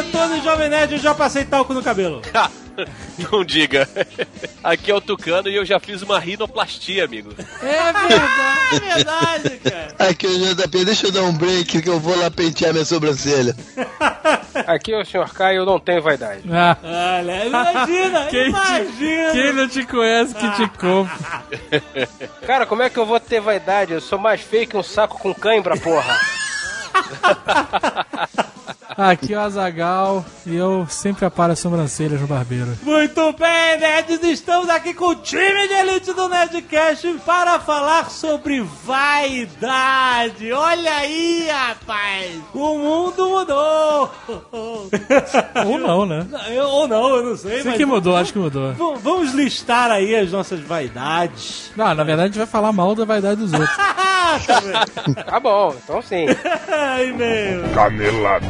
Antônio, Jovem Nerd, eu já passei talco no cabelo. Não diga. Aqui é o Tucano e eu já fiz uma rinoplastia, amigo. É verdade, é verdade, cara. Aqui é o JP, deixa eu dar um break que eu vou lá pentear minha sobrancelha. Aqui é o Sr. K e eu não tenho vaidade. Ah, Olha, imagina, quem, imagina. te, quem não te conhece que te compra. Cara, como é que eu vou ter vaidade? Eu sou mais feio que um saco com cãibra, porra. Aqui é o Azagal e eu sempre aparo as sobrancelhas no barbeiro. Muito bem, nerds, estamos aqui com o time de elite do Nerdcast para falar sobre vaidade. Olha aí, rapaz, o mundo mudou. Ou não, né? Eu- Ou não, eu não sei, mas que mudou, acho que mudou. vamos listar aí as nossas vaidades. Não, na verdade a gente vai falar mal da vaidade dos outros. Tá? Tá bom, então sim. Ai, meu. Canelada.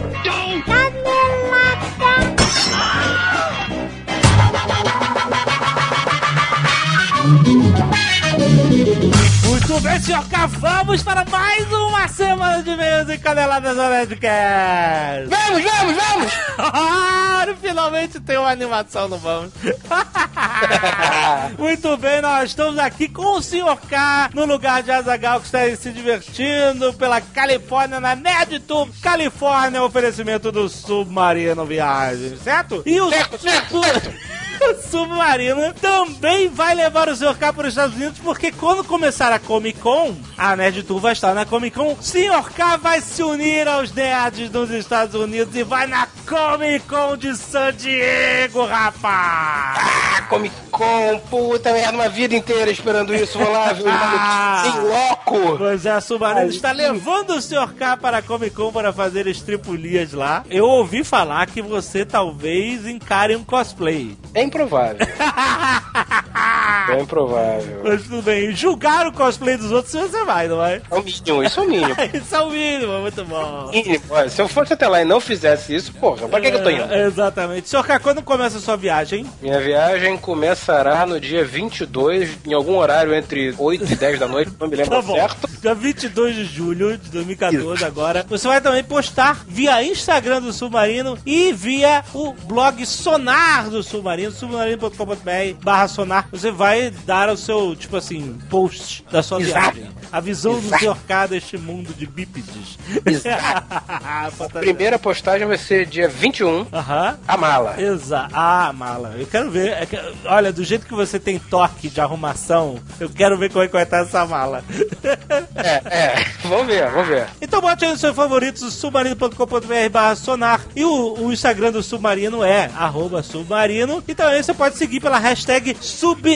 Thank you. Muito bem, senhor K, vamos para mais uma semana de meios e caneladas do Nerdcast. Vamos, vamos, vamos! Ah, finalmente tem uma animação no Vamos. Muito bem, nós estamos aqui com o Sr. K no lugar de Azagal que está se divertindo pela Califórnia na Nerd Tour Califórnia, oferecimento do Submarino Viagem, certo? E o o Submarino também vai levar o Sr. K para os Estados Unidos, porque quando começar a Comic Con, a Nerd Tour vai estar na Comic Con, Sr. K vai se unir aos nerds dos Estados Unidos e vai na Comic Con de San Diego, rapaz! Ah, Comic Con, puta merda, uma vida inteira esperando isso. Vou lá ver o Ah. em loco. Pois é, a Submarino está levando o Sr. K para a Comic Con para fazer estripulias lá. Eu ouvi falar que você talvez encare um cosplay. É improvável. É improvável. Mas tudo bem, julgar o cosplay dos outros você vai, não vai? É o mínimo, isso é o mínimo. Isso é o mínimo, muito bom. Mínimo. Se eu fosse até lá e não fizesse isso, porra, pra que, que eu tô indo? É, exatamente. Sr. K, quando começa a sua viagem? Minha viagem começará no dia 22, em algum horário entre 8 e 10 da noite, não me lembro Tá bom. certo. Dia 22 de julho de 2014 agora. Você vai também postar via Instagram do Submarino e via o blog Sonar do Submarino, submarino.com.br barra sonar. Você vai dar o seu, tipo assim, post da sua Exato. viagem. A visão do Sr. K deste mundo de bípedes. Exato. Fantasia. Primeira postagem vai ser dia 21, Aham. a mala. Exato. Ah, mala. Eu quero ver. é olha, do jeito que você tem toque de arrumação, eu quero ver como é que vai estar essa mala. É, é, vamos ver, vamos ver. Então bote aí nos seus favoritos, submarino.com.br barra sonar. E o, o Instagram do Submarino é arroba submarino. E também você pode seguir pela hashtag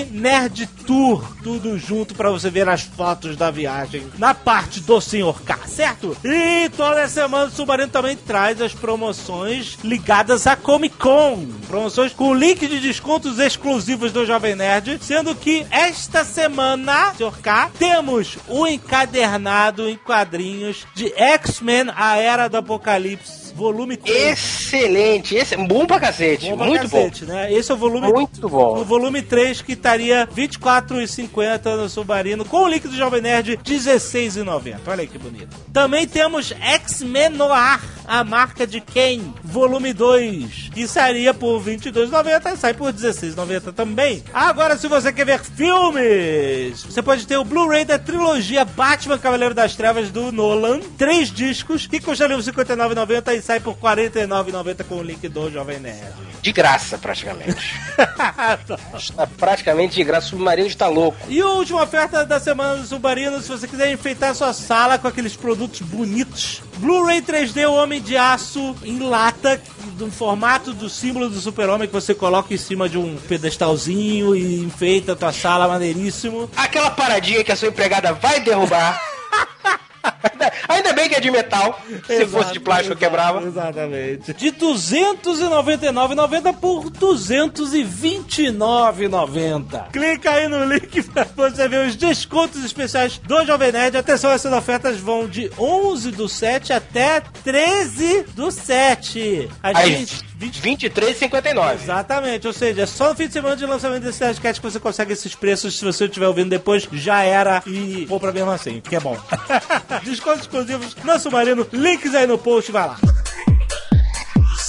SubNerdTour. Tudo junto pra você ver as fotos da viagem na parte do Sr. K, certo? E toda semana o Submarino também traz as promoções ligadas à Comic Con. Promoções com link de descontos exclusivos do Jovem Nerd. Sendo que esta semana, Sr. K, temos o encadernado em quadrinhos de X-Men A Era do Apocalipse, volume 3. Excelente, esse, bom pra cacete, Bom pra muito cacete, né? Esse é o volume bom. Muito bom. o volume 3 que estaria R$ 24,50 no Submarino, com o link do Jovem Nerd, R$ 16,90. Olha aí que bonito. Também temos X-Men Noir, a marca de quem? Volume 2, que sairia por R$ 22,90 e sai por R$ 16,90 também. Agora, se você quer ver filmes, você pode ter o Blu-ray da trilogia Batman Cavaleiro das Trevas do Nolan, três discos, que custariam R$ 59,90 e sai por R$ 49,90 com o link do Jovem Nerd. De graça, praticamente. Está praticamente de graça, o submarino está louco. E a última oferta da semana do Submarino, se você quiser enfeitar sua sala com aqueles produtos bonitos. Blu-ray 3D o Homem de Aço em lata, no formato do símbolo do super-homem que você coloca em cima de um pedestalzinho e enfeita a tua sala, maneiríssimo. Aquela paradinha que a sua empregada vai derrubar. Ainda- bem que é de metal. Se fosse de plástico, quebrava. Exatamente. De 299,90 por 229,90. Clica aí no link pra você ver os descontos especiais do Jovem Nerd. Atenção, essas ofertas vão de 11 do 7 até 13 do 7. A Aí, gente... 20 23,59. Exatamente, ou seja, é só no fim de semana de lançamento desse Nerdcast que você consegue esses preços. Se você estiver ouvindo depois, já era e compra mesmo assim, que é bom. Descontos exclusivos no Submarino, links aí no post, vai lá.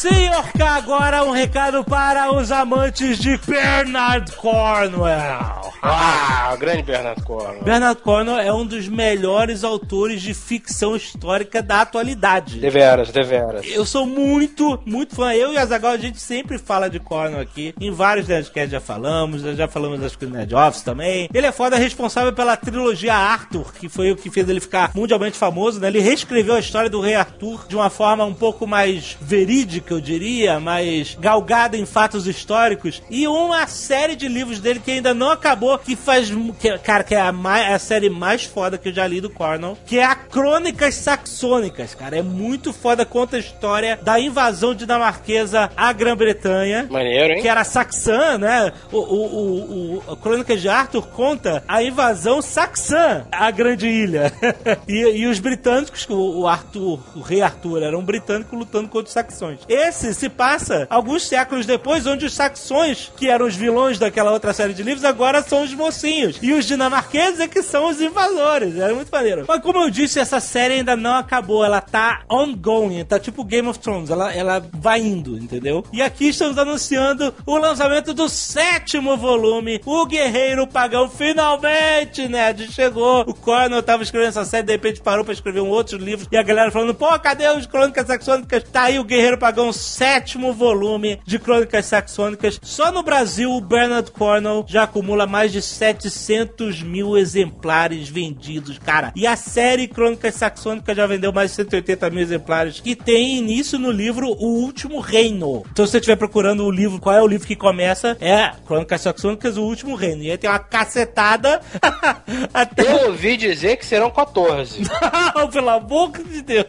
Senhor K, agora um recado para os amantes de Bernard Cornwell. Ah, o grande Bernardo Corno. Bernard Cornwell é um dos melhores autores de ficção histórica da atualidade. Deveras, deveras. Eu sou muito, muito fã. Eu e a Zagal, a gente sempre fala de Cornwell aqui. Em vários Nerdcasts já falamos, já falamos das Nerd Office também. Ele é foda responsável pela trilogia Arthur, que foi o que fez ele ficar mundialmente famoso, né? Ele reescreveu a história do rei Arthur de uma forma um pouco mais verídica, eu diria, mais galgada em fatos históricos. E uma série de livros dele que ainda não acabou, que faz. Que, cara, que é a, mai- a série mais foda que eu já li do Cornwell, que é a Crônicas Saxônicas, cara. É muito foda, conta a história da invasão dinamarquesa à Grã-Bretanha Maneiro, hein? que era saxã, né? O, o, o, o- a Crônica de Arthur conta a invasão saxã à Grande Ilha. e, e os britânicos, o, o Arthur, o rei Arthur, era um britânico lutando contra os saxões. Esse se passa alguns séculos depois, onde os saxões, que eram os vilões daquela outra série de livros, agora são os mocinhos. E os dinamarqueses é que são os invasores. Era muito maneiro. Mas como eu disse, essa série ainda não acabou. Ela tá ongoing, tá tipo Game of Thrones. Ela, ela vai indo, entendeu? E aqui estamos anunciando o lançamento do sétimo volume, O Guerreiro Pagão. Finalmente, Ned, chegou. O Cornel tava escrevendo essa série, de repente parou pra escrever um outro livro. E a galera falando, pô, cadê os Crônicas Saxônicas? Tá aí o Guerreiro Pagão, sétimo volume de Crônicas Saxônicas. Só no Brasil, o Bernard Cornell já acumula mais de 700 mil exemplares vendidos, cara. E a série Crônicas Saxônicas já vendeu mais de 180 mil exemplares. E tem início no livro O Último Reino. Então, se você estiver procurando o livro, qual é o livro que começa? É Crônicas Saxônicas, O Último Reino. E aí tem uma cacetada até Eu ouvi dizer que serão 14. não, pelo amor de Deus.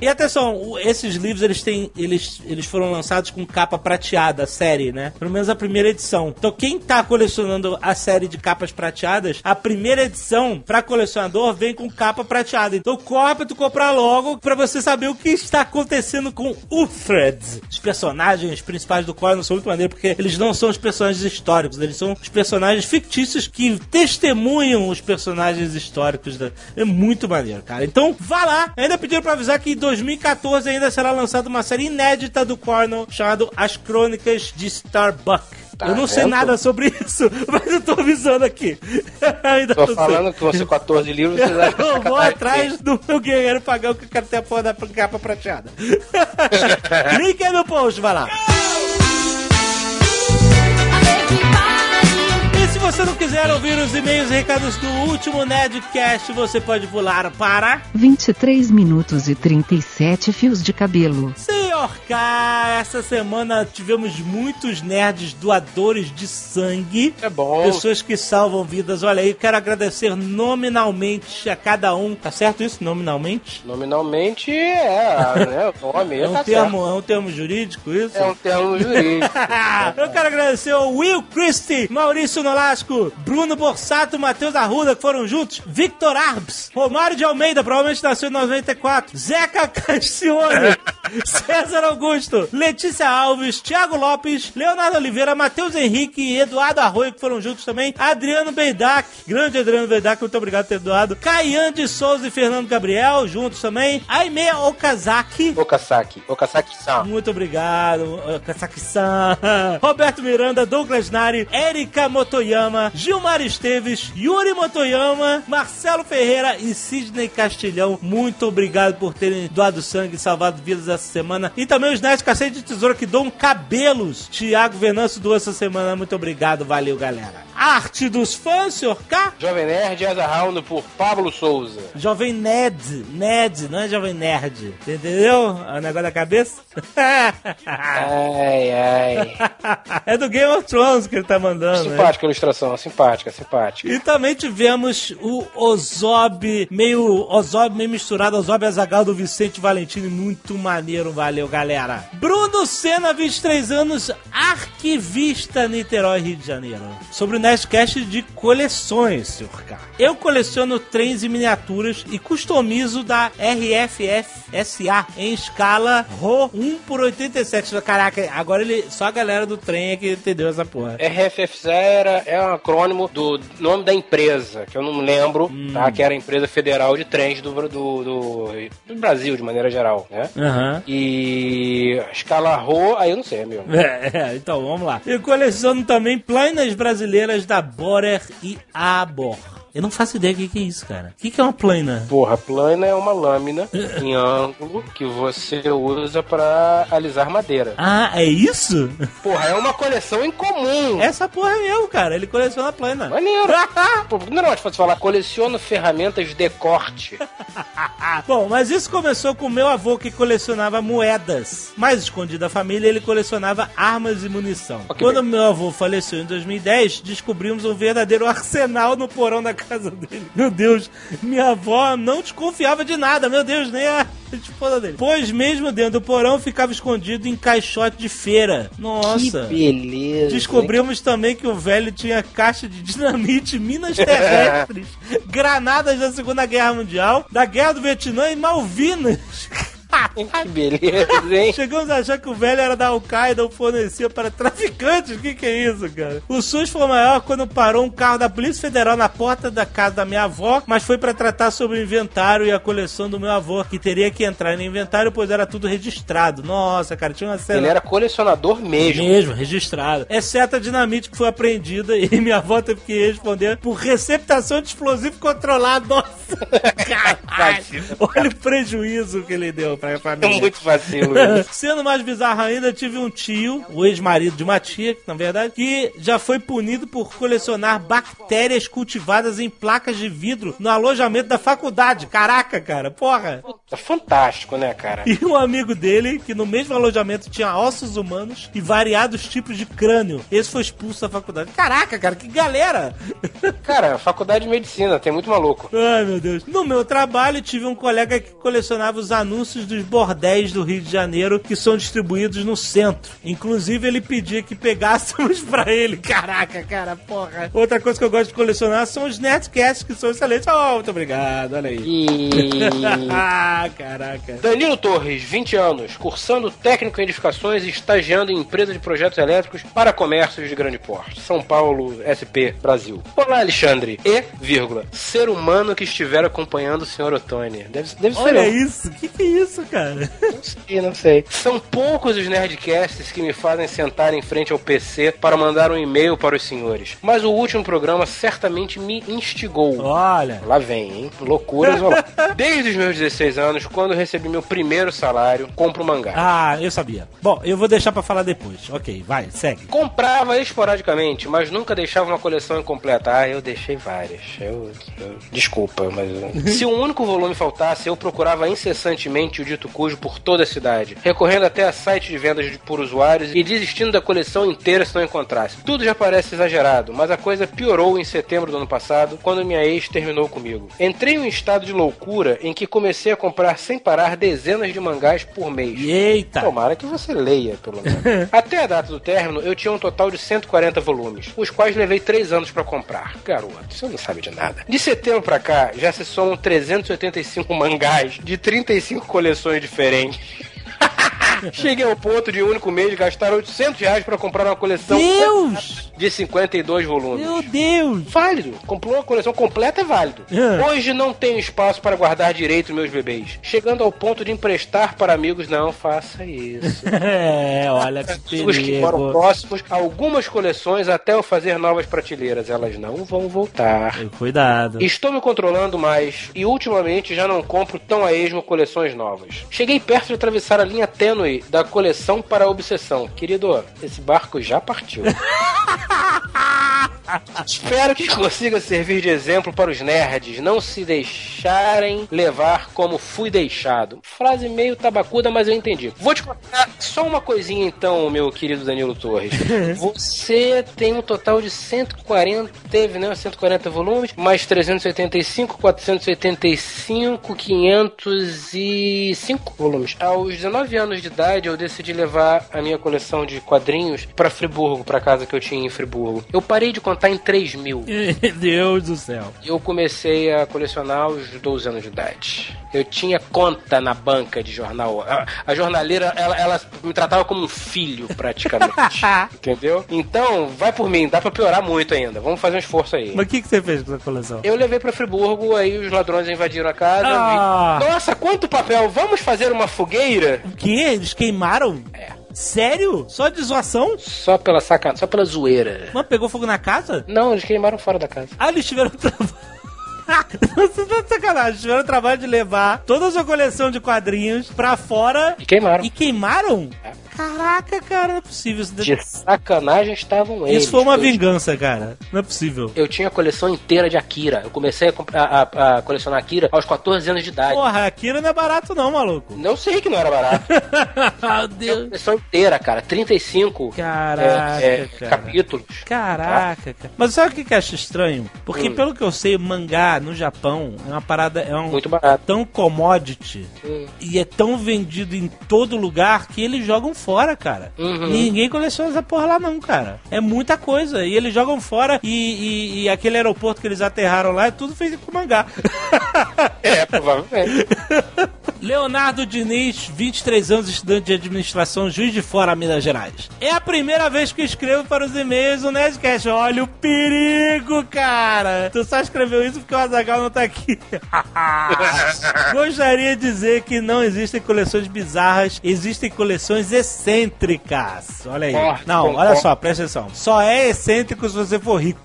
E atenção, esses livros eles têm, eles, eles foram lançados com capa prateada, a série, né? Pelo menos a primeira edição. Então quem tá colecionando a série de capas prateadas, a primeira edição pra colecionador vem com capa prateada. Então corre pra tu comprar logo pra você saber o que está acontecendo com Uthred. Os personagens principais do Core não são muito maneiros porque eles não são os personagens históricos, eles são os personagens fictícios que testemunham os personagens históricos. Da... É muito maneiro, cara. Então, vá lá. Ainda pediram pra avisar que em 2014 ainda será lançada uma série inédita do Cornell chamado As Crônicas de Starbuck. Tá eu não sei nada sobre isso, mas eu tô avisando aqui. ainda Tô não falando que vão ser 14 livros, vocês acham que é eu vou atrás do meu guerreiro pagão que eu quero ter a porra da capa prateada. Link aí no post, vai lá. E se você não quiser ouvir os e-mails e recados do último Nerdcast, você pode pular para... 23 minutos e 37 fios de cabelo. Senhor K, essa semana tivemos muitos nerds doadores de sangue. É bom. Pessoas que salvam vidas. Olha aí, quero agradecer nominalmente a cada um. Tá certo isso? Nominalmente? Nominalmente é, né? O nome É um, tá termo, é um termo jurídico isso? certo. É um termo jurídico. Eu quero agradecer ao Will Christie, Maurício Nolasco, Bruno Borsato, Matheus Arruda, que foram juntos, Victor Arbs, Romário de Almeida, provavelmente nasceu em 94, Zeca Castione, César Augusto, Letícia Alves, Thiago Lopes, Leonardo Oliveira, Matheus Henrique e Eduardo Arroio, que foram juntos também, Adriano Beidac, grande Adriano Beidac, muito obrigado por ter doado, Caian de Souza e Fernando Gabriel, juntos também, Aime Okazaki, Okasaki. Okasaki-san. muito obrigado, Kasaki-san. Roberto Miranda, Douglas Nari, Erika Motoyama, Gilmar Esteves, Yuri Motoyama, Marcelo Ferreira e Sidney Castilhão. Muito obrigado por terem doado sangue e salvado vidas essa semana. E também os Nerds Cacete de Tesoura que doam cabelos. Tiago Venâncio doou essa semana. Muito obrigado, valeu, galera. Arte dos fãs, senhor K? Jovem Nerd Asa Round por Pablo Souza. Jovem Ned. Ned, não é Jovem Nerd. Entendeu? O negócio da cabeça? Ai, ai. é do Game of Thrones que ele tá mandando. né? Simpática a ilustração, simpática, simpática. E também tivemos o Ozob, meio Ozob, meio misturado, Ozob Azagal do Vicente Valentini, muito maneiro, valeu galera. Bruno Senna, 23 anos, arquivista Niterói, Rio de Janeiro. Sobre o Nerdcast de coleções, senhor K. Eu coleciono trens e miniaturas e customizo da RFF SA em escala RO 1 por 87. Caraca, agora ele, só a galera do trem é que entendeu essa porra. RFFZ era, é um acrônimo do nome da empresa, que eu não lembro, tá? Que era a empresa federal de trens do, do, do, do Brasil, de maneira geral, né? Aham. E a escala RO, aí eu não sei, meu. É, é, então vamos lá. Eu coleciono também planas brasileiras da Borer e Abor. Eu não faço ideia do que, que é isso, cara. O que, que é uma plana? Porra, plana é uma lâmina em ângulo que você usa pra alisar madeira. Ah, é isso? Porra, é uma coleção em comum. Essa porra é meu, cara. Ele coleciona plana. Maneiro. Pô, não é mais fácil falar, coleciono ferramentas de corte. Bom, mas isso começou com meu avô que colecionava moedas. Mais escondido da família, ele colecionava armas e munição. Ok, Quando meu avô faleceu em 2010, descobrimos um verdadeiro arsenal no porão da casa dele. Meu Deus, minha avó não desconfiava de nada, meu Deus, nem a esposa dele. Pois mesmo dentro do porão ficava escondido em caixote de feira. Nossa. beleza. Descobrimos também que o velho tinha caixa de dinamite, minas terrestres, granadas da Segunda Guerra Mundial, da Guerra do Vietnã e Malvinas. Que beleza, hein? Chegamos a achar que o velho era da Al-Qaeda ou fornecia para traficantes. O que, que é isso, cara? O susto foi maior quando parou um carro da Polícia Federal na porta da casa da minha avó, mas foi para tratar sobre o inventário e a coleção do meu avô, que teria que entrar no inventário, pois era tudo registrado. Nossa, cara, tinha uma cena. Ele era colecionador mesmo. Mesmo, registrado. Exceto a dinamite que foi apreendida e minha avó teve que responder por receptação de explosivo controlado. Nossa, caralho. Olha o prejuízo que ele deu pra É família. muito vacilo. né? Sendo mais bizarro ainda, tive um tio, o ex-marido de uma tia, na verdade, que já foi punido por colecionar bactérias cultivadas em placas de vidro no alojamento da faculdade. Caraca, cara, porra. É fantástico, né, cara? E um amigo dele, que no mesmo alojamento tinha ossos humanos e variados tipos de crânio. Esse foi expulso da faculdade. Caraca, cara, que galera! Cara, faculdade de medicina, tem muito maluco. Ai, meu Deus. No meu trabalho, tive um colega que colecionava os anúncios dos bordéis do Rio de Janeiro que são distribuídos no centro. Inclusive, ele pedia que pegássemos pra ele. Caraca, cara, porra. Outra coisa que eu gosto de colecionar são os Nerdcasts, que são excelentes. Oh, muito obrigado, olha aí. E... ah, caraca. Danilo Torres, 20 anos, cursando técnico em edificações e estagiando em empresa de projetos elétricos para comércios de grande porte. São Paulo, SP, Brasil. Olá, Alexandre. E, vírgula, ser humano que estiver acompanhando o Sr. Otoni. Deve, deve ser Olha eu. isso, que que é isso, cara? Não sei, não sei. São poucos os Nerdcasts que me fazem sentar em frente ao PC para mandar um e-mail para os senhores. Mas o último programa certamente me instigou. Olha. Lá vem, hein? Loucuras vão lá. Desde os meus 16 anos, quando eu recebi meu primeiro salário, compro mangá. Ah, eu sabia. Bom, eu vou deixar pra falar depois. Ok, vai, segue. Comprava esporadicamente, mas nunca deixava uma coleção incompleta. Ah, eu deixei várias. Eu, eu- desculpa, mas se um único volume faltasse, eu procurava incessantemente o dito cujo por toda a cidade, recorrendo até a site de vendas de- por usuários e desistindo da coleção inteira se não encontrasse. Tudo já parece exagerado, mas a coisa piorou em setembro do ano passado, quando minha ex terminou comigo. Entrei em um estado de loucura em que comecei a comprar sem parar dezenas de mangás por mês. Eita. Tomara que você leia, pelo menos. Até a data do término, eu tinha um total de 140 volumes, os quais levei 3 anos pra comprar. Garoto, você não sabe de nada. De setembro pra cá, já se somam 385 mangás de 35 coleções diferentes. Cheguei ao ponto de um único mês gastar 800 reais pra comprar uma coleção Deus! de 52 volumes. Meu Deus! Válido. Comprou uma coleção completa é válido. É. Hoje não tenho espaço para guardar direito meus bebês. Chegando ao ponto de emprestar para amigos, não faça isso. É, olha que Pessoas que foram perigo. próximos, algumas coleções até eu fazer novas prateleiras. Elas não vão voltar. Cuidado. Estou me controlando mais e ultimamente já não compro tão a esmo coleções novas. Cheguei perto de atravessar a linha tênue da coleção para a obsessão. Querido, esse barco já partiu. Espero que consiga servir de exemplo para os nerds não se deixarem levar como fui deixado. Frase meio tabacuda, mas eu entendi. Vou te contar só uma coisinha então, meu querido Danilo Torres. Você tem um total de 140, teve, né? 140 volumes, mais 385, 485, 505 volumes. Aos 19 anos de idade, eu decidi levar a minha coleção de quadrinhos para Friburgo, para casa que eu tinha em Friburgo. Eu parei de contar em 3 mil. Deus do céu. Eu comecei a colecionar aos 12 anos de idade. Eu tinha conta na banca de jornal. A, a jornaleira, ela, ela me tratava como um filho, praticamente. entendeu? Então, vai por mim, dá pra piorar muito ainda. Vamos fazer um esforço aí. Mas o que, que você fez com a coleção? Eu levei pra Friburgo, aí os ladrões invadiram a casa. Ah. Nossa, quanto papel! Vamos fazer uma fogueira? O quê? Eles queimaram? É. Sério? Só de zoação? Só pela sacan... só pela zoeira. Mas pegou fogo na casa? Não, eles queimaram fora da casa. Ah, eles tiveram trabalho. Você tá de sacanagem. Eles tiveram trabalho de levar toda a sua coleção de quadrinhos pra fora E queimaram. e queimaram? É. Caraca, cara, não é possível. Isso, De sacanagem estavam eles. Isso foi uma vingança, cara. Não é possível. Eu tinha a coleção inteira de Akira. Eu comecei a, a- a- colecionar Akira aos 14 anos de idade. Porra, Akira não é barato não, maluco. Eu sei que não era barato. Meu Tinha a Deus. coleção inteira, cara. 35 Caraca, é, é, cara. capítulos. Caraca, cara. Mas sabe o que que eu acho estranho? Porque Hum. pelo que eu sei, mangá no Japão é uma parada, é um Muito barato. tão commodity Hum. e é tão vendido em todo lugar que eles jogam fora, cara. Uhum. Ninguém coleciona essa porra lá não, cara. É muita coisa. E eles jogam fora e, e- e aquele aeroporto que eles aterraram lá é tudo feito com mangá. É, provavelmente. Leonardo Diniz, 23 anos, estudante de administração, juiz de fora, Minas Gerais. É a primeira vez que eu escrevo para os e-mails do Nerdcast. Olha o perigo, cara! Tu só escreveu isso porque o Azagal não tá aqui. Gostaria de dizer que não existem coleções bizarras, existem coleções excêntricas. Olha aí. Forte, não, olha só, presta atenção. Só é excêntrico se você for rico.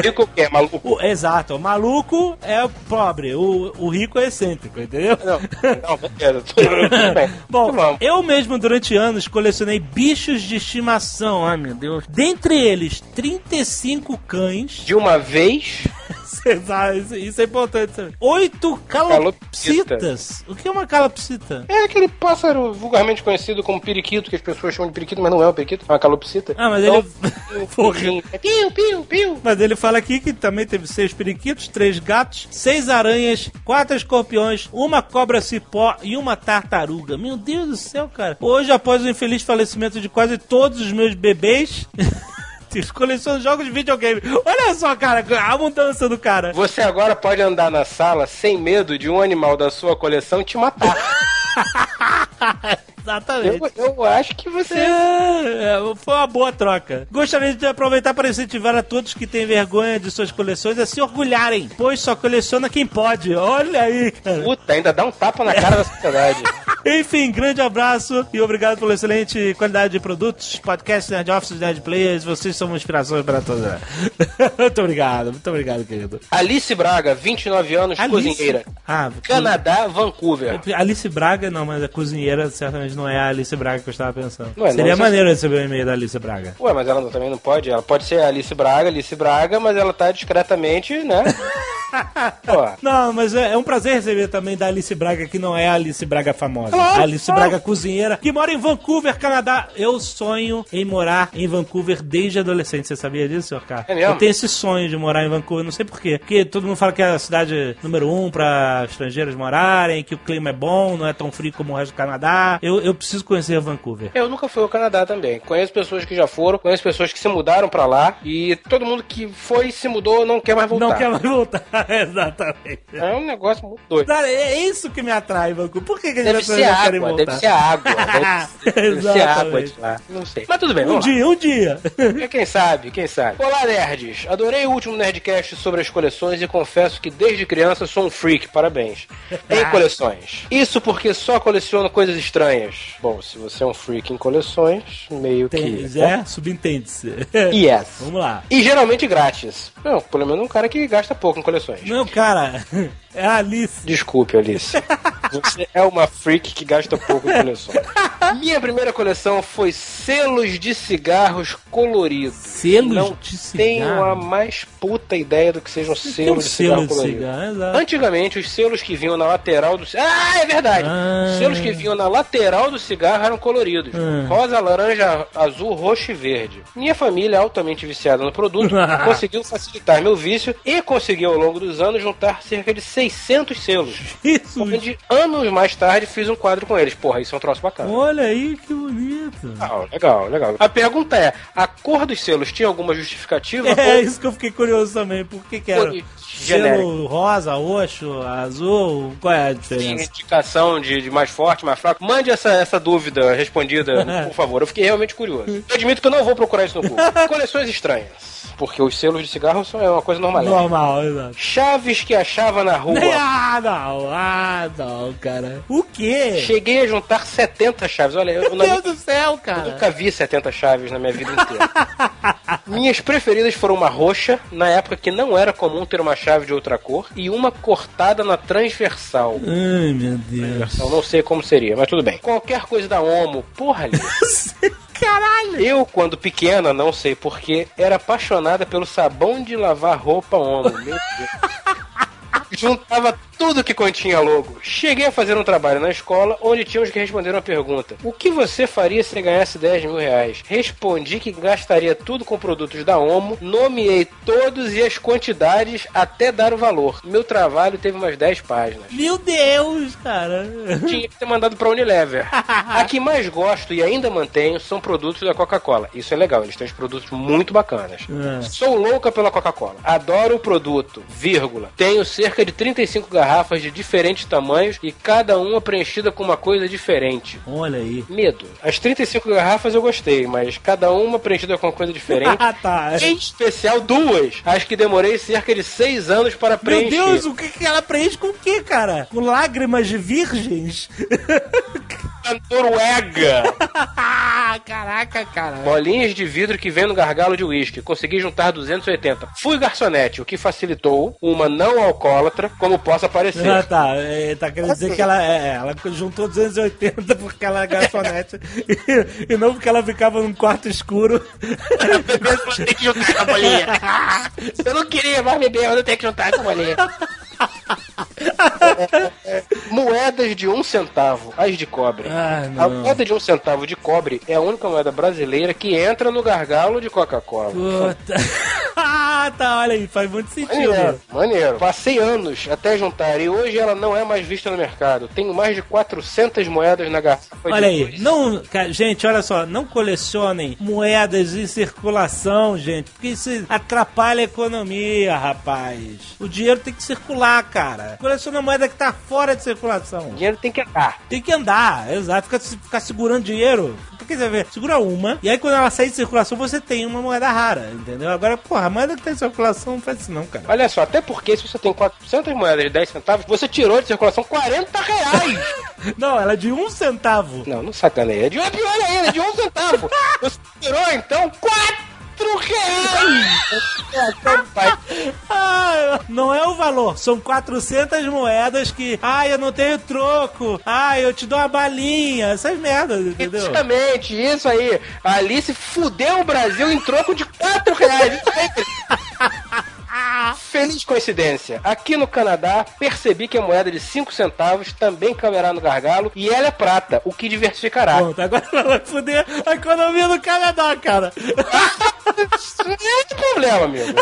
Fica o quê, maluco? O- exato, o maluco é o pobre, o, o rico é excêntrico, entendeu? Não, não, Bom, eu mesmo durante anos colecionei bichos de estimação, ai meu Deus. Dentre eles, 35 cães. De uma vez, isso, isso é importante saber. Oito calopsitas. O que é uma calopsita? é aquele pássaro vulgarmente conhecido como periquito, que as pessoas chamam de periquito, mas não é um periquito, é uma calopsita. Ah, mas Então, ele. Porra. É piu, piu, piu. Mas ele fala aqui que também teve seis periquitos, três gatos, seis aranhas, quatro escorpiões, uma cobra cipó e uma tartaruga. Meu Deus do céu, cara. Hoje, após o infeliz falecimento de quase todos os meus bebês. Coleciono jogos de videogame. Olha só, cara, a mudança do cara. Você agora pode andar na sala sem medo de um animal da sua coleção te matar. Exatamente. Eu, eu acho que você. É, é, foi uma boa troca. Gostaria de aproveitar para incentivar a todos que têm vergonha de suas coleções a se orgulharem, pois só coleciona quem pode. Olha aí, cara. Puta, ainda dá um tapa na cara da sociedade. Enfim, grande abraço e obrigado pela excelente qualidade de produtos, podcast, Nerd Office, Nerd Players. Vocês são uma inspiração para todos. muito obrigado, muito obrigado, querido. Alice Braga, 29 anos, Alice- cozinheira. Ah, Canadá, Vancouver. Alice Braga, não, mas a cozinheira certamente não é a Alice Braga que eu estava pensando. Não é, não, Seria você- maneiro receber um e-mail da Alice Braga. Ué, mas ela não- também não pode. Ela pode ser Alice Braga, Alice Braga, mas ela tá discretamente, né? Não, mas é, é um prazer receber também da Alice Braga, que não é a Alice Braga famosa. Claro, a Alice claro. Braga cozinheira, que mora em Vancouver, Canadá. Eu sonho em morar em Vancouver desde adolescente. Você sabia disso, senhor K? É? Eu tenho esse sonho de morar em Vancouver, não sei porquê. Porque todo mundo fala que é a cidade número um para estrangeiros morarem, que o clima é bom, não é tão frio como o resto do Canadá. Eu, eu preciso conhecer Vancouver. eu nunca fui ao Canadá também. Conheço pessoas que já foram, conheço pessoas que se mudaram pra lá e todo mundo que foi e se mudou não quer mais voltar. Não quer mais voltar, exatamente. É um negócio muito doido. Cara, é isso que me atrai, Vancouver. Por que, que Deve as pessoas não querem água, voltar? deve ser água. Deve, ser água de lá. Não sei. Mas tudo bem, Um vamos lá. dia, um dia. É, Quem sabe, quem sabe. Olá, nerds! Adorei o último Nerdcast sobre as coleções e confesso que desde criança sou um freak, parabéns. Em coleções. Isso porque só coleciono coisas estranhas. Bom, se você é um freak em coleções, meio Tem, que. é, subentende-se. Yes. Vamos lá. E geralmente grátis. Não, pelo menos um cara que gasta pouco em coleções. Não, cara, é a Alice. Desculpe, Alice. Você é uma freak que gasta pouco em coleções. Minha primeira coleção foi selos de cigarros coloridos. Selos Não de tenho cigarro? a mais puta ideia do que seja um Tem selo um de cigarro selo de colorido. cigarro. Antigamente, os selos que vinham na lateral do... Ah, é verdade! Ah. Os selos que vinham na lateral do cigarro eram coloridos. Ah. Rosa, laranja, azul, roxo e verde. Minha família, altamente viciada no produto, conseguiu facilitar meu vício e conseguiu, ao longo dos anos, juntar cerca de 600 selos. Isso. Onde, anos mais tarde, fiz um quadro com eles. Porra, isso é um troço bacana. Olha aí que bonito. Legal, legal, legal. A pergunta é, a cor dos selos tinha alguma justificativa? É ou isso que eu fiquei curioso também. Por que que era? Selo rosa, roxo, azul, qual é a Tem diferença? indicação de, de mais forte, mais fraco? Mande essa, essa dúvida respondida, por favor. Eu fiquei realmente curioso. Eu admito que eu não vou procurar isso no Google. Coleções estranhas. Porque os selos de cigarro são é uma coisa normal. Normal, exato. Chaves que achava na rua. Ah, não, ah, não, cara. O quê? Cheguei a juntar 70 chaves. Olha, eu, Meu Deus do céu, eu cara. nunca vi 70 chaves na minha vida inteira. Minhas preferidas foram uma roxa, na época que não era comum ter uma chave de outra cor, e uma cortada na transversal. Ai, meu Deus. Eu não sei como seria, mas tudo bem. Qualquer coisa da Omo, porra ali. Caralho. Eu, quando pequena, não sei porquê, era apaixonada pelo sabão de lavar roupa Omo. Meu Deus. Juntava tudo que continha logo. Cheguei a fazer um trabalho na escola onde tínhamos que responder uma pergunta: O que você faria se ganhasse 10 mil reais? Respondi que gastaria tudo com produtos da Omo, nomeei todos e as quantidades até dar o valor. Meu trabalho teve umas 10 páginas. Meu Deus, cara. Tinha que ter mandado pra Unilever. A que mais gosto e ainda mantenho são produtos da Coca-Cola. Isso é legal, eles têm uns produtos muito bacanas. É. Sou louca pela Coca-Cola. Adoro o produto, vírgula. Tenho cerca de 35 garrafas de diferentes tamanhos e cada uma preenchida com uma coisa diferente. Olha aí. Medo. As 35 garrafas eu gostei, mas cada uma preenchida com uma coisa diferente. Ah, tá. em especial duas, as que demorei cerca de 6 anos para Meu preencher. Deus, o que, que ela preenche com o que, cara? Com lágrimas de virgens? Noruega! Caraca, cara. Bolinhas de vidro que vem no gargalo de uísque. Consegui juntar 280. Fui garçonete, o que facilitou uma não alcoólatra como possa parecer. Ah, tá. É, tá querendo dizer que ela, é, ela juntou 280 porque ela é garçonete e, e não porque ela ficava num quarto escuro. Tem que juntar essa bolinha. Eu não queria mais beber, mas eu tenho que juntar essa bolinha. Moedas de um centavo, as de cobre. Ah, A moeda de um centavo de cobre é a única moeda brasileira que entra no gargalo de Coca-Cola. Puta. Ah, tá. Olha aí, faz muito sentido. Maneiro, maneiro. Passei anos até juntar e hoje ela não é mais vista no mercado. Tenho mais de 400 moedas na garrafa. de Olha aí, dois não, gente, olha só, não colecionem moedas em circulação, gente, porque isso atrapalha a economia, rapaz. O dinheiro tem que circular, cara. Coleciona moeda que tá fora de circulação. O dinheiro tem que andar. Tem que andar, exato. Ficar, ficar segurando dinheiro. Porque você vê, segura uma, e aí quando ela sair de circulação, você tem uma moeda rara, entendeu? Agora, porra, a moeda que tá em circulação não faz isso não, cara. Olha só, até porque se você tem 400 moedas de 10 centavos, você tirou de circulação 40 reais. Não, ela é de um centavo. não, não sacaneia. É de é pior ainda, é de um centavo. Você tirou, então, 4 reais. Pai, Ah, não é o valor, são 400 moedas que, ai, eu não tenho troco, ai, eu te dou uma balinha, essas merdas, entendeu? Justamente, isso aí. A Alice fudeu o Brasil em troco de 4 reais. Isso aí. Feliz coincidência. Aqui no Canadá, percebi que a moeda de 5 centavos também caberá no gargalo e ela é prata, o que diversificará. Pronto, agora ela vai foder a economia do Canadá, cara. Não é de problema, amigo.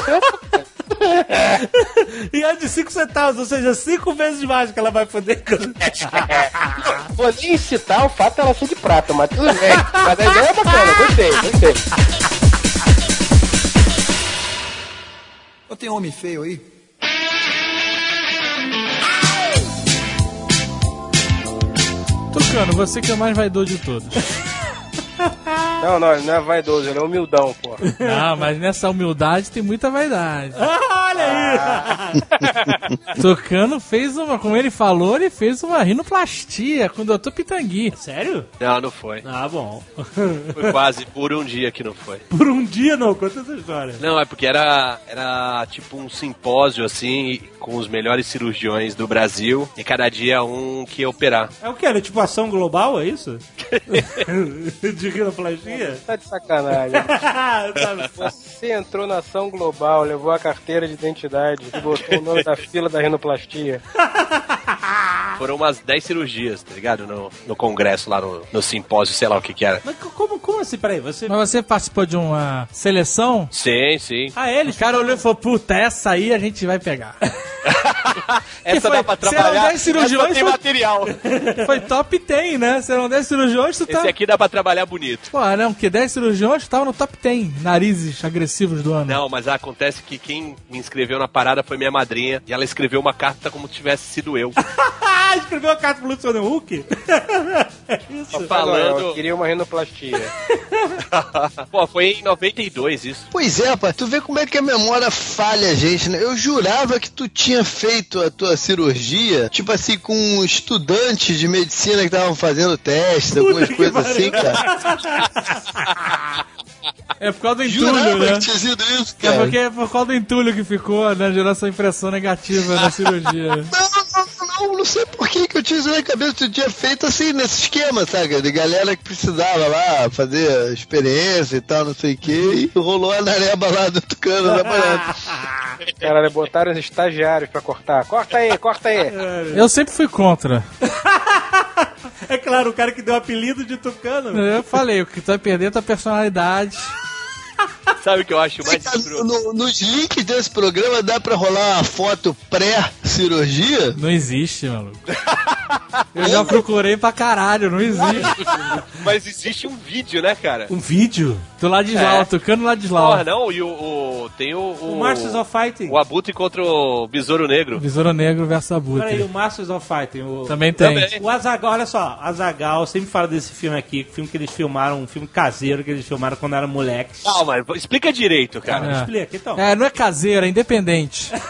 É. E é de 5 centavos, ou seja, 5 vezes mais que ela vai foder. Não, Vou nem citar o fato dela ser de prata, mas tudo bem. Mas a ideia é bacana, gostei, gostei. Ô, tem homem feio aí? Tucano, você que é o mais vaidoso de todos. Não, não, ele não é vaidoso, ele é humildão, pô. Ah, mas nessa humildade tem muita vaidade. Ah, olha Tucano fez uma, como ele falou, ele fez uma rinoplastia com o Dr. Pitangui. Sério? Não, não foi. Ah, bom. Foi quase por um dia que não foi. Por um dia não, conta essa história. Não, é porque era, era tipo um simpósio, assim, com os melhores cirurgiões do Brasil, e cada dia um que ia operar. É o que? Era tipo ação global, é isso? De rinoplastia? Tá de sacanagem. Sabe? Você entrou na ação global, levou a carteira de identidade e botou o nome da fila da rinoplastia. Foram umas 10 cirurgias, tá ligado? No, no congresso lá, no, no simpósio, sei lá o que que era. Mas co- como, como assim? Peraí, você... Mas você participou de uma seleção? Sim, sim. Ah, ele? O cara olhou e falou, puta, essa aí a gente vai pegar. Essa foi- dá pra serão trabalhar. 10 cirurgiões, essa tem foi- material. Foi top 10, né? Serão 10 cirurgiões, tu tá... Esse aqui dá pra trabalhar bonito. Pô, não, porque 10 cirurgiões tava no top 10 narizes agressivos do ano. Não, mas acontece que quem me inscreveu na parada foi minha madrinha e ela escreveu uma carta como se tivesse sido eu. Ah, escreveu a carta pro Luciano Huck? é isso. Não, eu falando. queria uma rinoplastia. Pô, foi em 92 isso. Pois é, rapaz, tu vê como é que a memória falha a gente, né? Eu jurava que tu tinha feito a tua cirurgia, tipo assim, com estudantes de medicina que estavam fazendo testes, algumas coisas assim, cara. É por causa do entulho, Jurava né? isso, É porque é por causa do entulho que ficou, né? Gerou essa impressão negativa na cirurgia. Não, não, não, não sei por que, que eu tinha isso na cabeça. Tu tinha feito assim, nesse esquema, sabe? De galera que precisava lá fazer experiência e tal, não sei o que, e rolou a nareba lá do Tucano da parada. Caralho, botaram os estagiários pra cortar. Corta aí, corta aí. Eu sempre fui contra. É claro, o cara que deu o apelido de Tucano. Eu falei, o que tu vai perder é tua personalidade. Sabe o que eu acho mais escroto? no- nos links desse programa dá pra rolar uma foto pré-cirurgia? Não existe, maluco. Eu já procurei pra caralho, não existe. Mas existe um vídeo, né, cara? Um vídeo? Do Ladislau, É. tocando Ladislau. Porra, não, e o, o- tem o, O Masters of Fighting. o Abutre contra o Besouro Negro. Besouro Negro versus Peraí, Abutre. o Masters of Fighting. O... Também tem. Também. O Azagal, olha só, Azagal sempre fala desse filme aqui, filme que eles filmaram, um filme caseiro que eles filmaram quando eram moleques. Calma, explica direito, cara. É. Explica, então. É, não é caseiro, é independente.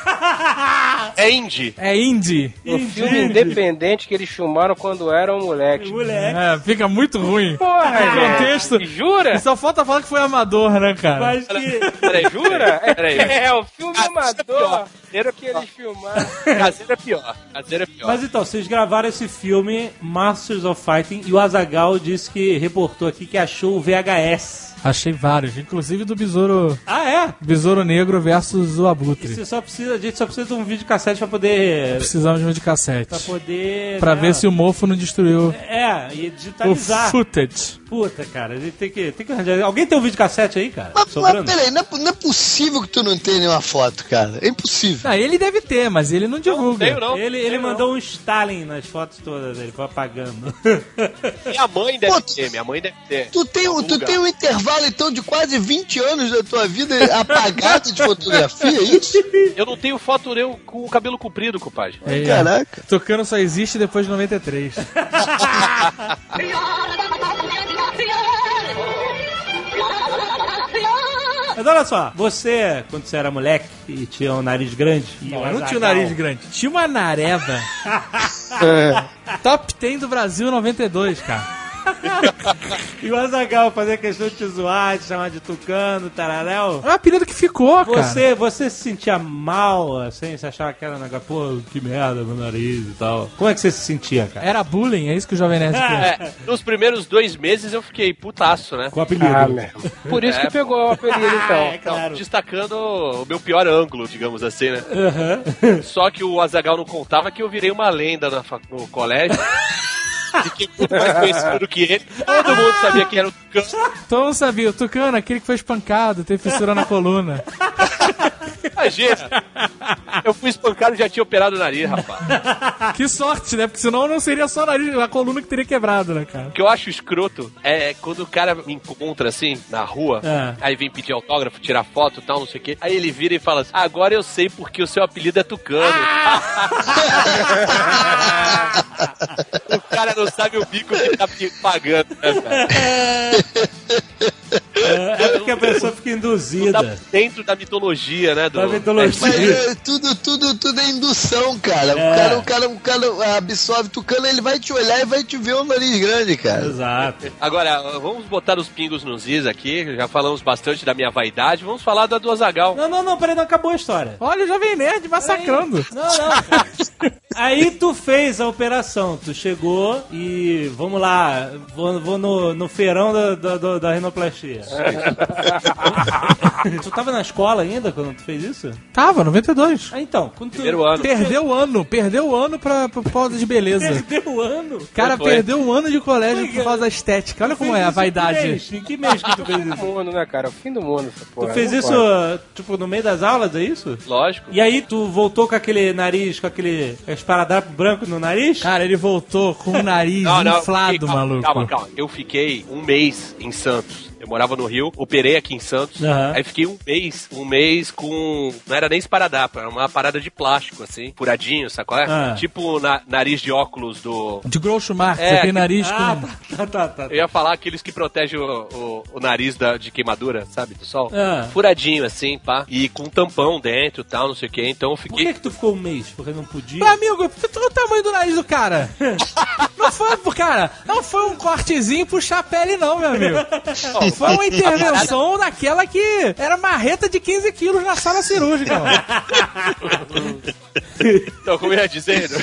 É indie. É indie. Um filme independente que eles filmaram quando eram moleques. Moleque. É, fica muito ruim. Porra, No contexto. Jura? E só falta falar que foi amador, né, cara? Mas que. Peraí, Jura? Peraí. É, o filme Ah, amador. Era que eles filmaram. Caseiro é pior. Caseiro é pior. Mas então, vocês gravaram esse filme, Masters of Fighting, e o Azagal disse que reportou aqui que achou o VHS. Achei vários, inclusive do Besouro, Ah, é? Besouro Negro versus o Abutre. Você só precisa, a gente só precisa de um vídeo cassete pra poder. Precisamos de um de cassete. Pra poder. Pra né, ver se o mofo não destruiu É, e o digitalizar. footage. Puta, cara, a gente tem que, tem que arranjar. Alguém tem um vídeo cassete aí, cara? Mas, mas peraí, não é, não é possível que tu não tenha nenhuma foto, cara. É impossível. Ah, ele deve ter, mas ele não divulga. Tenho não. Ele, ele Tenho mandou um Stalin nas fotos todas dele, foi apagando. não. Minha mãe deve Pô, ter, minha mãe deve ter. Tu tem, um- tu tem um intervalo, então, de quase 20 anos da tua vida apagado de fotografia, é isso? Eu não tenho foto eu com o cabelo comprido, compadre. É, Caraca. Tocando só existe depois de 93. Mas olha só, você, quando você era moleque e tinha um nariz grande. Não, eu não tinha o nariz grande. Tinha uma nareba. Top 10 do Brasil 92, cara. E o Azagal fazia questão de te zoar, te chamar de tucano, tararéu. É um apelido que ficou, cara. Você, você se sentia mal, assim, você achava que era um negócio, pô, que merda, meu nariz e tal. Como é que você se sentia, cara? Era bullying, é isso que o Jovem Nerd. É, nos primeiros dois meses eu fiquei putaço, né? Com o apelido. Ah. Por isso É, que pegou o apelido, É, então. claro. Destacando o meu pior ângulo, digamos assim, né? Aham. Só que o Azagal não contava que eu virei uma lenda na no colégio. Fiquei muito mais conhecido do que ele. Todo mundo sabia que era o Tucano. Todo mundo sabia, o Tucano, aquele que foi espancado, teve fissura na coluna. Imagina. Eu fui espancado e já tinha operado o nariz, rapaz. Que sorte, né? Porque senão não seria só o nariz, a coluna que teria quebrado, né, cara? O que eu acho escroto é quando o cara me encontra assim, na rua, É. aí vem pedir autógrafo, tirar foto e tal, não sei o quê. Aí ele vira e fala assim: agora eu sei porque o seu apelido é Tucano. o cara não sabe o bico que tá pagando, né, cara? É, é porque a pessoa fica. Não tá dentro da mitologia, né? Do, Da mitologia. Mas é, tudo, tudo, tudo é indução, cara. É. O cara. O cara, o cara absorve tucano, ele vai te olhar e vai te ver o nariz grande, cara. Exato. Agora, vamos botar os pingos nos is aqui. Já falamos bastante da minha vaidade. Vamos falar da do Azagal. Não, não, não, peraí, não acabou a história. Olha o Jovem Nerd massacrando. Não, não. Aí tu fez a operação, tu chegou e vamos lá, vou, vou no, no feirão da, da, da- da rinoplastia. tu tava na escola ainda quando tu fez isso? Tava, 92. Ah, então, quando tu Primeiro ano. Perdeu o ano, perdeu o ano pra, pra pausa de beleza. perdeu o ano. Cara Foi. perdeu um ano de colégio por causa da estética. Olha como Fez é a isso vaidade. Que mês? Em que mês que tu fez Fim do isso? mundo, né, cara? O fim do mundo, essa porra. Tu fez Não isso, pode. tipo, no meio das aulas, é isso? Lógico. E aí tu voltou com aquele nariz, com aquele esparadrapo branco no nariz? Cara, ele voltou com o nariz inflado, fiquei- calma, maluco. Calma, calma. Eu fiquei um mês em Santos. Eu morava no Rio, operei aqui em Santos. Aham. Aí fiquei um mês, um mês com. Não era nem esparadrapo, era uma parada de plástico, assim, furadinho, sacou? É? Ah. Tipo na, nariz de óculos do. De Groucho Marx, É, aquele nariz Ah, com... tá, tá, tá. Eu ia falar aqueles que protegem o, o, o nariz da, de queimadura, sabe? Do sol. Ah. Furadinho, assim, pá. E com tampão dentro e tal, não sei o que. Então eu Por fiquei. que que tu ficou um mês? Porque não podia? Meu amigo, tu o tamanho do nariz do cara. Não foi, cara, não foi um cortezinho puxar a pele, não, meu amigo. Foi uma intervenção daquela que era marreta de 15 quilos na sala cirúrgica. Então, como eu ia dizendo.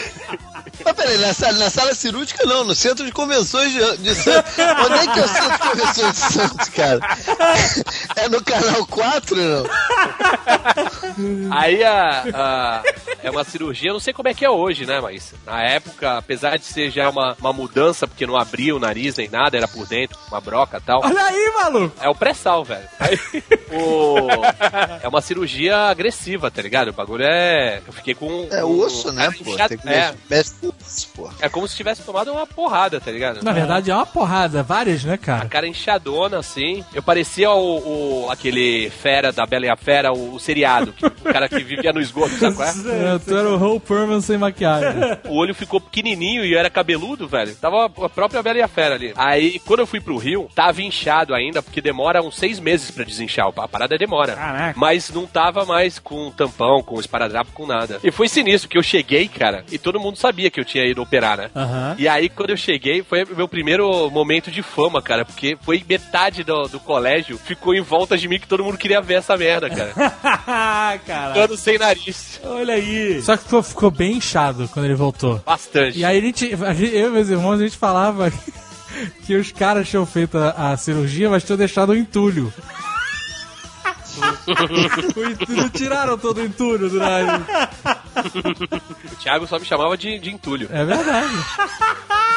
Mas peraí, na sala, na sala cirúrgica não, no centro de convenções de, de Santos. Onde é que é o centro de convenções de Santos, cara? É no canal 4, não? Aí a, a- é uma cirurgia, eu não sei como é que é hoje, né? Mas na época, apesar de ser já uma, uma mudança, porque não abria o nariz nem nada, era por dentro, uma broca e tal. Olha aí, maluco. É o pré-sal, velho. Aí, o- É uma cirurgia agressiva, tá ligado? O bagulho é. Eu fiquei com. É osso, né, pô? inchado- Tem que É, mexe com é como se tivesse tomado uma porrada, tá ligado? Na verdade é uma porrada, várias, né, A cara? cara inchadona, assim. Eu parecia o, o- aquele fera da Bela e a Fera, o, o seriado. que- o cara que vivia no esgoto, sabe qual é? É, tu era o Whole Perman sem maquiagem. O olho ficou pequenininho e eu era cabeludo, velho. Tava a própria Bela e a Fera ali. Aí, quando eu fui pro Rio, tava inchado ainda, porque demora uns seis meses pra desinchar. A parada demora. Caraca. Mas não tava mais com tampão, com esparadrapo, com nada. E foi sinistro, que eu cheguei, cara, e todo mundo sabia que eu tinha ido operar, né? Aham. E aí, quando eu cheguei, foi o meu primeiro momento de fama, cara, porque foi metade do, do colégio ficou em volta de mim que todo mundo queria ver essa merda, cara. Cara, Ficando sem nariz. olha aí. Só que ficou, ficou bem inchado quando ele voltou. Bastante. E aí a gente, a gente- eu e meus irmãos, a gente falava que os caras tinham feito a, a cirurgia, mas tinham deixado o entulho. O entulho, tiraram todo o entulho do nariz. O Thiago só me chamava de, de entulho. É verdade.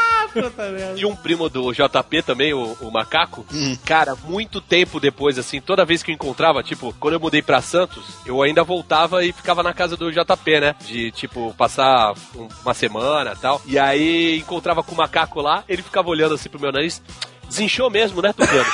E um primo do JP também, o, o Macaco, cara, muito tempo depois, assim, toda vez que eu encontrava, tipo, quando eu mudei pra Santos, eu ainda voltava e ficava na casa do JP, né? De, tipo, passar um- uma semana e tal. E aí encontrava com o Macaco lá, ele ficava olhando assim pro meu nariz. Desinchou mesmo, né, Tucano?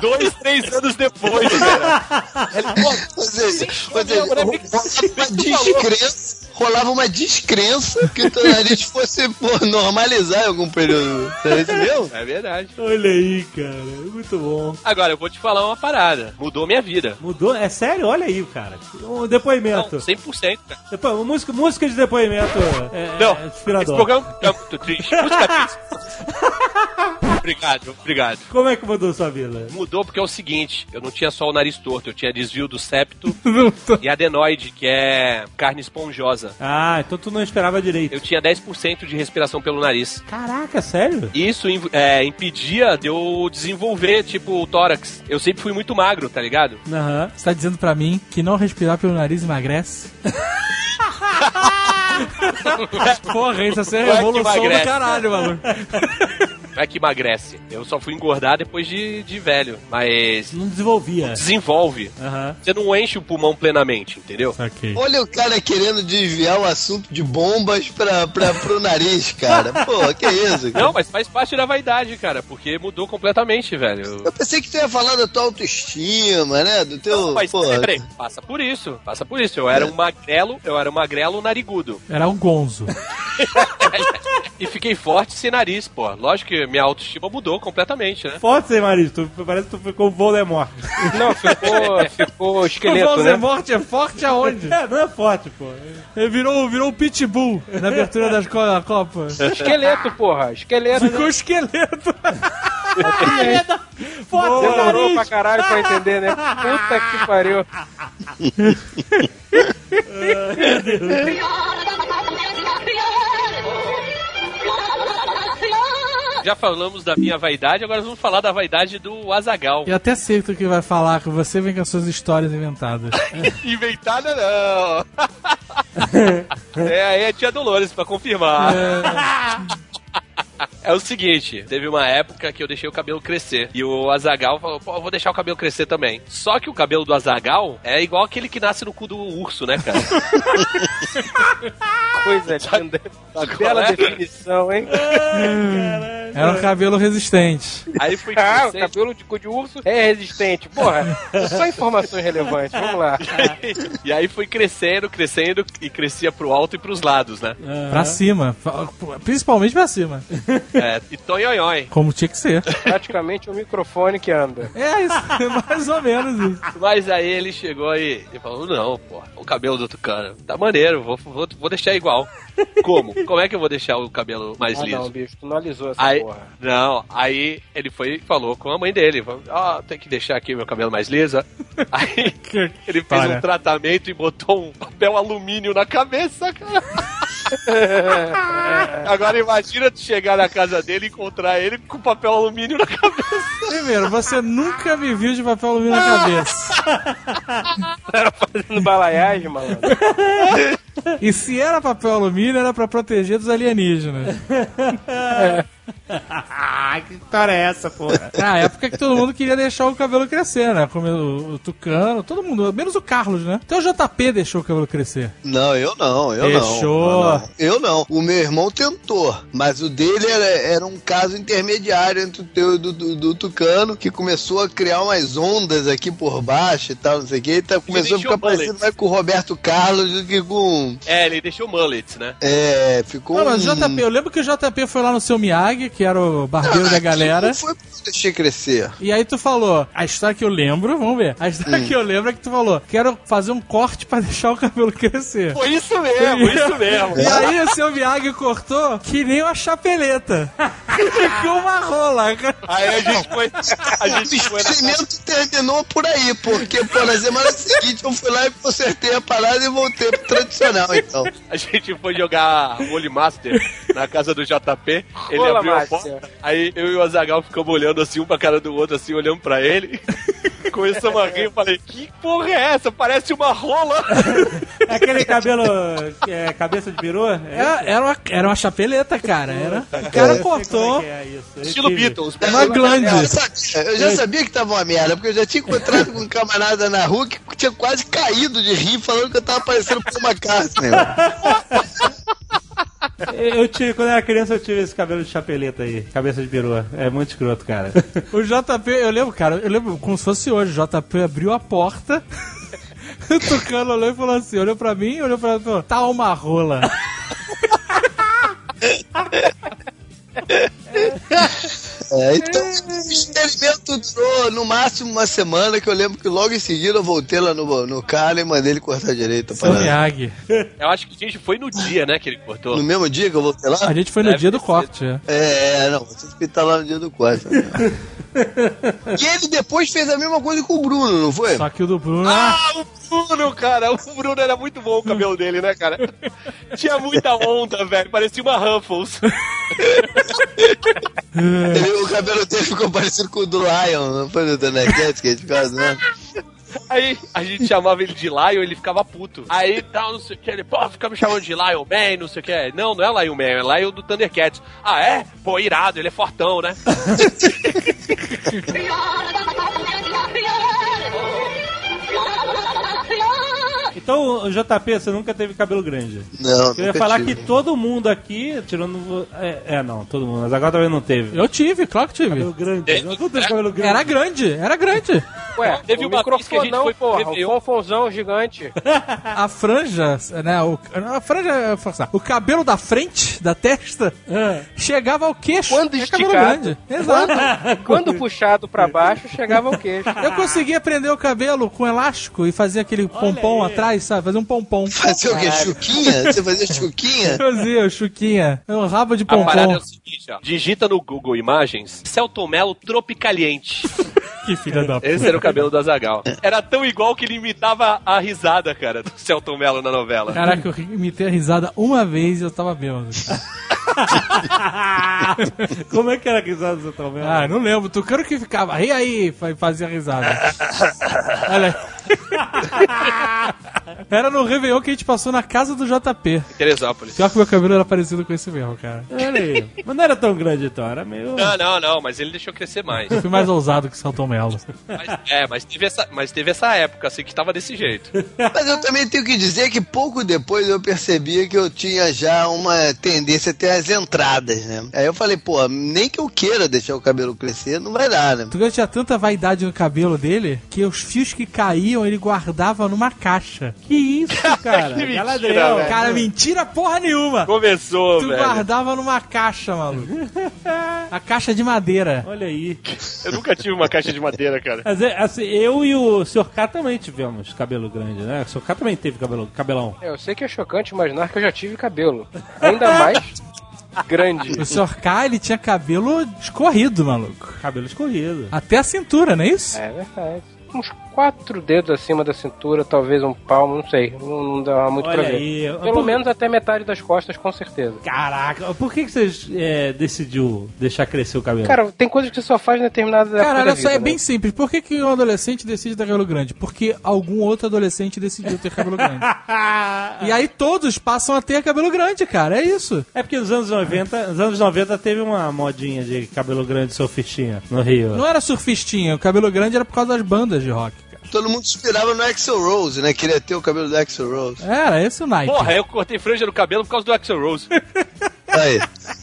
Dois, três anos depois, cara. Ele, pô, Ou seja, ou seja, né? uma descrença, rolava uma descrença que o teu nariz fosse pô, normalizar em algum período. É isso mesmo? É verdade. Olha aí, cara. Muito bom. Agora, eu vou te falar uma parada. Mudou minha vida. Mudou? É sério? Olha aí, cara. Um Não, depoimento. 100%, cara. Uma música, música de depoimento é, Não, é esse inspirador. programa é muito triste. Música triste. obrigado, obrigado. Como é que mudou sua vida? Mudou porque é o seguinte, eu não tinha só o nariz torto, eu tinha desvio do septo Não e adenoide, que é carne esponjosa. Ah, então tu não esperava direito. Eu tinha 10% de respiração pelo nariz. Caraca, sério? Isso é, impedia de eu desenvolver, tipo, o tórax. Eu sempre fui muito magro, tá ligado? Aham. Você tá dizendo pra mim que não respirar pelo nariz emagrece? Porra, isso é que revolução do caralho, maluco. Não é que emagrece. Eu só fui engordar depois de, de velho. Mas Não desenvolvia. desenvolve. Aham. Você não enche o pulmão plenamente, entendeu? Ok. Olha o cara querendo desviar o assunto de bombas pra, pra, pro nariz, cara. Pô, que isso, cara? Não, mas faz parte da vaidade, cara, porque mudou completamente, velho. Eu pensei que tu ia falar da tua autoestima, né? Do teu. Não, mas pô, peraí, passa por isso, passa por isso. Eu era um magrelo, eu era um magrelo narigudo. Era um gonzo. e fiquei forte sem nariz, pô. Lógico que minha autoestima mudou completamente, né? Forte, sem marido. Tu, parece que tu ficou Voldemort. Não, ficou, ficou O esqueleto, né? Voldemort é forte aonde? É, não é forte, pô. Ele virou, virou o Pitbull na abertura da Copa. Esqueleto, porra. Esqueleto. Ficou esqueleto. Forte, sem Demorou pra caralho pra entender, né? Puta que pariu. Já falamos da minha vaidade, agora vamos falar da vaidade do Azagal. Eu até sei o que vai falar, que você vem com as suas histórias inventadas. Inventada não. é, aí é tia Dolores pra confirmar. É o seguinte, teve uma época que eu deixei o cabelo crescer. E o Azagal falou, pô, eu vou deixar o cabelo crescer também. Só que o cabelo do Azagal é igual aquele que nasce no cu do urso, né, cara? Coisa linda. Bela é? definição, hein? Era um cabelo resistente. Aí fui Ah, o cabelo de cu de urso é resistente. Porra, só informações relevantes. Vamos lá. e aí fui crescendo, crescendo e crescia pro alto e pros lados, né? Pra cima. Principalmente pra cima. É, e tonhonhói. Como tinha que ser. Praticamente o microfone que anda. É isso, mais ou menos isso. Mas aí ele chegou e, e falou: Não, pô, o cabelo do Tucano tá maneiro, vou, vou, vou deixar igual. Como? Como é que eu vou deixar o cabelo mais Ah, liso? não, bicho, tu não alisou essa Aí, porra. não, aí ele foi e falou com a mãe dele: Ó, tem que deixar aqui meu cabelo mais liso. Aí ele fez Para. um tratamento e botou um papel alumínio na cabeça, cara. Agora imagina tu chegar na casa dele e encontrar ele com papel alumínio na cabeça. Primeiro, você nunca me viu de papel alumínio na cabeça. Fazendo balaiagem, malandro. E se era papel alumínio, era pra proteger dos alienígenas. Ah, que história é essa, porra? Na época que todo mundo queria deixar o cabelo crescer, né? Como o, o Tucano, todo mundo, menos o Carlos, né? Até o JP deixou o cabelo crescer. Não, eu não, eu Deixou. não. não. Eu não. O meu irmão tentou, mas o dele era, era um caso intermediário entre o teu e do, do, do Tucano, que começou a criar umas ondas aqui por baixo e tal, não sei o que. E tá, começou a deixou ficar parecido mullet. mais com o Roberto Carlos do que com. É, ele deixou mullets, né? É, ficou. Não, mas o um- JP, eu lembro que o JP foi lá no seu Miyagi, que era o barbeiro da galera. Não foi porque eu deixei crescer. E aí tu falou, a história que eu lembro, vamos ver. A história que eu lembro é que tu falou, quero fazer um corte pra deixar o cabelo crescer. Foi isso mesmo, isso mesmo. E aí o seu Miyagi cortou que nem uma chapeleta. Ficou uma rola. cara. Aí a gente foi. A O gente foi na experimento terminou por aí, porque pô, na semana seguinte eu fui lá e consertei a parada e voltei pro tradicional, então. A gente foi jogar Holy Master na casa do JP. Ele Rola abriu a porta. Aí eu e o Azagal ficamos olhando assim, um pra cara do outro, assim, olhando pra ele. Começamos a rir. Eu falei: Que porra é essa? Parece uma rola. É aquele cabelo. É, cabeça de peru? É, Era, era, uma, era uma chapeleta, cara. Era, o cara cortou é é Estilo tive. Beatles. uma Eu glande. já sabia, eu já sabia que tava uma merda, porque eu já tinha encontrado com um camarada na rua que tinha quase caído de rir, falando que eu tava parecendo com uma McCartney. Eu tive, quando eu era criança, eu tive esse cabelo de chapeleta aí, cabeça de peru. É muito escroto, cara. O JP, eu lembro, cara, eu lembro como se fosse hoje. O JP abriu a porta. O Tucano olhou e falou assim: olhou pra mim, olhou pra mim e falou: tá uma rola. É, então, o experimento durou no máximo uma semana, que eu lembro que logo em seguida eu voltei lá no, no cara e mandei ele cortar direito. Miyagi. Eu acho que a gente foi no dia, né, que ele cortou. No mesmo dia que eu voltei lá? A gente foi no Deve dia do corte. é. É, não, você tem que estar lá no dia do corte. né? e ele depois fez a mesma coisa com o Bruno, não foi? Só que o do Bruno. Ah, o Bruno, cara. O Bruno era muito bom o cabelo dele, né, cara? Tinha muita onda, velho. Parecia uma Ruffles. O cabelo dele ficou parecido com o do Lion, não foi no Thundercats que a gente ficava zoando? Aí a gente chamava ele de Lion, ele ficava puto. Aí tal, não sei o que, ele, pô, fica me chamando de Lion Man, não sei o que. Não, não é Lion Man, é Lion do Thundercats. Ah, é? Pô, irado, ele é fortão, né? Então, JP, você nunca teve cabelo grande. Não, Eu ia falar tive. que todo mundo aqui, tirando. É, é, não, todo mundo, mas agora também não teve. Eu tive, claro que tive. Cabelo grande. Não, todo teve cabelo grande. Era grande, era grande. Ué, Teve o uma vez que a gente microfonão, foi porra, o fonfonzão gigante. A franja, né? O, a franja, assim, o cabelo da frente, da testa, chegava ao queixo. Quando É esticado. grande. Exato. Quando puxado pra baixo, chegava ao queixo. Eu conseguia prender o cabelo com elástico e fazer aquele pompom aí. atrás, sabe? Fazer um pompom. Fazer o quê? Chuquinha? Você fazia chuquinha? Fazia, o chuquinha. Um rabo de A parada é pompom. o seguinte, ó. Digita no Google Imagens Celton Mello Tropicaliente. Que filha da Esse era o cabelo do Azagal. Era tão igual que ele imitava a risada, cara, do Celton Mello na novela. Caraca, eu imitei a risada uma vez e eu tava bêbado. Como é que era a risada do Tom Melo? Ah, não lembro. Tucano que ficava, ri aí, fa- fazia risada. Olha aí. Era no Réveillon que a gente passou na casa do JP. Teresópolis. Pior que meu cabelo era parecido com esse mesmo, cara. Olha aí. Mas não era tão grande então, era meio... Não, não, não, mas ele deixou crescer mais. Fui mais ousado que o Celton Mello. Mas- é, mas teve, essa, mas teve essa época, assim, que tava desse jeito. Mas eu também tenho que dizer que pouco depois eu percebia que eu tinha já uma tendência a ter as entradas, né? Aí eu falei, pô, nem que eu queira deixar o cabelo crescer, não vai dar, né? Tucano tinha tanta vaidade no cabelo dele que os fios que caíam ele guardava numa caixa. Que isso, cara? Que mentira, Galadriel. velho. Cara, mentira porra nenhuma! Começou, Tu velho. guardava numa caixa, maluco. A caixa de madeira. Olha aí. Eu nunca tive uma caixa de madeira, cara. Mas é, assim, eu e o Sr. K também tivemos cabelo grande, né? O Sr. K também teve cabelo, cabelão. É, Eu sei que é chocante imaginar que eu já tive cabelo. Ainda mais grande. O Sr. K, ele tinha cabelo escorrido, maluco. Cabelo escorrido. Até a cintura, não é isso? É verdade. Uns quatro dedos acima da cintura, talvez um palmo, não sei. Não, não dá muito Olha pra ver. aí. Pelo Por- menos até metade das costas, com certeza. Caraca, por que, que você é, decidiu deixar crescer o cabelo? Cara, tem coisas que você só faz em determinada Cara, olha só, é né? bem simples. Por que, que um adolescente decide ter cabelo grande? Porque algum outro adolescente decidiu ter cabelo grande. e aí todos passam a ter cabelo grande, cara. É isso. É porque nos anos 90, nos anos 90 teve uma modinha de cabelo grande surfistinha no Rio. Não era surfistinha, o cabelo grande era por causa das bandas de rock. Todo mundo inspirava no Axel Rose, né? Queria ter o cabelo do Axel Rose. Era esse o naipe. Porra, eu cortei franja no cabelo por causa do Axel Rose. Aí.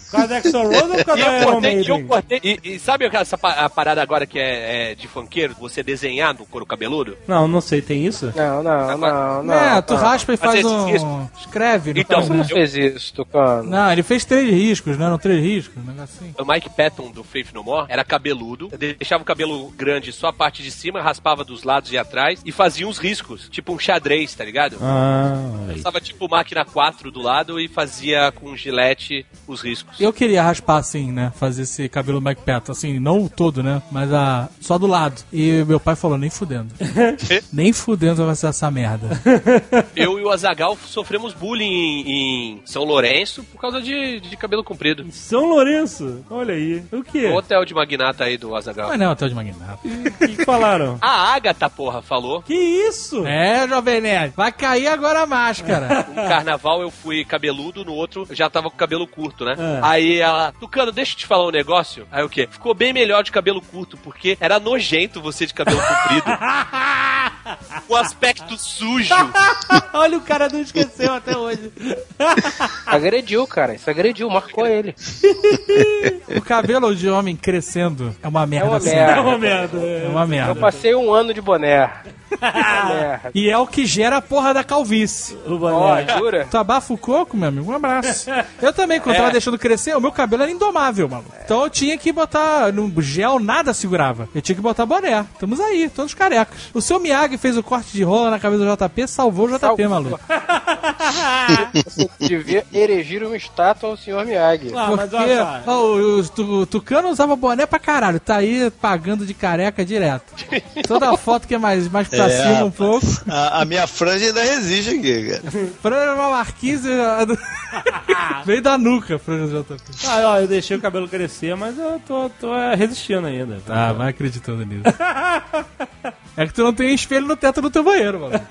Por causa do Axl Rose ou por causa E eu Iron cortei, e eu Maiden? cortei. E, e sabe essa a parada agora que é, é de funkeiro? Você desenhar no couro cabeludo? Não, não sei, tem isso? Não, não, não, não. é, tu não. raspa e faz um. risco- Escreve, não Então, faz, Você né? não fez isso, Tucano. Não, ele fez três riscos, não eram três riscos? Um negocinho. O Mike Patton do Faith No More era cabeludo, deixava o cabelo grande só a parte de cima, raspava dos lados e atrás e fazia uns riscos, tipo um xadrez, tá ligado? Ah. Passava tipo máquina 4 do lado e fazia com gilete os riscos. Eu queria raspar assim, né? Fazer esse cabelo Mike Patton, assim, não o todo, né? Mas a só do lado. E meu pai falou, nem fudendo. nem fudendo vai ser essa merda. Eu e o Azagal sofremos bullying em, em São Lourenço por causa de, de cabelo comprido. São Lourenço, olha aí. O quê? O hotel de magnata aí do Azagal. Mas não é hotel de magnata. O que falaram? A Agatha, porra, falou. Que isso? É, Jovem Nerd, vai cair agora a máscara. Um carnaval eu fui cabeludo, no outro eu já tava com cabelo curto, né? É. Aí ela, Tucano, deixa eu te falar um negócio. Aí o quê? Ficou bem melhor de cabelo curto, porque era nojento você de cabelo comprido. o aspecto sujo. olha, o cara não esqueceu até hoje. Agrediu, cara. Isso agrediu, marcou ele. o cabelo de homem crescendo é uma merda. uma assim. merda. É uma merda. É uma Eu merda. passei um ano de boné. Merda. E é o que gera a porra da calvície. O Ó, boné. jura? Tu abafa o coco, meu amigo, um abraço. Eu também, quando tava deixando crescer, o meu cabelo era indomável, maluco. Então eu tinha que botar no gel, nada segurava. Eu tinha que botar boné. Estamos aí, todos carecas. O seu Miyagi fez o corte de rola na cabeça do JP, salvou o JP, Salvou. maluco. Você devia erigir uma estátua ao senhor Miyagi. Ah, mas Porque só. ó, o, o o Tucano usava boné pra caralho, tá aí pagando de careca direto. Toda foto que é mais, mais pra É. cima um pouco. A, a minha franja ainda resiste aqui, cara. Franja uma marquise veio da nuca, franja do JP. Ah, ó, eu deixei o cabelo crescer, mas eu tô, tô é, resistindo ainda. Tá, vai acreditando nisso. É que tu não tem espelho no teto do teu banheiro, mano.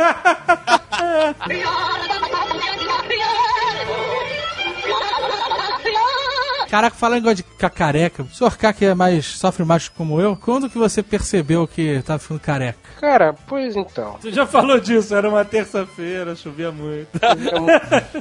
Caraca, falando em negócio de ca- careca, o senhor K que é mais, sofre mais como eu, quando que você percebeu que tava ficando careca? Cara, pois então. Você já falou disso, era uma terça-feira, chovia muito.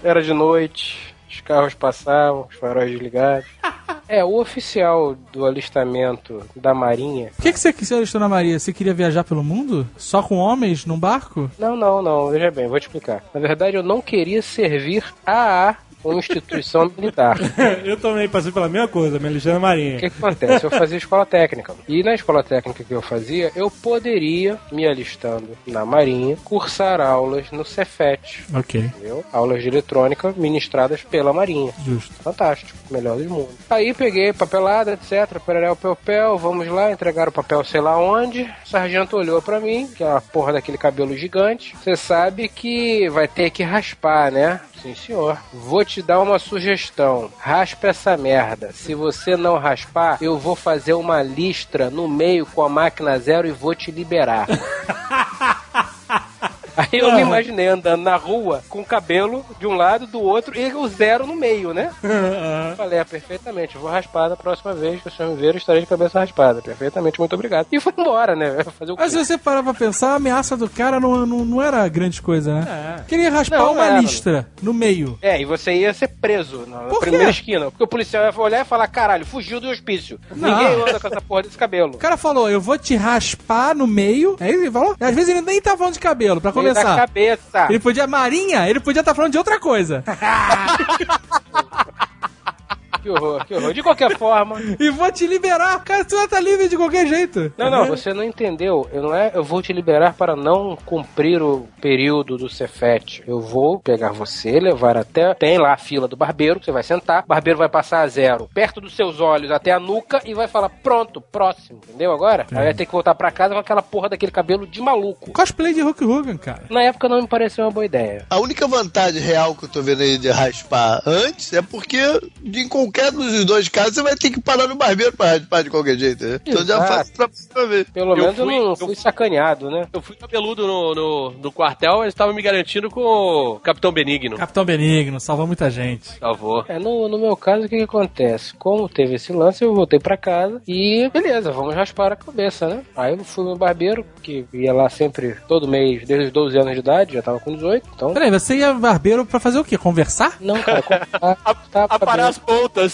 Era de noite, os carros passavam, os faróis desligados. É, o oficial do alistamento da Marinha. Por que, que você se alistou na Maria? Você queria viajar pelo mundo? Só com homens num barco? Não, não, não, veja bem, vou te explicar. Na verdade, eu não queria servir a uma instituição militar. eu também passei pela mesma coisa, me alistei na Marinha. O que, que acontece? Eu fazia escola técnica. E na escola técnica que eu fazia, eu poderia, me alistando na Marinha, cursar aulas no Cefet. Ok. Entendeu? Aulas de eletrônica ministradas pela Marinha. Justo. Fantástico. Melhor do mundo. Aí peguei papelada, etc. Pererel, papel, vamos lá, entregar o papel sei lá onde. O sargento olhou pra mim, que é a porra daquele cabelo gigante. Você sabe que vai ter que raspar, né? Sim, senhor. Vou te dar uma sugestão. Raspa essa merda. Se você não raspar, eu vou fazer uma listra no meio com a máquina zero e vou te liberar. Aí eu me imaginei andando na rua com o cabelo de um lado, do outro e o zero no meio, né? Falei, é, perfeitamente, vou raspar da próxima vez que o senhor me ver, estarei de cabeça raspada. Perfeitamente, muito obrigado. E foi embora, né? Fazer o Mas quê? se você parar pra pensar, a ameaça do cara não, não, não era grande coisa, né? Queria raspar Não, uma era. listra no meio. É, e você ia ser preso na Por primeira esquina. Porque o policial ia olhar e falar, caralho, fugiu do hospício. Não. Ninguém anda com essa porra desse cabelo. O cara falou, eu vou te raspar no meio. É isso que ele falou? Às vezes ele nem tá falando de cabelo, pra Da começar. cabeça. Ele podia, Marinha, ele podia estar falando de outra coisa. Que horror, que horror. De qualquer forma. e vou te liberar. Cara, tu vai tá livre de qualquer jeito. Não, não, você não entendeu. Eu não é, eu vou te liberar para não cumprir o período do Cefet. Eu vou pegar você, levar até. Tem lá a fila do barbeiro, você vai sentar. O barbeiro vai passar a zero perto dos seus olhos até a nuca e vai falar: pronto, próximo. Entendeu agora? Aí vai ter que voltar pra casa com aquela porra daquele cabelo de maluco. Cosplay de Hulk Hogan, cara. Na época não me pareceu uma boa ideia. A única vantagem real que eu tô vendo aí de raspar antes é porque de em qualquer dos dois casos você vai ter que parar no barbeiro pra raspar de qualquer jeito, né? Então já faz pra, ver. Pelo Eu menos eu, fui- não eu fui fui- sacaneado, né? Eu fui cabeludo no, no, no quartel, eles estavam me garantindo com o Capitão Benigno. Capitão Benigno, salvou muita gente. Salvou. É, no, no meu caso, o que, que acontece? Como teve esse lance, eu voltei pra casa e beleza, vamos raspar a cabeça, né? Aí eu fui no barbeiro, que ia lá sempre, todo mês, desde os 12 anos de idade, já tava com 18, então. Peraí, você ia barbeiro pra fazer o quê? Conversar? Não, cara, tá, tá, Aparar as pontas.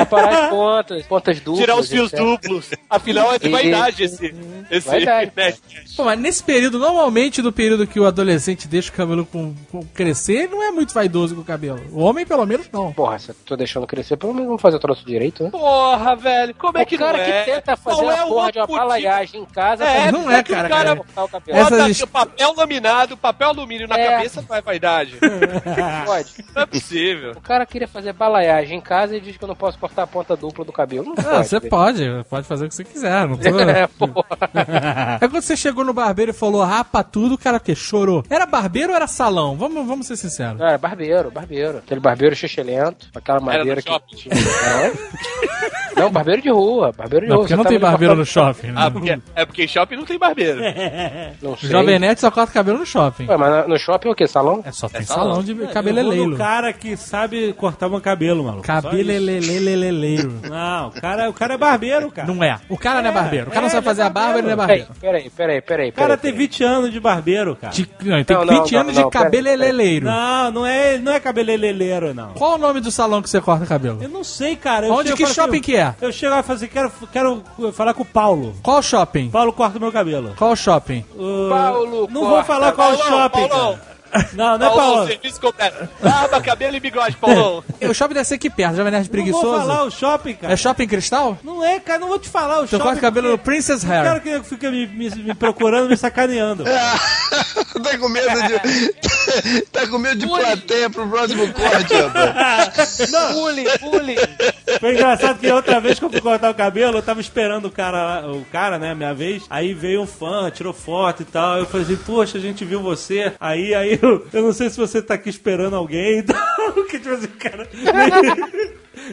Aparar as pontas, pontas duplas. Tirar os fios etc. duplos. Afinal, é de vaidade esse. esse Vaidade. né? Pô, mas nesse período, normalmente do período que o adolescente deixa o cabelo com, com crescer, ele não é muito vaidoso com o cabelo. O homem, pelo menos, não. Porra, se eu tô deixando crescer, pelo menos vamos fazer o troço direito, né? Porra, velho. Como é o que cara não que é? tenta fazer a é porra de uma outro balaiagem em casa É, não é, que o cara, cara o cabelo. Bota Essas- papel laminado, papel alumínio na É. cabeça, não é vaidade. Pode. Não é possível. O cara queria fazer balaiagem em casa e diz que eu não posso cortar a ponta dupla do cabelo. Não Ah, pode. você pode, pode fazer o que você quiser. Não tô... É, porra. É quando você chegou no barbeiro e falou rapa tudo, o cara o quê? Chorou. Era barbeiro ou era salão? Vamos, vamos ser sinceros. Não, era barbeiro, barbeiro. Aquele barbeiro xixelento, aquela madeira que. Não. barbeiro de rua, barbeiro de Não, rua. porque não tava tem barbeiro no shopping. Né? Ah, porque, é porque em shopping não tem barbeiro. Não sei. Jovem Nerd só corta cabelo no shopping. Ué, mas no shopping é o quê? Salão? É só tem salão. salão de Eu cabeleireiro. vou no cara que sabe cortar meu cabelo, maluco. Só isso. Cabeleleleleleiro. Não, o cara, o cara é barbeiro, cara. Não é. O cara não é barbeiro. O cara não é, sabe fazer é a barba, ele não é barbeiro. peraí, peraí, peraí. O cara tem peraí. 20 anos de barbeiro, cara. De- não, ele tem Não, não, 20 não, anos não, de cabeleleleiro. Não, não é, não é cabeleleleiro, não. Qual o nome do salão que você corta cabelo? Eu não sei, cara. Eu Onde chego que shopping assim, que é? Eu chego lá e falo assim, quero, quero falar com o Paulo. Qual shopping? Paulo corta meu cabelo. Qual shopping? Uh, Paulo não corta. vou falar qual Paulão, shopping, Paulão. cara. Não, não é Paulão, Paulo. serviço completo. Barba, cabelo e bigode, Paulão. O shopping deve ser aqui perto, Jovem Nerd Não preguiçoso. vou falar o shopping, cara. É shopping cristal? Não é, cara, não vou te falar o Então shopping. corta cabelo no Princess O cara Hair. que fica me, me- me procurando, me sacaneando. tá com medo de. tá com medo de plateia pro próximo corte, rapaz. Bullying, bullying. Foi engraçado que outra vez que eu fui cortar o cabelo, eu tava esperando o cara, o cara, né, minha vez. Aí veio um fã, tirou foto e tal. Eu falei assim, poxa, a gente viu você. Aí, aí eu, eu não sei se você tá aqui esperando alguém e tal. Que tipo assim, o cara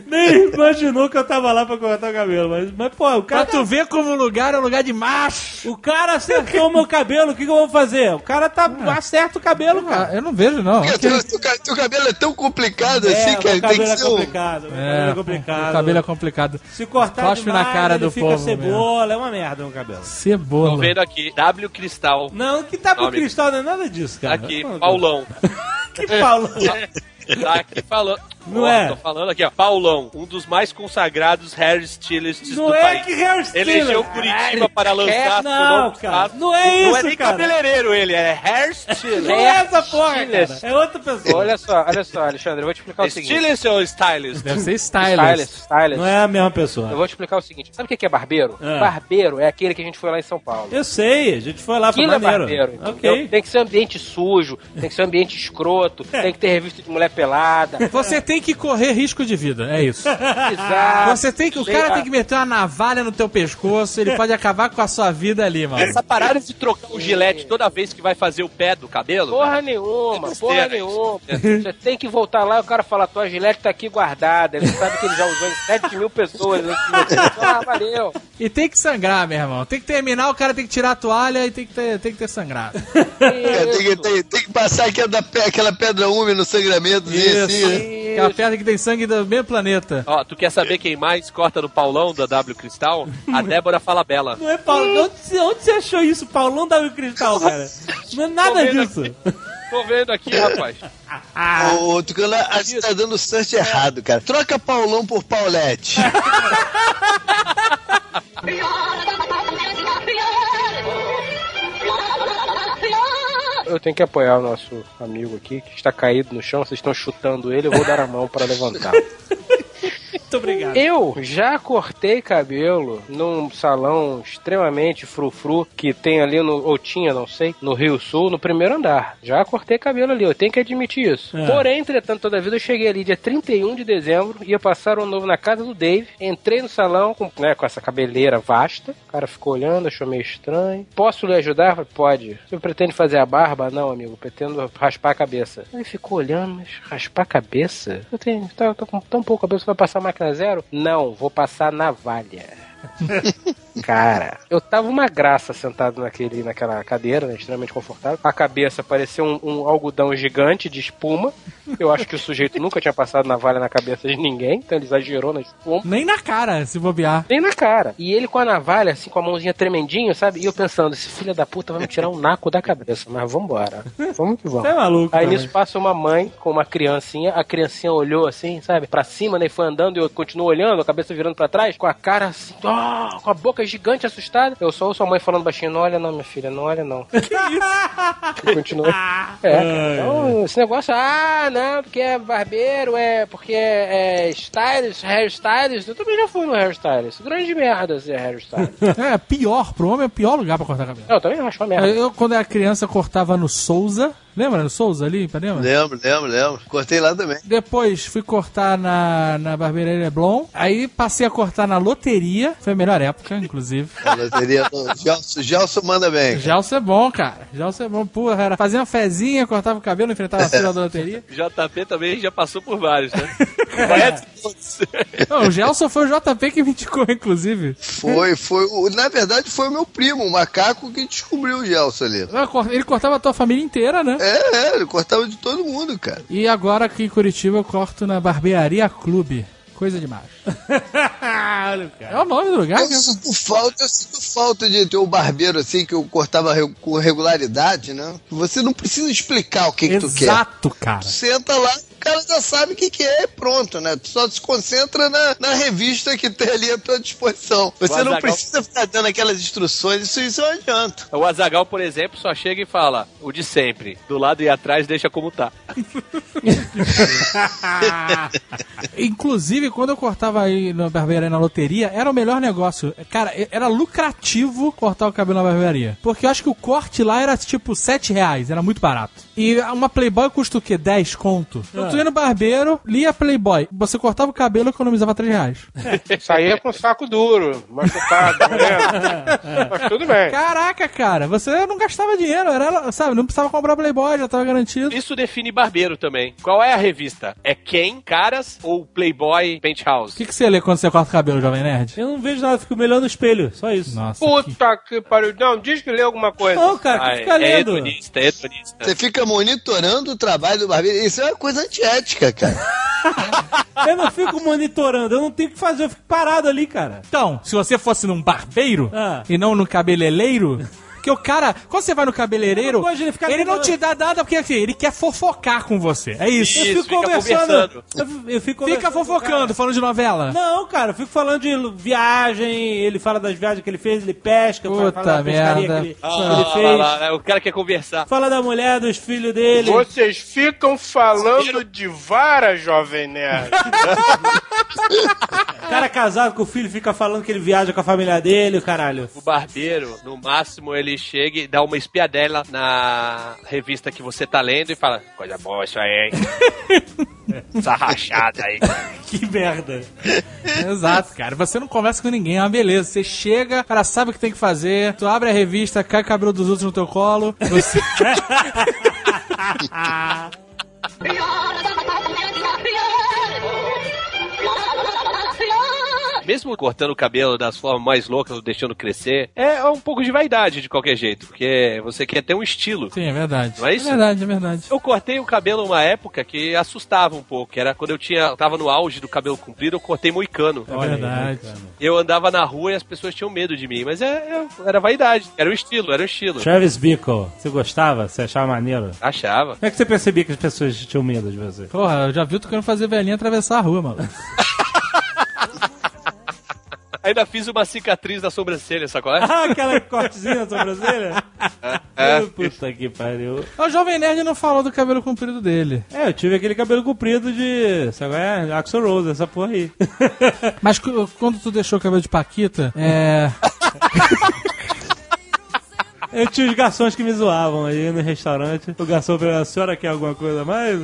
nem, imaginou que eu tava lá pra cortar o cabelo. Mas, mas pô, o Pra cara. tu ver como o lugar é um lugar de macho. O cara acertou o meu cabelo, o que, que eu vou fazer? O cara tá acerta o cabelo, cara. Ah, eu não vejo, não. Porque cabelo é tão complicado assim, É, cara. meu Tem que é ser um. complicado. Cabelo é É, complicado. o cabelo é complicado. Se cortar Cospe demais, na cara do fica povo cebola, é uma merda meu cabelo. Tô Cebola. vendo aqui, W Cristal. Não, que tá pro Nome. cristal não é nada disso, cara. Aqui, Pô, Paulão. Que Paulo? Tá aqui falando. Não Ó, é? Tô falando aqui, ó. Paulão, um dos mais consagrados hairstylists Não do é país. que hairstyle. Elegeu é um Curitiba para lançar Não, novo cara. Não é Não é isso, nem cara. cabeleireiro ele, é hairstylist. Não é essa porra, cara. É outra pessoa. Olha só, olha só, Alexandre, eu vou te explicar o seguinte. Stylist ou stylist? Deve ser Stylist, stylist. stylist. Não é a mesma pessoa. Eu vou te explicar o seguinte. Sabe o que que é barbeiro? Ah. Barbeiro é aquele que a gente foi lá em São Paulo. Eu sei, a gente foi lá, Aquilo é maneiro. barbeiro, entendeu? ok. Tem que ser ambiente sujo, tem que ser ambiente escroto, tem que ter revista de mulher pelada. Você tem que correr risco de vida, é isso. Exato. Você tem que, o cara tem que meter uma navalha no teu pescoço, ele pode acabar com a sua vida ali, mano. Essa parada de trocar o gilete toda vez que vai fazer o pé do cabelo? Porra nenhuma, É porra nenhuma. Você tem que voltar lá e o cara fala, tua gilete tá aqui guardada. Ele sabe que ele já usou em 7 mil pessoas. antes de você. Ah, valeu. E tem que sangrar, meu irmão. Tem que terminar, o cara tem que tirar a toalha e tem que ter, tem que ter sangrado. É, tem, que, tem- tem que passar aquela, pe- aquela pedra úmida no sangramento assim, né? Pedra que tem sangue do mesmo planeta. Ó, tu quer saber quem mais corta no Paulão da W Cristal? A Débora fala bela. Não é Paulo. Onde, você- onde você achou isso? Paulão da Cristal, cara. Não é nada vendo disso. Tô vendo aqui, rapaz. Ô, Tucano, acho que tá dando search errado, cara. Troca Paulão por Paulette. Eu tenho que apoiar o nosso amigo aqui, que está caído no chão. Vocês estão chutando ele, eu vou dar a mão para levantar. Muito obrigado. Eu já cortei cabelo num salão extremamente frufru que tem ali no. Ou tinha, não sei, no Rio Sul, no primeiro andar. Já cortei cabelo ali, eu tenho que admitir isso. É. Porém, entretanto, toda vida eu cheguei ali dia 31 de dezembro, ia passar o ano novo na casa do Dave. Entrei no salão com, né, com essa cabeleira vasta. O cara ficou olhando, achou meio estranho. Posso lhe ajudar? Pode. Você pretende fazer a barba? Não, amigo, pretendo raspar a cabeça. Ele ficou olhando, mas raspar a cabeça? Eu tenho, tá, eu tô com tão pouco cabelo, você vai passar máquina zero? Não, vou passar navalha. Cara, eu tava uma graça sentado naquele, naquela cadeira, né, extremamente confortável. A cabeça parecia um, um algodão gigante de espuma. Eu acho que o sujeito nunca tinha passado navalha na cabeça de ninguém, então ele exagerou na espuma. Nem na cara, se bobear. Nem na cara. E ele com a navalha, assim, com a mãozinha tremendinho, sabe? E eu pensando, esse filho da puta vai me tirar um naco da cabeça. Mas vambora. Vamos que Você é vamos. maluco. Aí nisso passa uma mãe com uma criancinha, a criancinha olhou assim, sabe, pra cima, né, e foi andando e eu continuo olhando, a cabeça virando pra trás, com a cara assim, ó, com a boca gigante, assustada. Eu só ouço a mãe falando baixinho, não olha não, minha filha, não olha não. Que isso? Continua. É, cara, então, esse negócio, ah, não, porque é barbeiro, é porque é, é stylist, hairstylist, eu também já fui no hairstylist. Grande merda ser hairstylist. É, pior, pro homem é o pior lugar pra cortar cabelo. eu também acho uma merda. Eu, quando era criança, cortava no Souza. Lembra no Souza ali, em Ipanema? Lembro, lembro, lembro. Cortei lá também. Depois fui cortar na, na barbearia Leblon. Aí passei a cortar na loteria. Foi a melhor época, inclusive. A loteria do Gelson, Gelson manda bem. Gelson é bom, cara. Gelson é bom. Porra, era fazia uma fezinha, cortava o cabelo, enfrentava a fila da loteria. JP também já passou por vários, né? Não, o Gelson foi o JP que me indicou, inclusive. Foi, foi. Na verdade, foi o meu primo, o macaco, que descobriu o Gelson ali. Ele cortava a tua família inteira, né? É, é, ele cortava de todo mundo, cara. E agora aqui em Curitiba eu corto na Barbearia Clube. Coisa demais. Olha, cara. É o nome do lugar? Eu sinto falta, eu sinto falta de ter um barbeiro assim que eu cortava re- com regularidade, né? Você não precisa explicar o que, que tu quer. Exato, cara. Tu senta lá, cara já sabe o que, que é e pronto, né? Tu só se concentra na, na revista que tem ali à tua disposição. Você não Azaghal- precisa ficar dando aquelas instruções, isso, isso não adianta. O Azagal, por exemplo, só chega e fala o de sempre. Do lado e atrás deixa como tá. Inclusive, quando eu cortava aí na barbearia na loteria, era o melhor negócio. Cara, era lucrativo cortar o cabelo na barbearia. Porque eu acho que o corte lá era tipo 7 reais, era muito barato. E uma Playboy custa o quê? 10 conto. Então tu ia no barbeiro, lia Playboy. Você cortava o cabelo e economizava 3 reais. Saía com saco duro, machucado, né? Mas tudo bem. Caraca, cara, você não gastava dinheiro, era, sabe, não precisava comprar Playboy, já tava garantido. Isso define barbeiro também. Qual é a revista? É quem, Caras ou Playboy O Penthouse? que, que você lê quando você corta o cabelo, Jovem Nerd? Eu não vejo nada, fico me olhando no espelho, só isso. Nossa. que- Puta que pariu. Não, diz que lê alguma coisa. Não, cara, que fica é lendo. hedonista, é hedonista. Você fica monitorando o trabalho do barbeiro. Isso é uma coisa antiética, cara. Eu não fico monitorando, eu não tenho o que fazer, eu fico parado ali, cara. Então, se você fosse num barbeiro Ah. e não no cabeleireiro, Porque o cara, quando você vai no cabeleireiro, Eu não ele ele não te dá nada porque assim, ele quer fofocar com você. É isso. Eu Isso, fico fica conversando. Eu, eu fico Fica conversando o fofocando, falando de novela. Não, cara, eu fico falando de viagem, ele fala das viagens que ele fez, ele pesca, fala- Puta fala da pescaria merda. que ele, Ah, que ele lá, fez. lá, lá, o cara quer conversar. Fala da mulher, dos filhos dele. Vocês ficam falando de vara, jovem nerd. O cara casado com o filho fica falando que ele viaja com a família dele, o caralho. O barbeiro, no máximo, ele chega e dá uma espiadela na revista que você tá lendo e fala: Coisa boa isso aí, hein? Essa rachada aí. Que merda. Exato, cara. Você não conversa com ninguém, é uma beleza. Você chega, o cara sabe o que tem que fazer, tu abre a revista, cai o cabelo dos outros no teu colo. Você... Mesmo cortando o cabelo das formas mais loucas ou deixando crescer, é um pouco de vaidade de qualquer jeito, porque você quer ter um estilo. Sim, é verdade. Não é isso? verdade, é verdade. Eu cortei o cabelo uma época que assustava um pouco, que era quando eu tinha, tava no auge do cabelo comprido, eu cortei moicano. É verdade. Eu andava na rua e as pessoas tinham medo de mim, mas é, é- era vaidade, era o estilo, era o estilo. Travis Bickle, você gostava? Você achava maneiro? Achava. Como é que você percebia que as pessoas tinham medo de você? Porra, eu já vi tu querendo fazer velhinha atravessar a rua, mano. Ainda fiz uma cicatriz na sobrancelha, sacou? é? Ah, aquela cortezinha na sobrancelha? É. Puta que pariu. O Jovem Nerd não falou do cabelo comprido dele. É, eu tive aquele cabelo comprido de. Sabe qual é? Axel Rose, essa porra aí. Mas quando tu deixou o cabelo de Paquita, é. Eu tinha os garçons que me zoavam aí no restaurante. O garçom perguntava, a senhora quer alguma coisa a mais?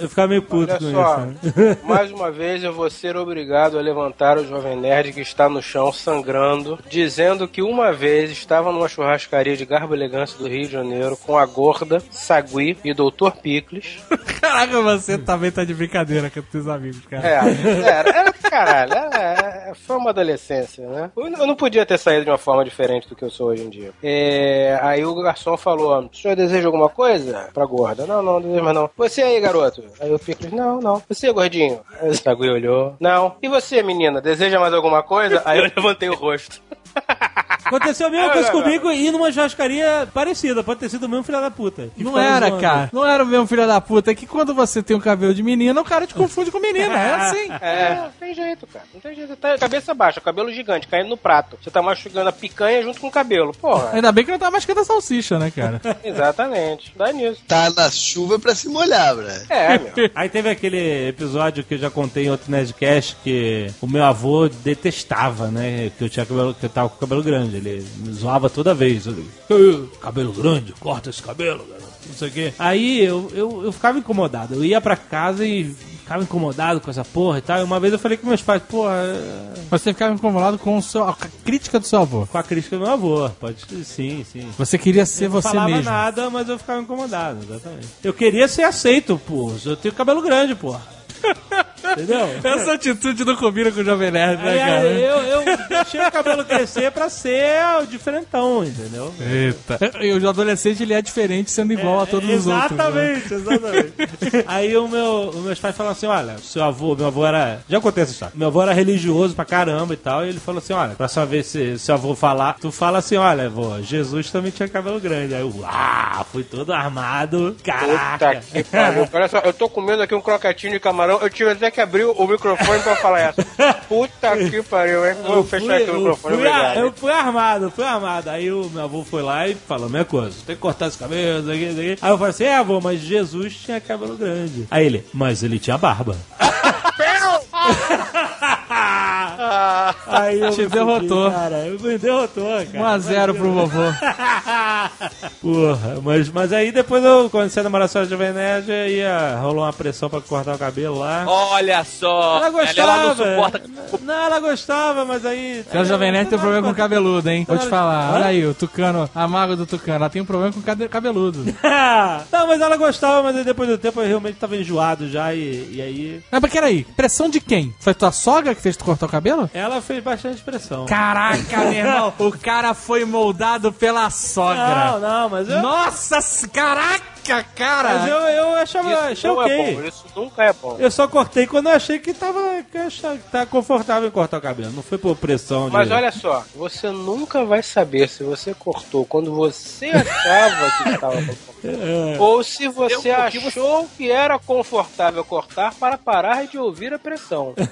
Eu ficava meio puto Olha com só, isso. né? mais uma vez eu vou ser obrigado a levantar o Jovem Nerd que está no chão sangrando, dizendo que uma vez estava numa churrascaria de garbo elegância do Rio de Janeiro com a Gorda, Sagui e Dr. Picles. Caraca, você também tá de brincadeira com os amigos, cara. É, era, era caralho, era- é, foi uma adolescência, né? Eu, eu não podia ter saído de uma forma diferente do que eu sou hoje em dia. É, aí o garçom falou: o senhor deseja alguma coisa? Pra gorda. Não, não, não desejo mais não. Você aí, garoto? Aí o Picles, não, não. Você, gordinho? Aí o Sagui olhou. Não. E você, menina, deseja mais alguma coisa? Aí eu levantei o rosto. Aconteceu a mesma Não, coisa comigo e numa churrascaria parecida. Pode ter sido o mesmo filho da puta. que Não era, zoando. cara. Não era o mesmo filho da puta. É que quando você tem um cabelo de menina, o cara te confunde com menina. É assim. É, não tem jeito, cara. Não tem jeito. Tá cabeça baixa, cabelo gigante, caindo no prato. Você tá mastigando a picanha junto com o cabelo. Porra. Ainda bem que não tá mascando a salsicha, né, cara? Exatamente. Dá nisso. Tá na chuva pra se molhar, bro. É, meu. Aí teve aquele episódio que eu já contei em outro Nerdcast que o meu avô detestava, né? Que eu tinha cabelo, que eu tava com cabelo grande. Ele me zoava toda vez. Ele, "Ê, cabelo grande, corta esse cabelo, garoto. Não sei o quê. Aí eu, eu, eu ficava incomodado. Eu ia pra casa e ficava incomodado com essa porra e tal. E uma vez eu falei com meus pais, porra, é, Você ficava incomodado com o seu, a crítica do seu avô. com a crítica do meu avô. Pode sim, sim. Você queria ser Eu não você falava mesmo. nada, mas eu ficava incomodado, exatamente. Eu queria ser aceito, pô. Eu tenho cabelo grande, pô. Entendeu? Essa atitude não combina com o Jovem Nerd, né, Aí, cara? eu, eu deixei o cabelo crescer pra ser o diferentão, entendeu? Eita. E o adolescente ele é diferente sendo igual a todos os outros. né? Exatamente, exatamente. Aí o meu, os meus pais falaram assim: olha, seu avô, meu avô era. Já contei essa história. Meu avô era religioso pra caramba e tal. E ele falou assim: olha, próxima vez se seu avô falar, tu fala assim: olha, avô, Jesus também tinha cabelo grande. Aí eu, uau, fui todo armado. Puta Caraca. que pariu. Olha só, eu tô comendo aqui um croquetinho de camarão. Eu tive até que abrir o microfone pra falar essa. Puta que pariu, hein? Vou Eu fechar aqui o microfone, fui, obrigado. eu fui armado, fui armado. Aí o meu avô foi lá e falou a mesma coisa. Tem que cortar esse cabelo, isso aqui, isso aqui. Aí eu falei assim, é avô, mas Jesus tinha cabelo grande. Aí ele, mas ele tinha barba. Aí eu Te derrotou. cara. Eu me derrotou, cara. 1x0 pro vovô. Porra, mas, mas aí depois eu, quando você namorar sua Jovem Nerd, ia, rolou uma pressão pra cortar o cabelo lá. Olha só! Ela gostava. Ela não suporta. Não, ela gostava, mas aí. Senhora Jovem Nerd tem um problema com cabeludo, hein? Vou te falar. Olha aí, o Tucano, a maga do Tucano, ela tem um problema com cabeludo. não, mas ela gostava, mas aí depois do tempo eu realmente tava enjoado já e, e aí. Mas peraí, pressão de quem? Foi tua sogra que fez tu cortar o cabelo? Ela fez bastante pressão. Caraca, meu irmão, o cara foi moldado pela sogra. Não, não, mas eu. Nossa, caraca! Cara. Mas eu, eu achava, achei Isso não ok. é bom, isso nunca é bom. Eu só cortei quando eu achei que tava, que achava que tava confortável em cortar o cabelo. Não foi por pressão de... Mas olha só, você nunca vai saber se você cortou quando você achava que estava confortável. Ou se você um achou que era confortável cortar para parar de ouvir a pressão.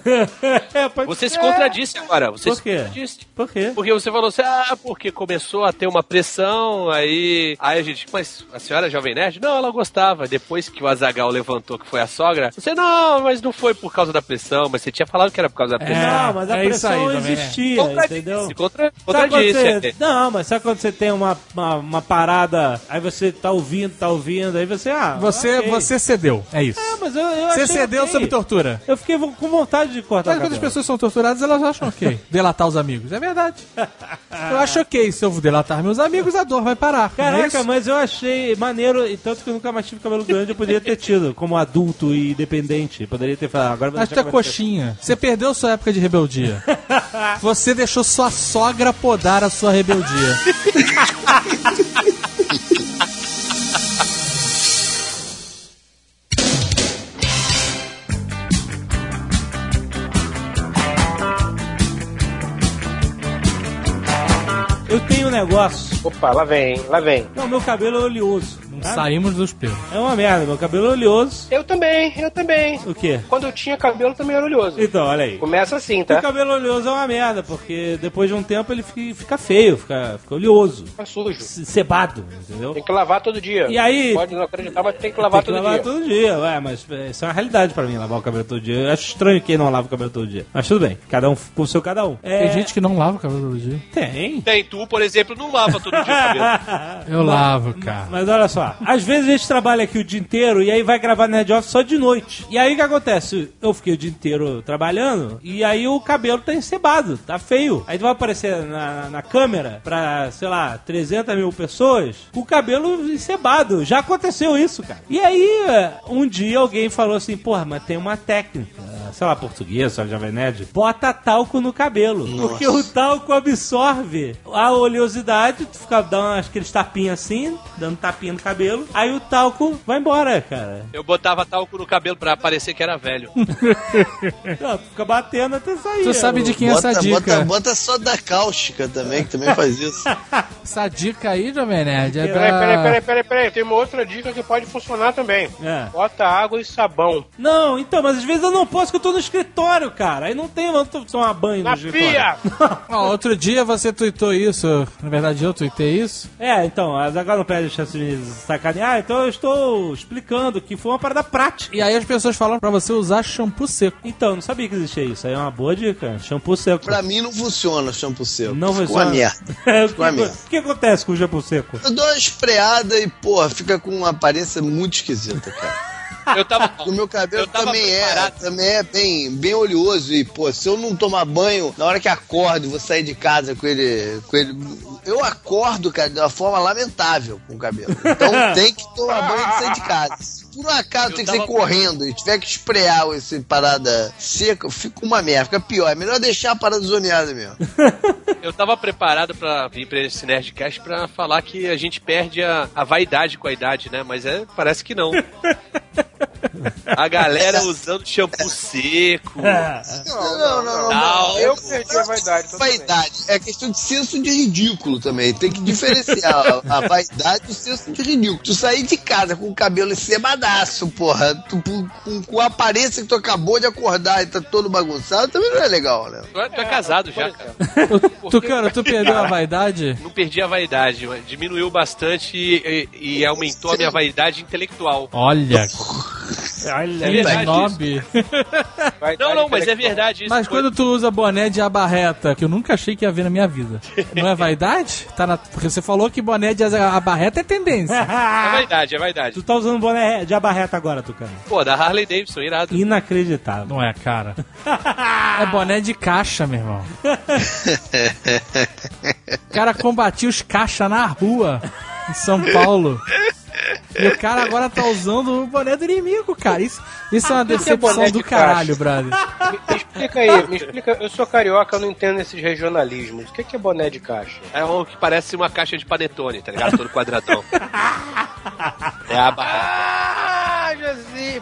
É, pode Você se contradisse agora. Você Por se quê? contradisse. Por quê? Porque você falou assim, ah, porque começou a ter uma pressão, aí. Aí a gente, mas a senhora é Jovem Nerd? Não, ela gostava. Depois que o Azagal levantou que foi a sogra, você, não, mas não foi por causa da pressão, mas você tinha falado que era por causa da pressão. Não, mas a é isso pressão aí também, né? existia, entendeu? Se contra, Sabe quando contradisse. você- é. Não, mas sabe quando você tem uma, uma, uma parada, aí você tá ouvindo, tá ouvindo, aí você, ah, Você, ok. você cedeu, é isso. É, mas eu, eu Você achei cedeu ok. sob tortura. Eu fiquei com vontade de cortar Mas quando as pessoas são torturadas, elas acham ok. Delatar os amigos. É verdade. Eu acho ok. Se eu delatar meus amigos, a dor vai parar. é Caraca, mas eu achei maneiro, e tanto que eu nunca mais tive cabelo grande, eu poderia ter tido, como adulto e independente. Poderia ter falado, agora eu vou é coxinha. Você perdeu sua época de rebeldia. Você deixou sua sogra podar a sua rebeldia. Eu tenho um negócio. Opa, lá vem, lá vem. Não, meu cabelo é oleoso. Tá? Saímos dos pelos. É uma merda, meu cabelo é oleoso. Eu também, eu também. O quê? Quando eu tinha cabelo também era oleoso. Então, olha aí. Começa assim, O tá? cabelo oleoso é uma merda, porque depois de um tempo ele fica, fica feio, fica, fica oleoso. Fica sujo. ce- Cebado, entendeu? Tem que lavar todo dia. E aí- Pode não acreditar, mas tem que lavar Tem que todo lavar dia. todo dia, ué, mas é, isso é uma realidade pra mim, lavar o cabelo todo dia. Eu acho estranho quem não lava o cabelo todo dia. Mas tudo bem, cada um com o seu cada um. É, Tem gente que não lava o cabelo todo dia. Tem. Tem, tu, por exemplo, não lava todo dia o cabelo. Eu lavo, cara. Mas olha só, às vezes a gente trabalha aqui o dia inteiro e aí vai gravar Nerd Office só de noite. E aí o que acontece? Eu fiquei o dia inteiro trabalhando e aí o cabelo tá encebado, tá feio. Aí tu vai aparecer na, na câmera pra, sei lá, 300 mil pessoas com o cabelo encebado. Já aconteceu isso, cara. E aí, um dia alguém falou assim, porra, mas tem uma técnica. Sei lá, português, só Jovem Nerd, bota talco no cabelo. Porque o talco absorve a oleosidade, tu fica dando aqueles tapinhos assim, dando tapinha no cabelo, aí o talco vai embora, cara. Eu botava talco no cabelo pra parecer que era velho. Não, tu fica batendo até sair. Tu sabe de quem é Bota, essa dica? bota, bota só da cáustica também, que também faz isso. Essa dica aí, Jovem Nerd, é da... Peraí, peraí, peraí, peraí, peraí. Tem uma outra dica que pode funcionar também. É. Bota água e sabão. Não, então, mas às vezes eu não posso, tô no escritório, cara. Aí não tem, tô tomar banho Na no escritório. pia! Ó, outro dia você tweetou isso. Na verdade, eu tuitei isso. É, então, mas agora não perde chance de sacanear, então eu estou explicando que foi uma parada prática. E aí as pessoas falam pra você usar shampoo seco. Então, não sabia que existia isso. Aí é uma boa dica. Shampoo seco. Pra mim não funciona shampoo seco. Não funciona. uma merda. É, uma que, merda. o que acontece com o shampoo seco? Eu dou uma espreada e, porra, fica com uma aparência muito esquisita, cara. Eu tava. O meu cabelo também é, também é bem, bem oleoso e, pô, se eu não tomar banho, na hora que acordo, vou sair de casa com ele, com ele, eu acordo, cara, de uma forma lamentável com o cabelo. Então tem que tomar banho e sair de casa. Se por um acaso Eu tem que sair tava- correndo e tiver que esprear esse parada seca, fica uma merda, fica pior. É melhor deixar a parada zoneada mesmo. Eu tava preparado pra vir pra esse Nerdcast pra falar que a gente perde a, a vaidade com a idade, né? Mas é, parece que não. A galera usando shampoo seco. Não, não, não. Não. Eu perdi a vaidade. totalmente. Vaidade. É questão de senso de ridículo também. Tem que diferenciar a, a vaidade do senso de ridículo. Tu sair de casa com o cabelo encebadaço, porra, tu, com, com a aparência que tu acabou de acordar e tá todo bagunçado, também não é legal, né? Tu é, tu é casado já, cara. Tucano, tu perdeu a vaidade? Não perdi a vaidade, mas diminuiu bastante e, e aumentou a minha vaidade intelectual. Olha, Olha, É verdade Não, não, mas é verdade isso. Mas Foi- quando tu usa boné de abarreta, que eu nunca achei que ia ver na minha vida, não é vaidade? Tá na... Porque você falou que boné de abarreta é tendência. É vaidade, é vaidade. Tu tá usando boné de abarreta agora, Tucano. Pô, da Harley Davidson, irado. Inacreditável. Não é, cara. É boné de caixa, meu irmão. O cara combatia os caixa na rua em São Paulo. E o cara agora tá usando o boné do inimigo, cara. Isso, isso é uma é decepção boné do de caralho, brother. Me, me explica aí, me explica. Eu sou carioca, eu não entendo esses regionalismos. O que é, que é boné de caixa? É um que parece uma caixa de panetone, tá ligado? Todo quadradão. É a barraca. Ah,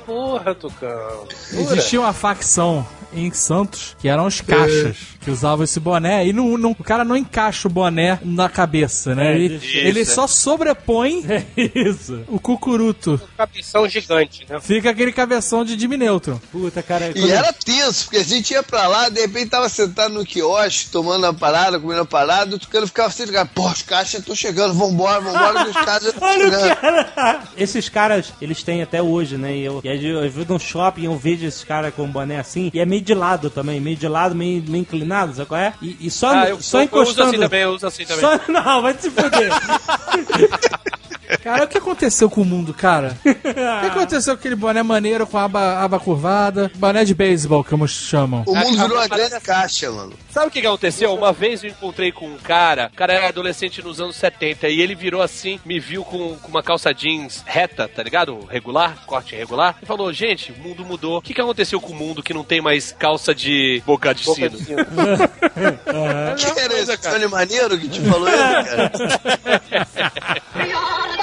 Porra, Tucão. Jura? Existia uma facção em Santos que eram os caixas, que usavam esse boné e não, não- o cara não encaixa o boné na cabeça, né? É, ele, isso. ele só sobrepõe Isso. o cucuruto. Cabeção gigante, né? Fica aquele cabeção de Jimmy Neutron. Puta, cara. E era tenso, porque a gente ia pra lá, de repente tava sentado no quiosque, tomando a parada, comendo a parada, o Tucano ficava assim, ligado, pô, os já estão chegando, vambora, vambora, os caras já estão Olha o chegando. cara! Esses caras, eles têm até hoje, né? E eu, e eu, vou num shopping, eu vejo esses caras com boné assim, e é meio de lado também, meio de lado, meio, meio inclinado, sabe qual é? E, e só, Ah, eu, só eu, eu uso encostando. assim também, eu uso assim também. Só, não, vai se fuder. Cara, o que aconteceu com o mundo, cara? O que aconteceu com aquele boné maneiro com a aba, aba curvada? Boné de beisebol, como chamam. O mundo virou uma a- grande caixa, mano. Sabe o que, que aconteceu? Uma vez eu encontrei com um cara, o cara era adolescente nos anos 70, e ele virou assim, me viu com, com uma calça jeans reta, tá ligado? Regular, corte regular, e falou: gente, o mundo mudou. O que, que aconteceu com o mundo que não tem mais calça de boca de Boca sino? de sino. Quem era esse Maneiro que te falou isso, cara?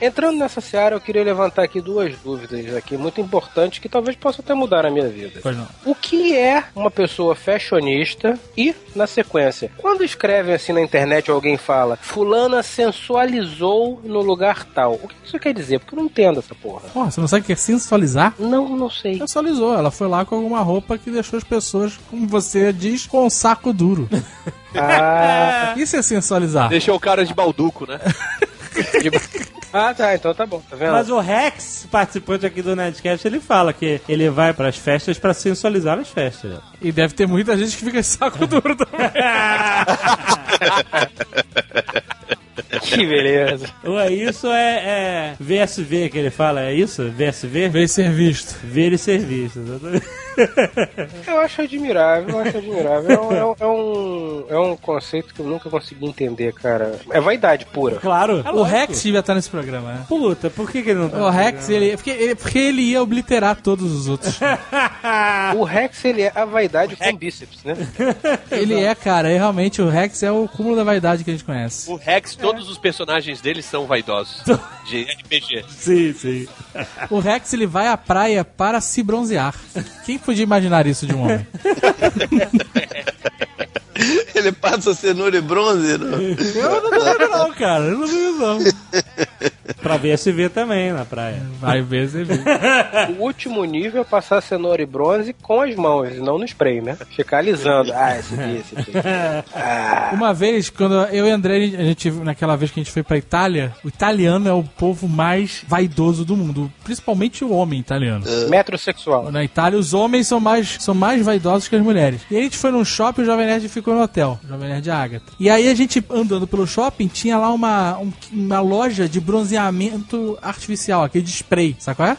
Entrando nessa seara, eu queria levantar aqui duas dúvidas aqui muito importantes que talvez possam até mudar a minha vida. Pois não. O que é uma pessoa fashionista? E, na sequência, quando escrevem assim na internet ou alguém fala fulana sensualizou no lugar tal, o que isso quer dizer? Porque eu não entendo essa porra. Porra, você não sabe o que é sensualizar? Não, não sei. Sensualizou. Ela foi lá com alguma roupa que deixou as pessoas, como você diz, com um saco duro. Ah, Isso é sensualizar. Deixou o cara de balduco, né? ah, tá, então tá bom, tá vendo? Mas o Rex, participante aqui do Nerdcast, ele fala que ele vai pras festas pra sensualizar as festas. E deve ter muita gente que fica de saco duro também. Que beleza. Ué, isso é, é VSV que ele fala, é isso? VSV? Veio ser visto. Ver e ser visto. exatamente. Eu acho admirável, eu acho admirável. É um, é um- é um, é um conceito que eu nunca consegui entender, cara. É vaidade pura. Claro. O Rex devia estar nesse programa, né? Puta, por que, que ele não tá O Rex, ele, porque, ele, porque ele ia obliterar todos os outros. O Rex, ele é a vaidade com bíceps, né? ele é, cara, é, realmente o Rex é o cúmulo da vaidade que a gente conhece. O Rex, todos os personagens dele são vaidosos. De RPG. Sim, sim. O Rex, ele vai à praia para se bronzear. Quem podia imaginar isso de um homem? Ele passa cenoura e bronze, não? Eu não duvido não, cara. Eu não duvido não. Pra VSV também na praia. Vai ver, você vê. O último nível é passar cenoura e bronze com as mãos, e não no spray, né? Ficar alisando. Ah, esse aqui, esse aqui. Uma vez, quando eu e André, a gente, naquela vez que a gente foi pra Itália, o italiano é o povo mais vaidoso do mundo. Principalmente o homem italiano. Metrosexual. Na Itália, os homens são mais, são mais vaidosos que as mulheres. E a gente foi num shopping e o Jovem Nerd ficou no hotel. Jovem Nerd Agatha. E aí a gente, andando pelo shopping, tinha lá uma, um- uma loja de bronzeamento artificial, aquele de spray, sabe qual é?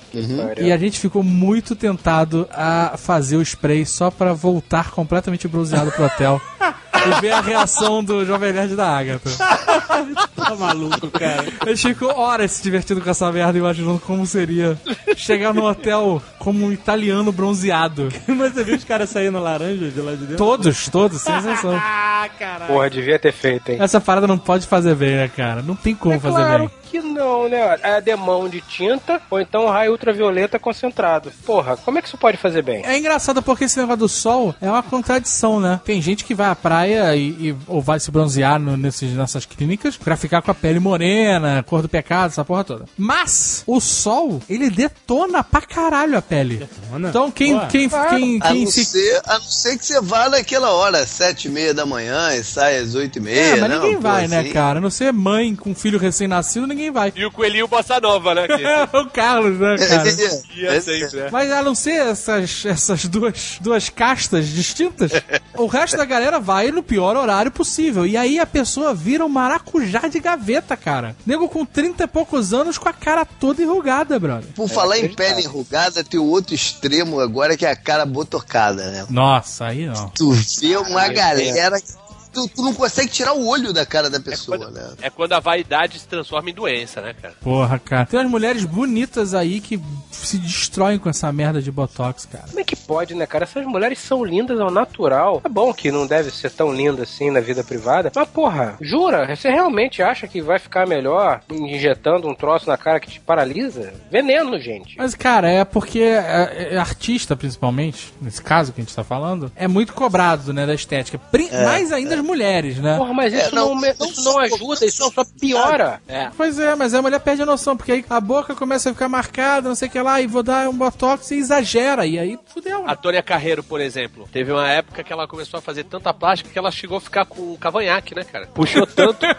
E a gente ficou muito tentado a fazer o spray só pra voltar completamente bronzeado pro hotel. e ver a reação do Jovem Nerd da Agatha. Tá maluco, cara. A gente ficou horas se divertindo com essa merda, imaginando como seria chegar no hotel como um italiano bronzeado. Mas você viu os caras saindo laranja de lá de dentro? Todos, todos, sem exceção. Ah, caralho. Porra, devia ter feito, hein? Essa parada não pode fazer bem, né, cara? Não tem como É fazer claro bem. Que não, né? É demão de tinta ou então raio ultravioleta concentrado. Porra, como é que isso pode fazer bem? É engraçado porque esse negócio do sol é uma contradição, né? Tem gente que vai à praia e, e- ou vai se bronzear no- nesses, nessas clínicas pra ficar com a pele morena, cor do pecado, essa porra toda. Mas o sol, ele detona pra caralho a pele. Detona? Então quem, Ué. quem, quem, A quem não, se ser, a não ser que você vá naquela hora, sete e meia da manhã e sai às oito e meia. É, mas né? ninguém vai, né, assim. cara? A não ser mãe com filho recém-nascido, ninguém vai. E o coelhinho bossa nova, né? É o Carlos, né, cara? ia sempre, né? Mas a não ser essas, essas duas, duas castas distintas, o resto da galera vai no pior horário possível. E aí a pessoa vira um maracujá de gaveta, cara. Nego com 30 e poucos anos com a cara toda enrugada, brother. Por falar em pele enrugada, tem o outro extremo agora que é a cara botocada, né? Nossa, aí não. Tu vê uma galera que tu, tu não consegue tirar o olho da cara da pessoa, né? É quando a vaidade se transforma em doença, né, cara? Porra, cara. Tem umas mulheres bonitas aí que se destroem com essa merda de botox, cara. Como é que pode, né, cara? Essas mulheres são lindas ao natural. É bom que não deve ser tão linda assim na vida privada. Mas, porra, jura? Você realmente acha que vai ficar melhor injetando um troço na cara que te paralisa? Veneno, gente. Mas, cara, é porque é, é artista, principalmente, nesse caso que a gente tá falando, é muito cobrado, né, da estética. Pri- mais ainda as mulheres, né? Porra, mas isso É, não, não, não isso não só- ajuda, isso só piora. É. Pois é, mas a mulher perde a noção, porque aí a boca começa a ficar marcada, não sei o que lá, e vou dar um botox e exagera, e aí fudeu. A Tônia Carreiro, por exemplo, teve uma época que ela começou a fazer tanta plástica que ela chegou a ficar com cavanhaque, né, cara? Puxou tanto.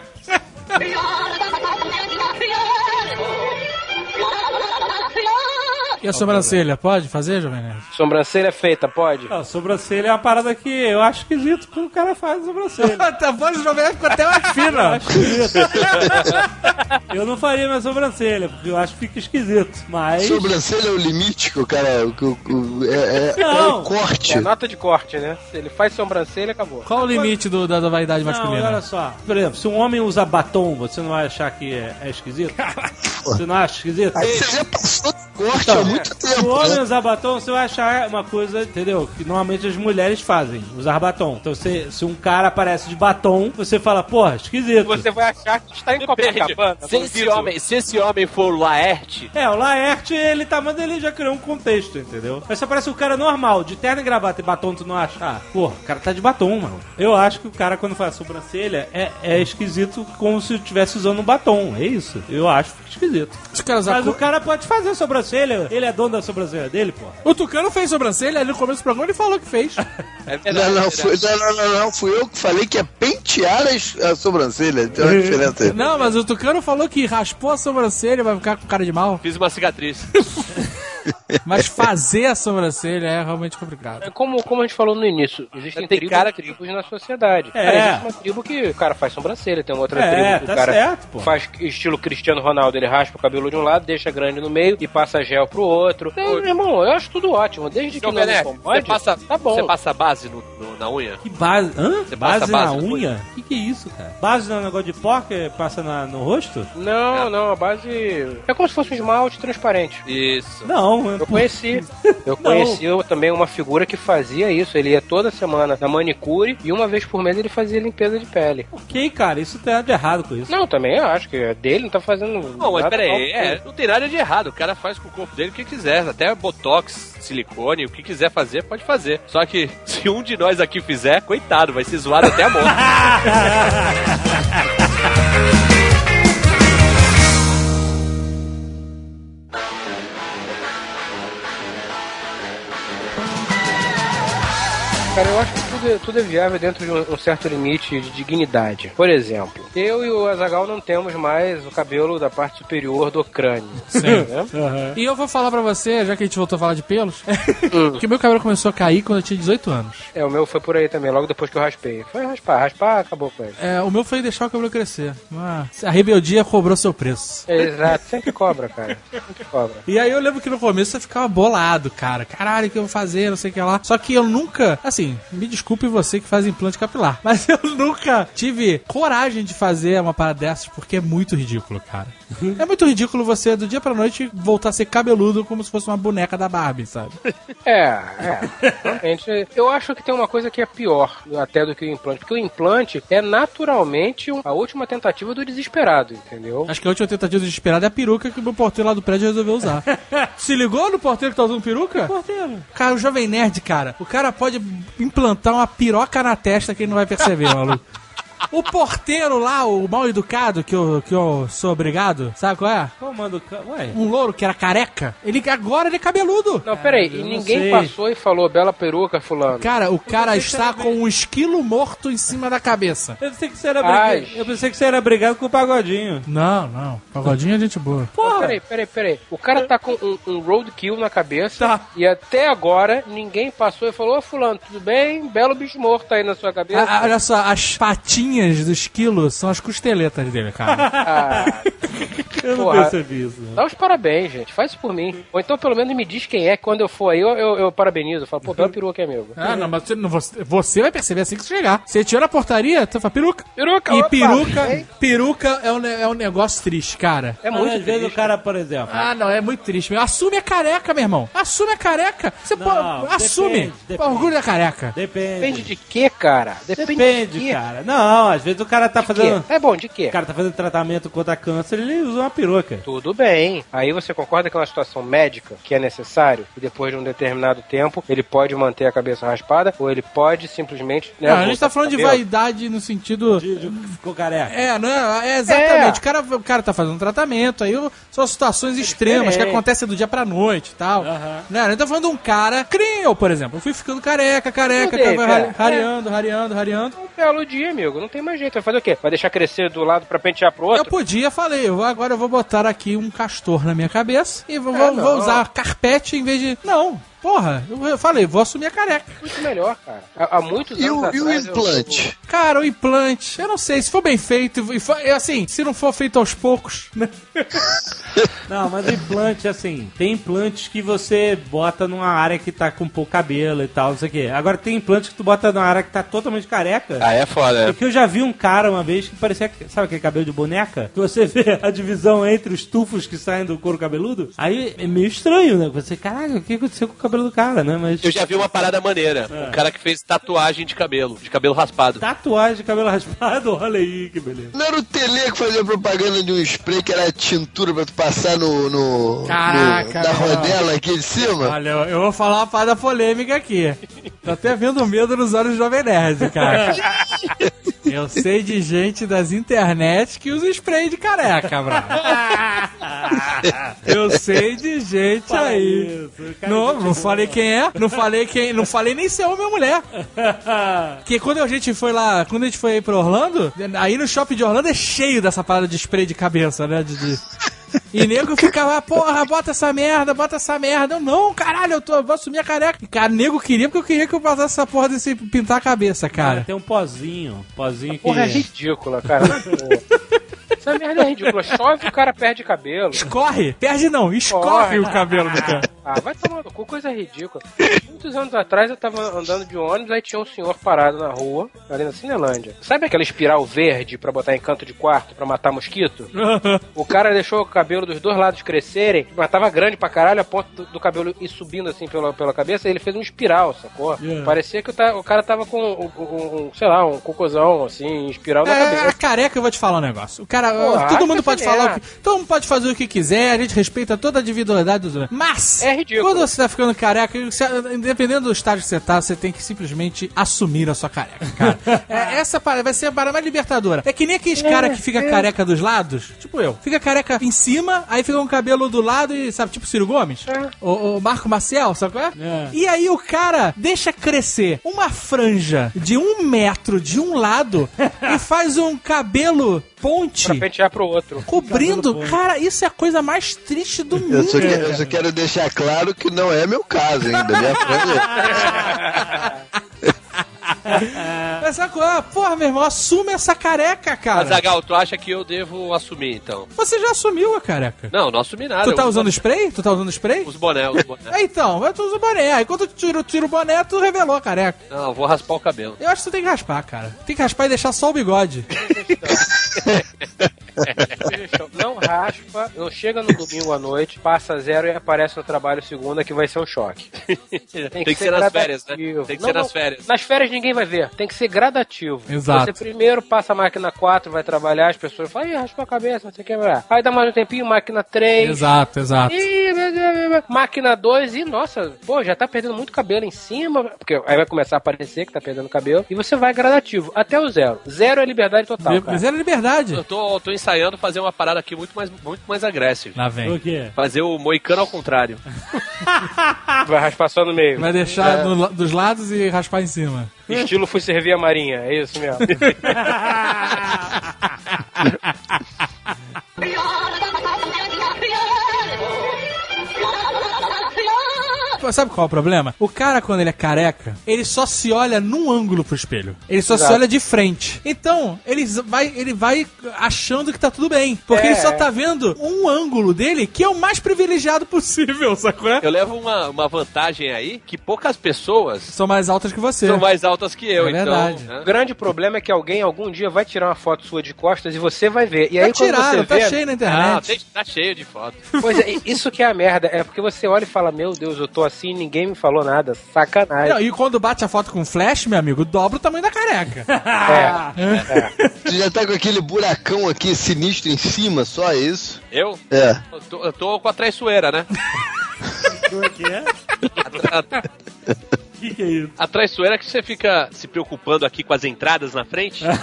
E a sobrancelha, pode fazer, Jovem Nerd? Sobrancelha feita, pode? A sobrancelha é uma parada que eu acho esquisito quando o cara faz a sobrancelha. A voz do Jovem Nerd ficou até mais Eu fina. acho esquisito. eu não faria minha sobrancelha, porque eu acho que fica esquisito. Mas. Sobrancelha é o limite que o cara. o- o- o- é, é- é Não. o corte. É nota de corte, né? Se ele faz sobrancelha, acabou. Qual o limite do- da, da vaidade Não, masculina? olha só. Por exemplo, se um homem usa batom, você não vai achar que é, é esquisito? Você não acha esquisito? Aí você já passou do corte Então, muito Se o tempo. homem Né? usar batom, você vai achar uma coisa, entendeu? Que normalmente as mulheres fazem, usar batom. Então, se, se um cara aparece de batom, você fala, porra, esquisito. Você vai achar que está em. Copacabana. Se esse, homem, se esse homem for o Laerte, É, o Laerte, ele tá, mas ele já criou um contexto, entendeu? Mas se aparece um cara normal, de terno e gravata e batom, tu não acha? Ah, porra, o cara tá de batom, mano. Eu acho que o cara, quando faz sobrancelha, é, é esquisito como se estivesse usando um batom. É isso. Eu acho que fica esquisito. Mas o cara pode fazer sobrancelha, ele é dono da sobrancelha dele, pô. O Tucano fez sobrancelha, ali no começo do programa ele falou que fez. é verdade. Não, não, é fui, não, não, não, não, fui eu que falei que é pentear as- a sobrancelha. Tem uma diferença aí. Não, mas o Tucano falou que raspou a sobrancelha e vai ficar com cara de mal. Fiz uma cicatriz. Mas fazer a sobrancelha é realmente complicado. É Como, como a gente falou no início, existem Tem tribos, cara que- tribos na sociedade. É. Cara, existe uma tribo que o cara faz sobrancelha, tem uma outra É, tribo que tá o cara certo, pô. faz estilo Cristiano Ronaldo, ele raspa o cabelo de um lado, deixa grande no meio e passa gel pro outro. Então, irmão, eu acho tudo ótimo, desde que não me Bené, você incomode, passa, tá bom. você passa base no- no- na unha? Que base. Hã? Você base, passa na base no unha? O que, que é isso, cara? Base no negócio de pó que passa na- no rosto? Não, não, a base é como se fosse um esmalte transparente. Isso. Não, Eu conheci. Eu Não. conheci eu, também uma figura que fazia isso. Ele ia toda semana na manicure e uma vez por mês ele fazia limpeza de pele. ok, cara, isso tem nada de errado com isso. Não, também acho que é dele, não tá fazendo. Não, mas peraí, é, não tem nada de errado. O cara faz com o corpo dele o que quiser. Até botox, silicone, o que quiser fazer, pode fazer. Só que se um de nós aqui fizer, coitado, vai ser zoado até a morte. Cara, eu acho que tudo é, tudo é viável dentro de um, um certo limite de dignidade. Por exemplo, eu e o Azagal não temos mais o cabelo da parte superior do crânio. Sim. Né? E eu vou falar pra você, já que a gente voltou a falar de pelos, que o meu cabelo começou a cair quando eu tinha 18 anos. É, o meu foi por aí também, logo depois que eu raspei. Foi raspar, raspar, acabou com ele. É, o meu foi deixar o cabelo crescer. Ah, a rebeldia cobrou seu preço. É, exato, sempre cobra, cara. Sempre cobra. E aí eu lembro que no começo eu ficava bolado, cara. Caralho, o que eu vou fazer, não sei o que lá. Só que eu nunca, assim, me desculpe você que faz implante capilar, mas eu nunca tive coragem de fazer uma parada dessas porque é muito ridículo, cara. É muito ridículo você, do dia pra noite, voltar a ser cabeludo como se fosse uma boneca da Barbie, sabe? É, é. Realmente, eu acho que tem uma coisa que é pior até do que o implante. Porque o implante é naturalmente a última tentativa do desesperado, entendeu? Acho que a última tentativa desesperada é a peruca que o meu porteiro lá do prédio resolveu usar. Se ligou no porteiro que tá usando peruca? Porteiro. Cara, o Jovem Nerd, cara, o cara pode implantar uma piroca na testa que ele não vai perceber, maluco. O porteiro lá, o mal educado, que eu, que eu sou obrigado, sabe qual é? Qual manda o ca- Ué. Um louro que era careca. Ele agora ele é cabeludo. Não, peraí, eu e ninguém sei. passou e falou bela peruca, fulano. Cara, o cara está com um esquilo morto em cima da cabeça. Eu pensei que você era brigado. Eu pensei que você era brigado com o pagodinho. Não, não. Pagodinho é gente boa. Não, Porra! peraí, peraí, peraí. O cara tá com um, um roadkill na cabeça Tá. e até agora ninguém passou e falou: Ô fulano, tudo bem? Belo bicho morto aí na sua cabeça. Ah, olha só, as patinhas do esquilo são as costeletas dele, cara. Ah, Eu não Porra. percebi isso. não. Dá os parabéns, gente. Faz isso por mim. Ou então, pelo menos, me diz quem é. que Quando eu for aí, eu, eu, eu parabenizo. Eu falo, pô, bela peruca, amigo. Ah, não, mas você, não, você, você vai perceber assim que você chegar. Você tira a portaria, tu fala peruca. Peruca, E opa, peruca, hein? peruca é um, é um negócio triste, cara. É muito às vezes o triste. cara, por exemplo. Ah, não, é muito triste. meu. Assume a careca, meu irmão. Assume a careca. Você Não, pô, assume. depende. Orgulho da careca. Depende. Depende de quê, cara? Depende, Depende, de quê? cara. Não, às vezes o cara tá De quê? fazendo. É bom, de quê? O cara tá fazendo tratamento contra câncer, ele usa uma peruca. Tudo bem. Aí você concorda que é uma situação médica que é necessário e depois de um determinado tempo ele pode manter a cabeça raspada ou ele pode simplesmente. Né, Não, a gente tá falando de vaidade no sentido. De, de, ficou careca. É, não é, é exatamente. É. O, cara, o cara tá fazendo um tratamento, aí são situações extremas que acontecem do dia pra noite e tal. Aham. Né? Tá falando de um cara, eu, por exemplo. Eu fui ficando careca, careca, Mudei, cara, cara. rareando, rareando, rareando. Um belo dia, amigo. Não tem mais jeito. Vai fazer o quê? Vai deixar crescer do lado pra pentear pro Eu outro? podia, falei, eu agora eu vou botar aqui um castor na minha cabeça e vou, É, vou- não. vou usar carpete em vez de. Não, porra, eu, falei, vou assumir a careca. Muito melhor, cara. Há, há muitos E anos o, e o atrás, eu- implante? Cara, o implante, eu não sei, se for bem feito, e for- é assim, se não for feito aos poucos, né? Não, mas o implante, assim, tem implantes que você bota numa área que tá com pouco cabelo e tal, não sei o quê. Agora tem implantes que tu bota numa área que tá totalmente careca. Ah, é foda, Porque eu já vi um cara uma vez que parecia, sabe aquele cabelo de boneca? Que você vê a divisão entre os tufos que saem do couro cabeludo. Aí é meio estranho, né? Você, caralho, o que aconteceu com o cabelo do cara, né? Mas Eu já vi uma parada maneira. Um cara que fez tatuagem de cabelo, de cabelo raspado. tatuagem de cabelo raspado, olha aí que beleza. Não era o Tele que fazia propaganda de um spray que era tintura pra tu passar no. no, Caraca, no da meu. rodela aqui de cima? Olha, eu, vou falar uma parada polêmica aqui. Tô até vendo medo nos olhos do Jovem Nerd, cara. Eu sei de gente das internet que usa spray de careca, bravo. Eu sei de gente Fala aí. isso, Não, não falei quem é, não falei quem, não falei nem se é homem ou mulher. Que quando a gente foi lá, quando a gente foi aí pra Orlando, aí no shopping de Orlando é cheio dessa parada de spray de cabeça, né? De, de- E nego ficava, porra, bota essa merda, bota essa merda. Eu, não, caralho, eu tô, eu vou assumir a careca. E, cara, nego queria porque eu queria que eu passasse essa porra desse pintar a cabeça, Cara, cara. tem um pozinho, pozinho que... Porra, é ridícula, cara. Essa merda é ridícula. Chove o cara perde cabelo. Escorre, perde não, escorre Corre. o cabelo do cara. Ah, vai tomar no cu, coisa ridícula. Muitos anos atrás eu tava andando de ônibus, aí tinha um senhor parado na rua, ali na Cinelândia. Sabe aquela espiral verde pra botar em canto de quarto pra matar mosquito? O cara deixou o cabelo dos dois lados crescerem, mas tava grande pra caralho, a ponto do, do cabelo ir subindo assim pela, pela cabeça, e ele fez um espiral, sacou? Yeah. Parecia que o, ta- o cara tava com, um, um- um, sei lá, um cocôzão, assim, espiral na É, a cabeça. careca, eu vou te falar um negócio. O cara, Porra, todo mundo pode falar é. o que. Todo mundo pode fazer o que quiser, a gente respeita toda a individualidade dos outros. Mas, É ridículo. quando você tá ficando careca, você- independendo do estágio que você tá, você tem que simplesmente assumir a sua careca, cara. É, essa parada vai ser a parada mais libertadora. É que nem aqueles caras que fica careca dos lados, tipo eu. Fica careca em cima, aí fica um cabelo do lado e, sabe, tipo Ciro Gomes? O, o Marco Maciel, sabe qual é? É. E aí o cara deixa crescer uma franja de um metro de um lado e faz um cabelo ponte Pra pentear pro outro. cobrindo. Cara, isso é a coisa mais triste do Eu mundo. só, quero, eu só quero deixar claro que não é meu caso ainda. Minha franja. Mas qual é? Porra, meu irmão, assume essa careca, cara. Azagal, tu acha que eu devo assumir, então? Você já assumiu a careca. Não, não assumi nada. Tu tá eu usando uso spray? Tu tá usando spray? Os boné, os boné. É, então, tu usa o boné. Aí quando tu tira, tira o boné, tu revelou a careca. Não, eu vou raspar o cabelo. Eu acho que tu tem que raspar, cara. Tem que raspar e deixar só o bigode. Não raspa, não chega no domingo à noite, passa zero e aparece no trabalho segunda que vai ser um choque. Tem que ser nas férias, né? Tem que Não, ser nas férias. Nas férias ninguém vai ver, tem que ser gradativo. Exato. Você primeiro passa a máquina 4, vai trabalhar, as pessoas falam, ih, raspou a cabeça, não sei o que. blá. Aí dá mais um tempinho, máquina 3. Exato, exato. Ih. Máquina 2 e, nossa, pô, já tá perdendo muito cabelo em cima, porque aí vai começar a aparecer que tá perdendo cabelo, e você vai gradativo, até o zero. Zero é liberdade total, cara. Mas era liberdade. Eu tô, tô ensaiando fazer uma parada aqui muito mais, muito mais agressiva. Lá O vem. quê? Fazer o moicano ao contrário. Vai raspar só no meio. Vai deixar do la- dos lados e raspar em cima. Estilo fui servir a marinha, é isso mesmo. sabe qual é o problema? O cara, quando ele é careca, ele só se olha num ângulo pro espelho. Ele só se Exato. olha de frente. Então, ele vai, ele vai achando que tá tudo bem. Porque É, ele só tá vendo um ângulo dele que é o mais privilegiado possível, sacou? Eu levo uma, uma vantagem aí que poucas pessoas São mais altas que você. são mais altas que eu, É então. verdade. né? O grande problema é que alguém algum dia vai tirar uma foto sua de costas e você vai ver. E Já aí quando tiraram, você tá vê, cheio na Ah, internet. tem- tá cheio de foto. Pois é, isso que é a merda. É porque você olha e fala, meu Deus, eu tô assim ninguém me falou nada. Sacanagem. Não, e quando bate a foto com flash, meu amigo, dobra o tamanho da careca. É. Tu já tá com aquele buracão aqui sinistro em cima, só isso? Eu? É. Eu tô, eu tô com a traiçoeira, né? Como é que é? A, a- O que, que é isso? a traiçoeira que você fica se preocupando aqui com as entradas na frente.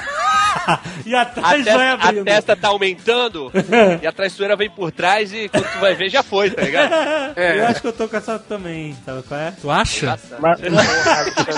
E A atrás vai testa, a abrindo. testa tá aumentando e a traiçoeira vem por trás e quando tu vai ver já foi, tá ligado? Eu acho que eu tô com essa também, sabe qual é? Tu acha? Mas,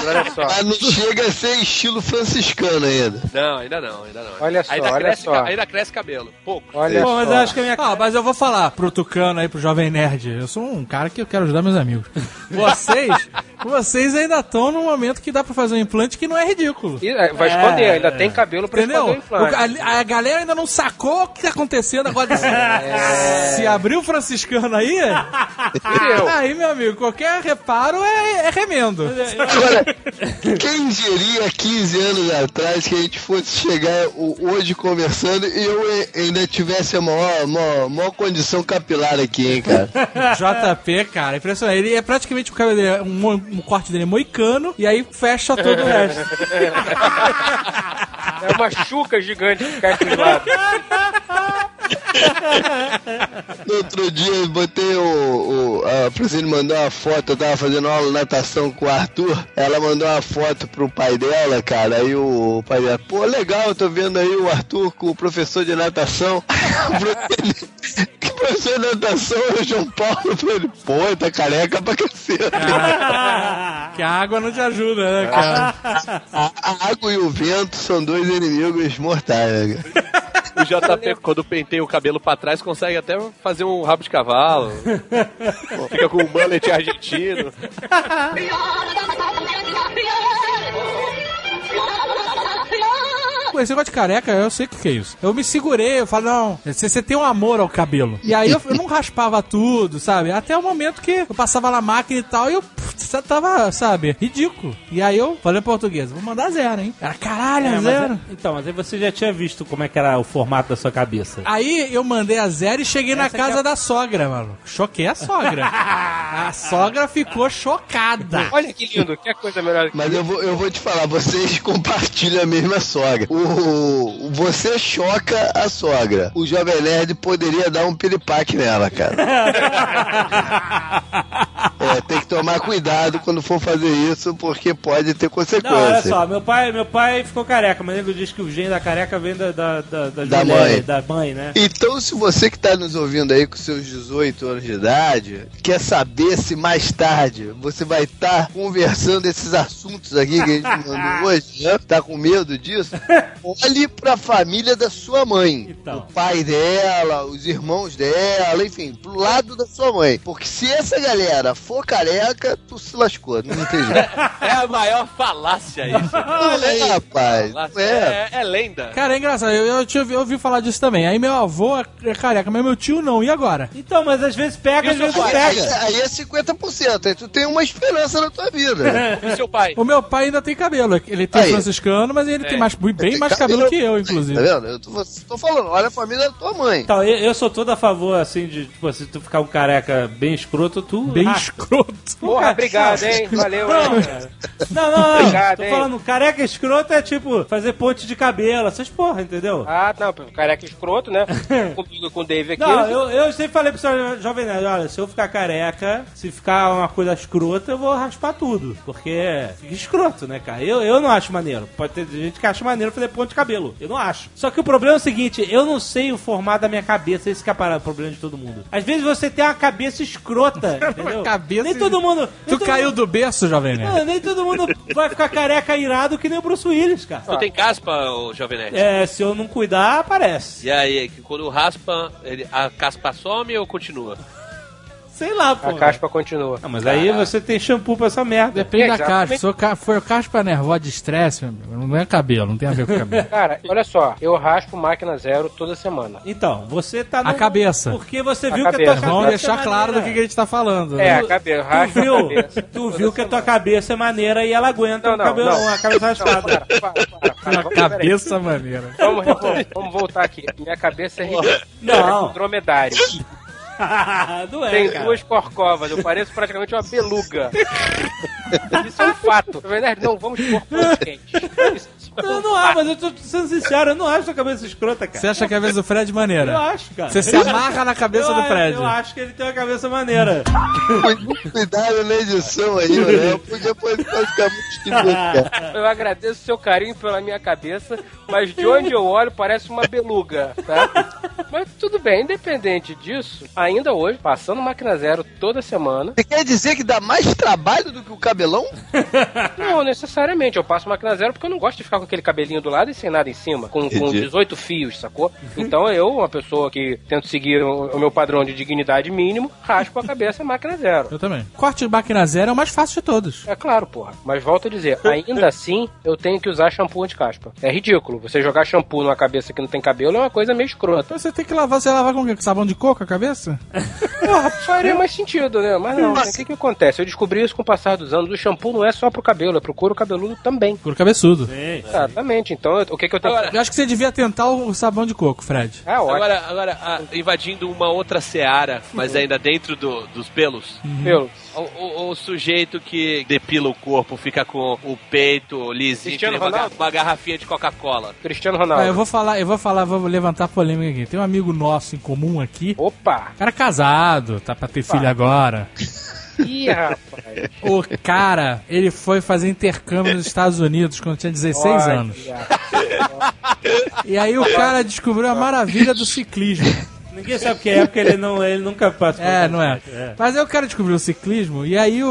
olha só. Mas não chega a ser estilo franciscano ainda. Não, ainda não, ainda não. Olha só, ainda olha cresce, só. Ainda cresce cabelo. Pouco. Olha Bom, mas só. eu acho que a minha Ah, mas eu vou falar pro Tucano aí, pro Jovem Nerd. Eu sou um cara que eu quero ajudar meus amigos. Vocês, vocês ainda estão num momento que dá pra fazer um implante que não é ridículo. E, é, vai esconder, ainda tem cabelo pra Entendeu? esconder o implante. O- a, a galera ainda não sacou o que tá acontecendo agora. Se, se abrir o franciscano aí, Entendeu? aí, meu amigo, qualquer reparo é, é remendo. Agora, quem diria 15 anos atrás que a gente fosse chegar hoje conversando e eu ainda tivesse a maior, maior, maior condição capilar aqui, hein, cara? JP, cara, impressionante. Ele é praticamente o cabelo dele, é um, um corte dele é moicano e aí fecha todo o resto. É uma chuca gigante que cai pros lados. No outro dia eu botei o. o a Francine mandou uma foto, eu tava fazendo aula de natação com o Arthur. Ela mandou uma foto pro pai dela, cara. Aí o pai dela, pô, legal, eu tô vendo aí o Arthur com o professor de natação. professor de natação é o João Paulo? Eu falei, pô, tá careca pra cacete. Que a água não te ajuda, né, cara? A, a água e o vento são dois inimigos mortais, né? cara? O JP, quando penteia o cabelo pra trás, consegue até fazer um rabo de cavalo. Fica com um mullet argentino. Esse negócio de careca, eu sei o que, que é isso. Eu me segurei, eu falo, não, você, você tem um amor ao cabelo. E aí eu, eu não raspava tudo, sabe? Até o momento que eu passava na máquina e tal, e eu pff, tava, sabe, ridículo. E aí eu falei em português, vou mandar zero, hein? Era caralho, É, mas zero. é- então, mas aí você já tinha visto como é que era o formato da sua cabeça. Aí eu mandei a zero e cheguei na Essa que casa é- da sogra, mano. Choquei a sogra. a sogra ficou chocada. Olha que lindo, que coisa melhor. Mas eu vou, eu vou te falar, vocês compartilham a mesma sogra. O, você choca a sogra. O Jovem Nerd poderia dar um piripaque nela, cara. É, tem que tomar cuidado quando for fazer isso, porque pode ter Não, olha só, meu pai, meu pai ficou careca, mas ele diz que o gene da careca vem da, da, da, das Da mulheres, mãe. da mãe, né? Então, se você que está nos ouvindo aí com seus 18 anos de idade, quer saber se mais tarde você vai estar conversando esses assuntos aqui que a gente mandou hoje, né? Tá com medo disso? Olhe pra família da sua mãe. Então. O pai dela, os irmãos dela, enfim, pro lado da sua mãe. Porque se essa galera for careca, tu se lascou, não tem jeito. É a maior falácia isso. Não é, rapaz. Falácia. É. É, é lenda. Cara, é engraçado, eu, eu, tinha- eu ouvi falar disso também. Aí meu avô é é careca, mas meu tio não. E agora? Então, mas às vezes pega, às vezes não Aí, pega. aí é 50%, aí tu tem uma esperança na tua vida. E seu pai? O meu pai ainda tem cabelo. Ele tem Aí. franciscano, mas ele tem mais, bem Tem mais cabelo que eu, inclusive. Tá vendo? Eu tô, tô falando, olha a família da tua mãe. Então, eu, eu sou todo a favor, assim, de, tipo, se tu ficar um careca bem escroto, tu. Bem raspa. Escroto. Porra, obrigado, hein? Valeu, Não, hein? cara. Não, não, não. Obrigado, Tô hein? falando, careca escroto é tipo fazer ponte de cabelo, essas porra, entendeu? Ah, não, careca escroto, né? Comigo com o Dave aqui. Não, eu, eu sempre falei pro seu jovem nerd, olha, se eu ficar careca, se ficar uma coisa escrota, eu vou raspar tudo. Porque fica escroto, né, cara? Eu, eu não acho maneiro. Pode ter gente que acha maneiro fazer ponte de cabelo. Eu não acho. Só que o problema é o seguinte, eu não sei o formato da minha cabeça, esse que é para- o problema de todo mundo. Às vezes você tem uma cabeça escrota, entendeu? cabeça Nem todo mundo... nem Tu todo caiu mundo- do berço, jovem nerd? Não, nem todo mundo vai ficar careca irado que nem o Bruce Willis, cara. Tu tem caspa, ô Jovem Nerd? É, se eu não cuidar, aparece. E aí, que quando raspa, ele- a caspa some ou continua? Sei lá, pô. A caspa continua. Não, mas aí você tem shampoo pra essa merda. Depende da Exatamente. caspa. Se for ca- for caspa nervosa de estresse, meu amigo, não é cabelo, não tem a ver com cabelo. Cara, olha só, eu raspo máquina zero toda semana. Então, você tá A cabeça. Porque você A viu que a tua cabeça. Vamos é deixar claro do que, que a gente tá falando. É, né? a cabeça, Tu raspo a viu, cabeça. tu viu que a tua cabeça é maneira e ela aguenta Não, não, cabelo, não. uma cabeça Não, raspada. para, para, para, para. Uma Vamos, peraí. cabeça maneira. Vamos, vamos, vamos voltar aqui. Minha cabeça é ridícula. Não. É dromedário. não é, Tem cara. duas corcovas, eu pareço praticamente uma beluga. Isso é um fato. Verdade, não vamos por quentes. Isso é Não, não há, fato. mas eu tô sendo sincero, eu não acho a cabeça escrota, cara. Você acha que a cabeça do Fred maneira? Eu acho, cara. Você se amarra na cabeça eu, do Fred. Eu acho que ele tem uma cabeça maneira. Muito cuidado na edição aí, né? Eu podia ficar muito esquisito, cara. Eu agradeço seu carinho pela minha cabeça, mas de onde eu olho parece uma beluga, tá? Mas tudo bem, independente disso, ainda hoje, passando máquina zero toda semana, Você quer dizer que dá mais trabalho do que o cabelão? não necessariamente, eu passo máquina zero porque eu não gosto de ficar com aquele cabelinho do lado e sem nada em cima, com, com Entendi. 18 fios, sacou? Então eu, uma pessoa que tento seguir o, o meu padrão de dignidade mínimo, raspo a cabeça máquina zero. Eu também. Corte de máquina zero é o mais fácil de todos. É claro, porra. Mas volto a dizer, ainda assim, eu tenho que usar shampoo anti-caspa. É ridículo. Você jogar shampoo numa cabeça que não tem cabelo é uma coisa meio escrota. Então você tem que lavar, você lavar com o quê? Com sabão de coco a cabeça? Porra, faria mais sentido, né? Mas não, né? o que que acontece? Eu descobri isso com o passar dos anos. O shampoo não é só pro cabelo, é pro couro cabeludo também. Couro cabeçudo. Exatamente. Então, o que que eu tenho Agora- que Eu acho que você devia tentar o sabão de coco, Fred. Ah, ótimo. Agora, agora ah, invadindo uma outra seara, mas ainda dentro do- dos pelos. Pelo. O, o- o sujeito que depila o corpo, fica com o peito lisinho, Cristiano Ronaldo? uma garrafinha de Coca-Cola. Cristiano Ronaldo. Ah, eu vou falar, eu vou falar, vou levantar polêmica aqui. Tem um amigo nosso em comum aqui. Opa! Cara casado, tá pra ter filho agora. Ih, rapaz. O cara, ele foi fazer intercâmbio nos Estados Unidos quando tinha 16 Olha, anos. E aí o cara descobriu a maravilha do ciclismo. Ninguém sabe o que é, porque ele, não, ele nunca passou. É, não é. Mas aí o cara descobriu o ciclismo e aí o,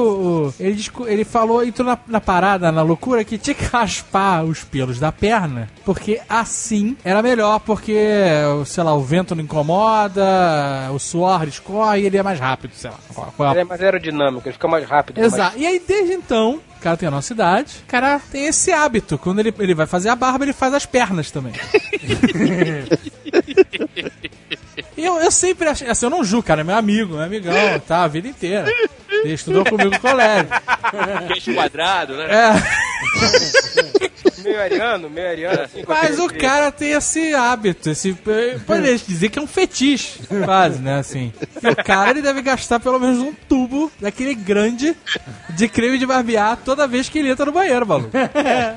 o- ele, ele falou, entrou na, na parada, na loucura, que tinha que raspar os pelos da perna, porque assim era melhor, porque, sei lá, o vento não incomoda, o suor escorre e ele é mais rápido, sei lá. Qual- qual é Ele é mais aerodinâmico, ele fica mais rápido. Exato. E aí, desde então, o cara tem a nossa idade, o cara tem esse hábito. Quando ele, ele vai fazer a barba, ele faz as pernas também. E eu, eu sempre achei, assim, eu não julgo, cara, é meu amigo, meu amigão, tá, a vida inteira. Ele estudou comigo no colégio. Queixo quadrado, né? É, Meio ariano, meio ariano, assim. mas o cara tem esse hábito, esse. Pode dizer que é um fetiche, quase, né? Assim. E o cara ele deve gastar pelo menos um tubo daquele grande de creme de barbear toda vez que ele entra no banheiro, maluco.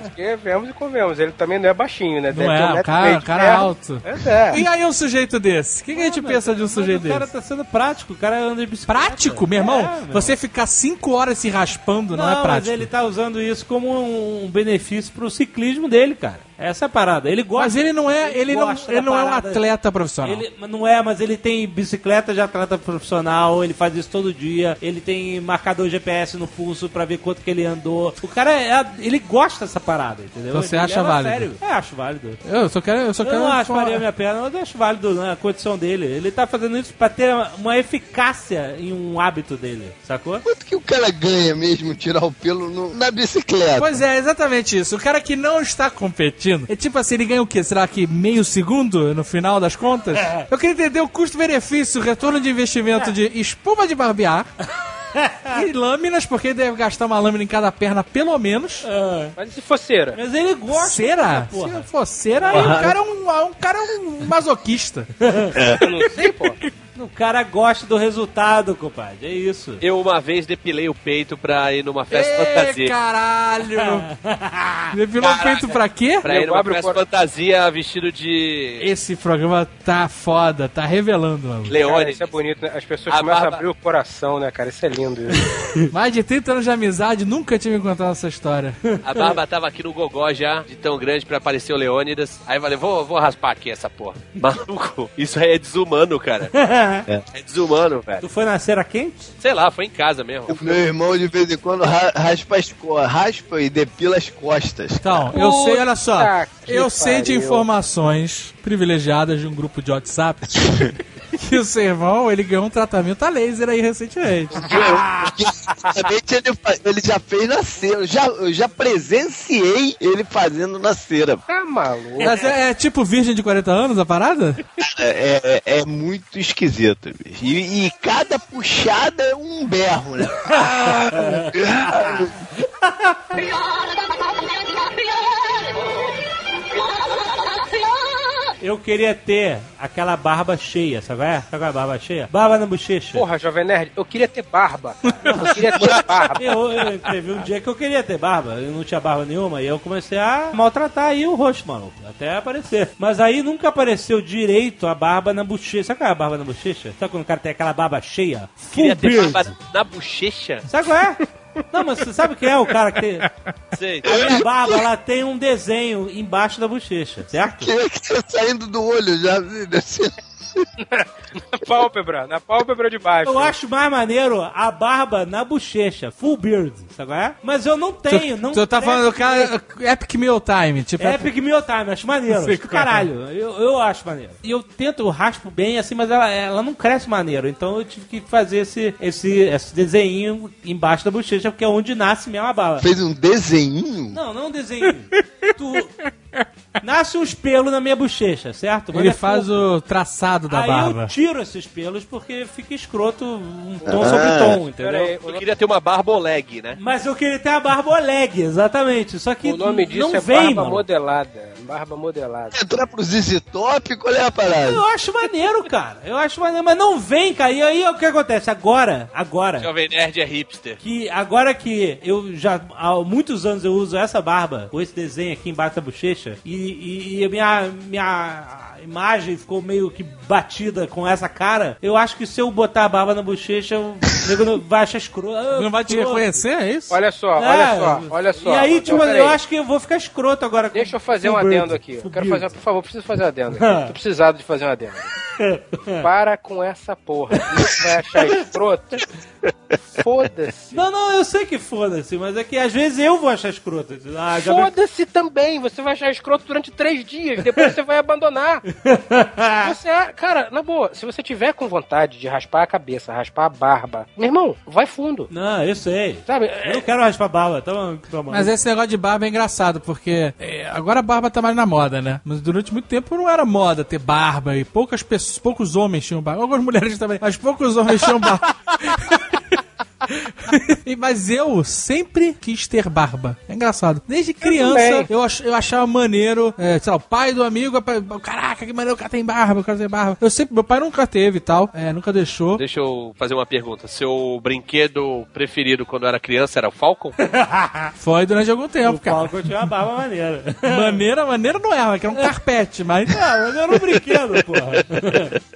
Porque vemos e comemos. Ele também não é baixinho, né? Não Deve um é, e cara, cara perna. alto. É, é. E aí um sujeito desse? O que, que a gente pensa de um Mas sujeito o cara desse? tá sendo prático, o cara anda de bicicleta. Prático, meu irmão? É, meu. Você ficar 5 horas se raspando não, Não, é mas prático. ele tá usando isso como um benefício pro ciclismo dele, cara. Essa é a parada. Ele gosta. Mas ele não é, ele não, ele não é um atleta profissional. Ele não é, mas ele tem bicicleta de atleta profissional, ele faz isso todo dia, ele tem marcador GPS no pulso pra ver quanto que ele andou. O cara, é, ele gosta dessa parada, entendeu? Então você Ele acha válido? Sério. É, acho válido. Eu só quero, eu só Eu quero não acho falar- Maria minha perna, mas eu acho válido né, a condição dele. Ele tá fazendo isso pra ter uma eficácia em um hábito dele, sacou? Quanto que o cara ganha mesmo tirar o pelo no- na bicicleta? Pois é, exatamente isso. O cara que não está competindo, é tipo assim, ele ganha o quê? Será que meio segundo no final das contas? Eu queria entender o custo-benefício, o retorno de investimento de espuma de barbear e lâminas, porque ele deve gastar uma lâmina em cada perna pelo menos. Mas e se for cera? Mas ele gosta. Cera? Se for cera, aí o cara é um, um cara é um masoquista. Eu não sei, pô. O cara gosta do resultado, compadre. É isso. Eu uma vez depilei o peito pra ir numa festa Ê, fantasia. caralho! Depilou o peito pra quê? Pra ir numa festa fantasia vestido de Esse programa tá foda, tá revelando, mano. Cara, Leone. isso é bonito, né? As pessoas A começam barba- a abrir o coração, né, cara? Isso é lindo. Isso. Mais de 30 anos de amizade, nunca tinha me contado essa história. A barba tava aqui no gogó já, de tão grande pra aparecer o Leônidas. Aí eu falei, vou, vou raspar aqui essa porra. Maluco, isso aí é desumano, cara. É desumano, velho. Tu foi na cera quente? Sei lá, foi em casa mesmo. O meu irmão de vez em quando ra- raspa, as co- raspa e depila as costas. Então, eu sei, olha só. Puta Eu sei de pariu. informações privilegiadas de um grupo de WhatsApp que o seu irmão, ele ganhou um tratamento a laser aí recentemente. Exatamente, ele, ele já fez na cera. Eu já, eu já presenciei ele fazendo na cera. Tá maluco. Mas é, é tipo virgem de 40 anos a parada? É, é- é muito esquisito, bicho. E, e cada puxada é um berro, né? Eu queria ter aquela barba cheia, sabe qual é? Sabe qual é a barba cheia? Barba na bochecha. Porra, Jovem Nerd, eu queria ter barba. cara. Eu queria ter barba. Eu, eu- teve um dia que eu queria ter barba, eu não tinha barba nenhuma, e eu comecei a maltratar aí o rosto, maluco, até aparecer. Mas aí nunca apareceu direito a barba na bochecha. Sabe qual é a barba na bochecha? Sabe quando o cara tem aquela barba cheia? Queria Full ter beard. barba na bochecha? Sabe qual é? Não, mas você sabe quem é o cara que tem... Sei. A minha barba, ela tem um desenho embaixo da bochecha, certo? Que, que tá saindo do olho já. assim. Na pálpebra, na pálpebra de baixo. Eu acho mais maneiro a barba na bochecha, full beard, sabe qual é? Mas eu não tenho, não tu tá cresce falando do cara Epic Meal Time, tipo. Epic Meal Time, acho maneiro. É. caralho, eu, eu acho maneiro. E eu tento, eu raspo bem assim, mas ela, ela não cresce maneiro. Então eu tive que fazer esse, esse, esse desenho embaixo da bochecha, porque é onde nasce mesmo a barba. Fez um desenhinho? Não, não um desenho. tu. Nasce uns pelos na minha bochecha, certo? Mas Ele é faz o traçado da Aí barba. eu tiro esses pelos porque fica escroto um tom Ah. sobre tom, entendeu? Aí, Eu queria ter uma barba Oleg, né? Mas eu queria ter a barba Oleg, exatamente. Só que O nome disso não é vem, barba mano. modelada. Barba modelada. Entrar pro ZZ Top, qual é a parada? Eu acho maneiro, cara. Eu acho maneiro, mas não vem, cara. E aí o que acontece? Agora, agora, Jovem Nerd é hipster. que agora que eu já há muitos anos eu uso essa barba, com esse desenho aqui embaixo da bochecha, e, e, e a minha, minha imagem ficou meio que batida com essa cara, eu acho que se eu botar a barba na bochecha, o nego não vai achar escroto. Ah, Não vai te escroto. reconhecer, é isso? Olha só, É, olha só, olha só. E aí, Então, tipo, eu acho que eu vou ficar escroto agora. com Deixa eu fazer um adendo aqui. Eu quero fazer, por favor, preciso fazer um adendo aqui. Tô precisado de fazer um adendo. Para com essa porra. Você vai achar escroto? Foda-se. Não, não, eu sei que foda-se, mas é que às vezes eu vou achar escroto. Ah, Foda-se também. Você vai achar escroto durante três dias. Depois você vai abandonar. Você, é- cara, na boa, se você tiver com vontade de raspar a cabeça, raspar a barba, meu irmão, vai fundo. Não, eu sei. Sabe? Eu não quero raspar barba, tá bom? Tá bom. Mas esse negócio de barba é engraçado, porque é, agora a barba tá mais na moda, né? Mas durante muito tempo não era moda ter barba e poucas pessoas, poucos homens tinham barba. Algumas mulheres também, mas poucos homens tinham barba. Mas eu sempre quis ter barba. É engraçado. Desde criança, eu, ach- eu achava maneiro, é, sei lá, o pai do amigo, caraca, que maneiro, o cara tem barba, o cara tem barba. Eu sempre, meu pai nunca teve e tal, é, nunca deixou. Deixa eu fazer uma pergunta. Seu brinquedo preferido quando era criança era o Falcon? Foi durante algum tempo, o cara. Falcon tinha uma barba maneira. Maneira, maneira não era, que era um carpete, mas. Mas era um brinquedo, porra.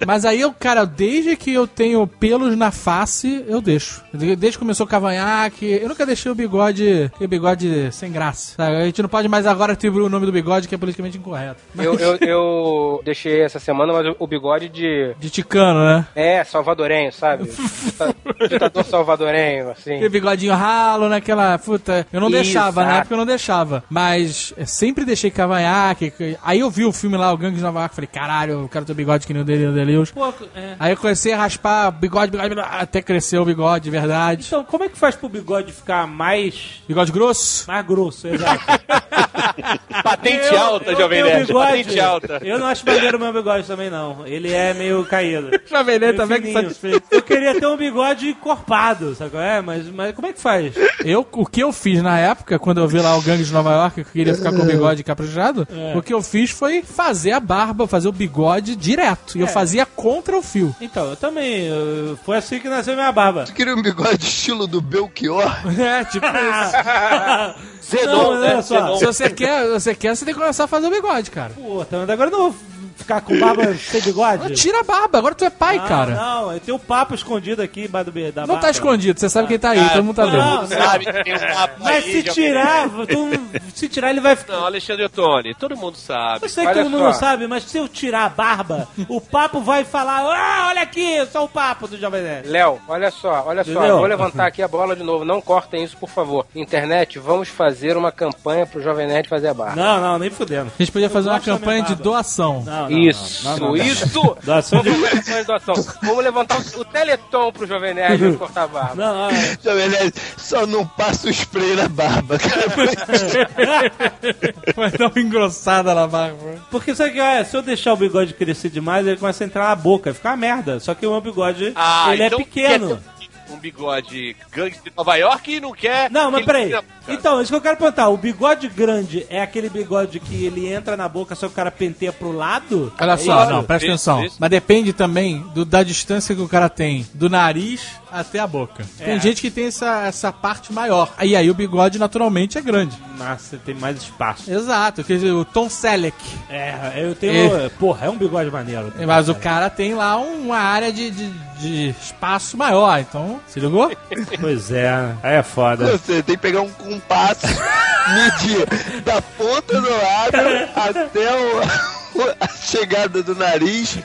Mas aí eu, cara, desde que eu tenho pelos na face, eu deixo. Desde que começou o cavanhaque, eu nunca deixei o bigode, o bigode sem graça. sabe? A gente não pode mais agora ter o nome do bigode que é politicamente incorreto. Mas- Eu, eu, eu deixei essa semana, mas o- bigode de. De ticano, né? É, salvadorenho, sabe? Dita- Ditador salvadorenho, assim. Aquele bigodinho ralo naquela. Puta, eu não Isso, deixava, na ah. época eu não deixava. Mas sempre deixei cavanhaque. que- Aí eu vi o filme lá, o Gangue de Nova York, falei, caralho, eu quero ter bigode que nem o dele, o é. Aí eu comecei a raspar bigode, bigode, bigode, até cresceu o bigode, de verdade. Então, como é que faz pro bigode ficar mais. Bigode grosso? mais grosso, exato? Patente Eu- alta, eu Jovem Nerd. bigode. Patente alta. Eu não acho maneiro o meu bigode também, não. Ele é meio caído. Jovem Nerd também que fininho. satisfeito. Eu queria ter um bigode encorpado, sabe qual é? Mas, mas como é que faz? Eu, o que eu fiz na época, quando eu vi lá o Gangue de Nova York, que eu queria ficar com o bigode caprichado, É. o que eu fiz foi fazer a barba, fazer o bigode direto. E eu É. fazia contra o fio. Então, eu também. eu- foi assim que nasceu minha barba. Tu queria um bigode estilo do Belchior? É, tipo isso. Zenon, Não, né? Zenon. Se você quer, você quer, você tem que começar a fazer o bigode, cara. Pô, então agora não ficar com barba sem bigode? Tira a barba, agora tu é pai, Não, cara. Não, eu tenho um papo escondido aqui embaixo da Não barba. tá escondido, você sabe quem tá aí, todo mundo tá não, vendo. não. Sabe que tem um papo Mas aí, se tirar, tu- se tirar ele vai ficar. Não, Alexandre Ottoni, todo mundo sabe. Eu sei que todo mundo só. não sabe, mas se eu tirar a barba, o papo vai falar: Ah, olha aqui, só o papo do Jovem Nerd. Léo, olha só, olha só, Entendeu? vou levantar aqui a bola de novo. Não cortem isso, por favor. Internet, vamos fazer uma campanha pro Jovem Nerd fazer a barba. Não, não, nem fudendo. A gente podia fazer uma campanha de doação. Não, não. Isso, não, não, não. isso! Doação de... Vamos levantar doação. Vamos levantar o, o teletom pro Jovem Nerd cortar a barba. Não, ah, Jovem Nerd, só não passa o spray na barba, cara. Vai dar uma engrossada na barba. porque sabe que é, se eu deixar o bigode crescer demais, ele começa a entrar na boca, fica uma merda. Só que o meu bigode, Ah, ele então é pequeno. Um bigode gangue de Nova York e não quer. Não, mas peraí. ele- Então, isso que eu quero perguntar. O bigode grande é aquele bigode que ele entra na boca, só que o cara penteia pro lado? Olha só, isso, não, presta isso, atenção. isso. Mas depende também do- da distância que o cara tem do nariz até a boca. Tem É. gente que tem essa, essa parte maior. Aí aí o bigode naturalmente é grande. Nossa, tem mais espaço. Exato, quer dizer, o Tom Selleck. É, eu tenho. Porra, é um bigode maneiro. Mas o cara tem lá uma área de, de, de espaço maior, então. Se ligou? Pois é, aí é foda. Você tem que pegar um compasso, medir da ponta do lábio até o- a chegada do nariz,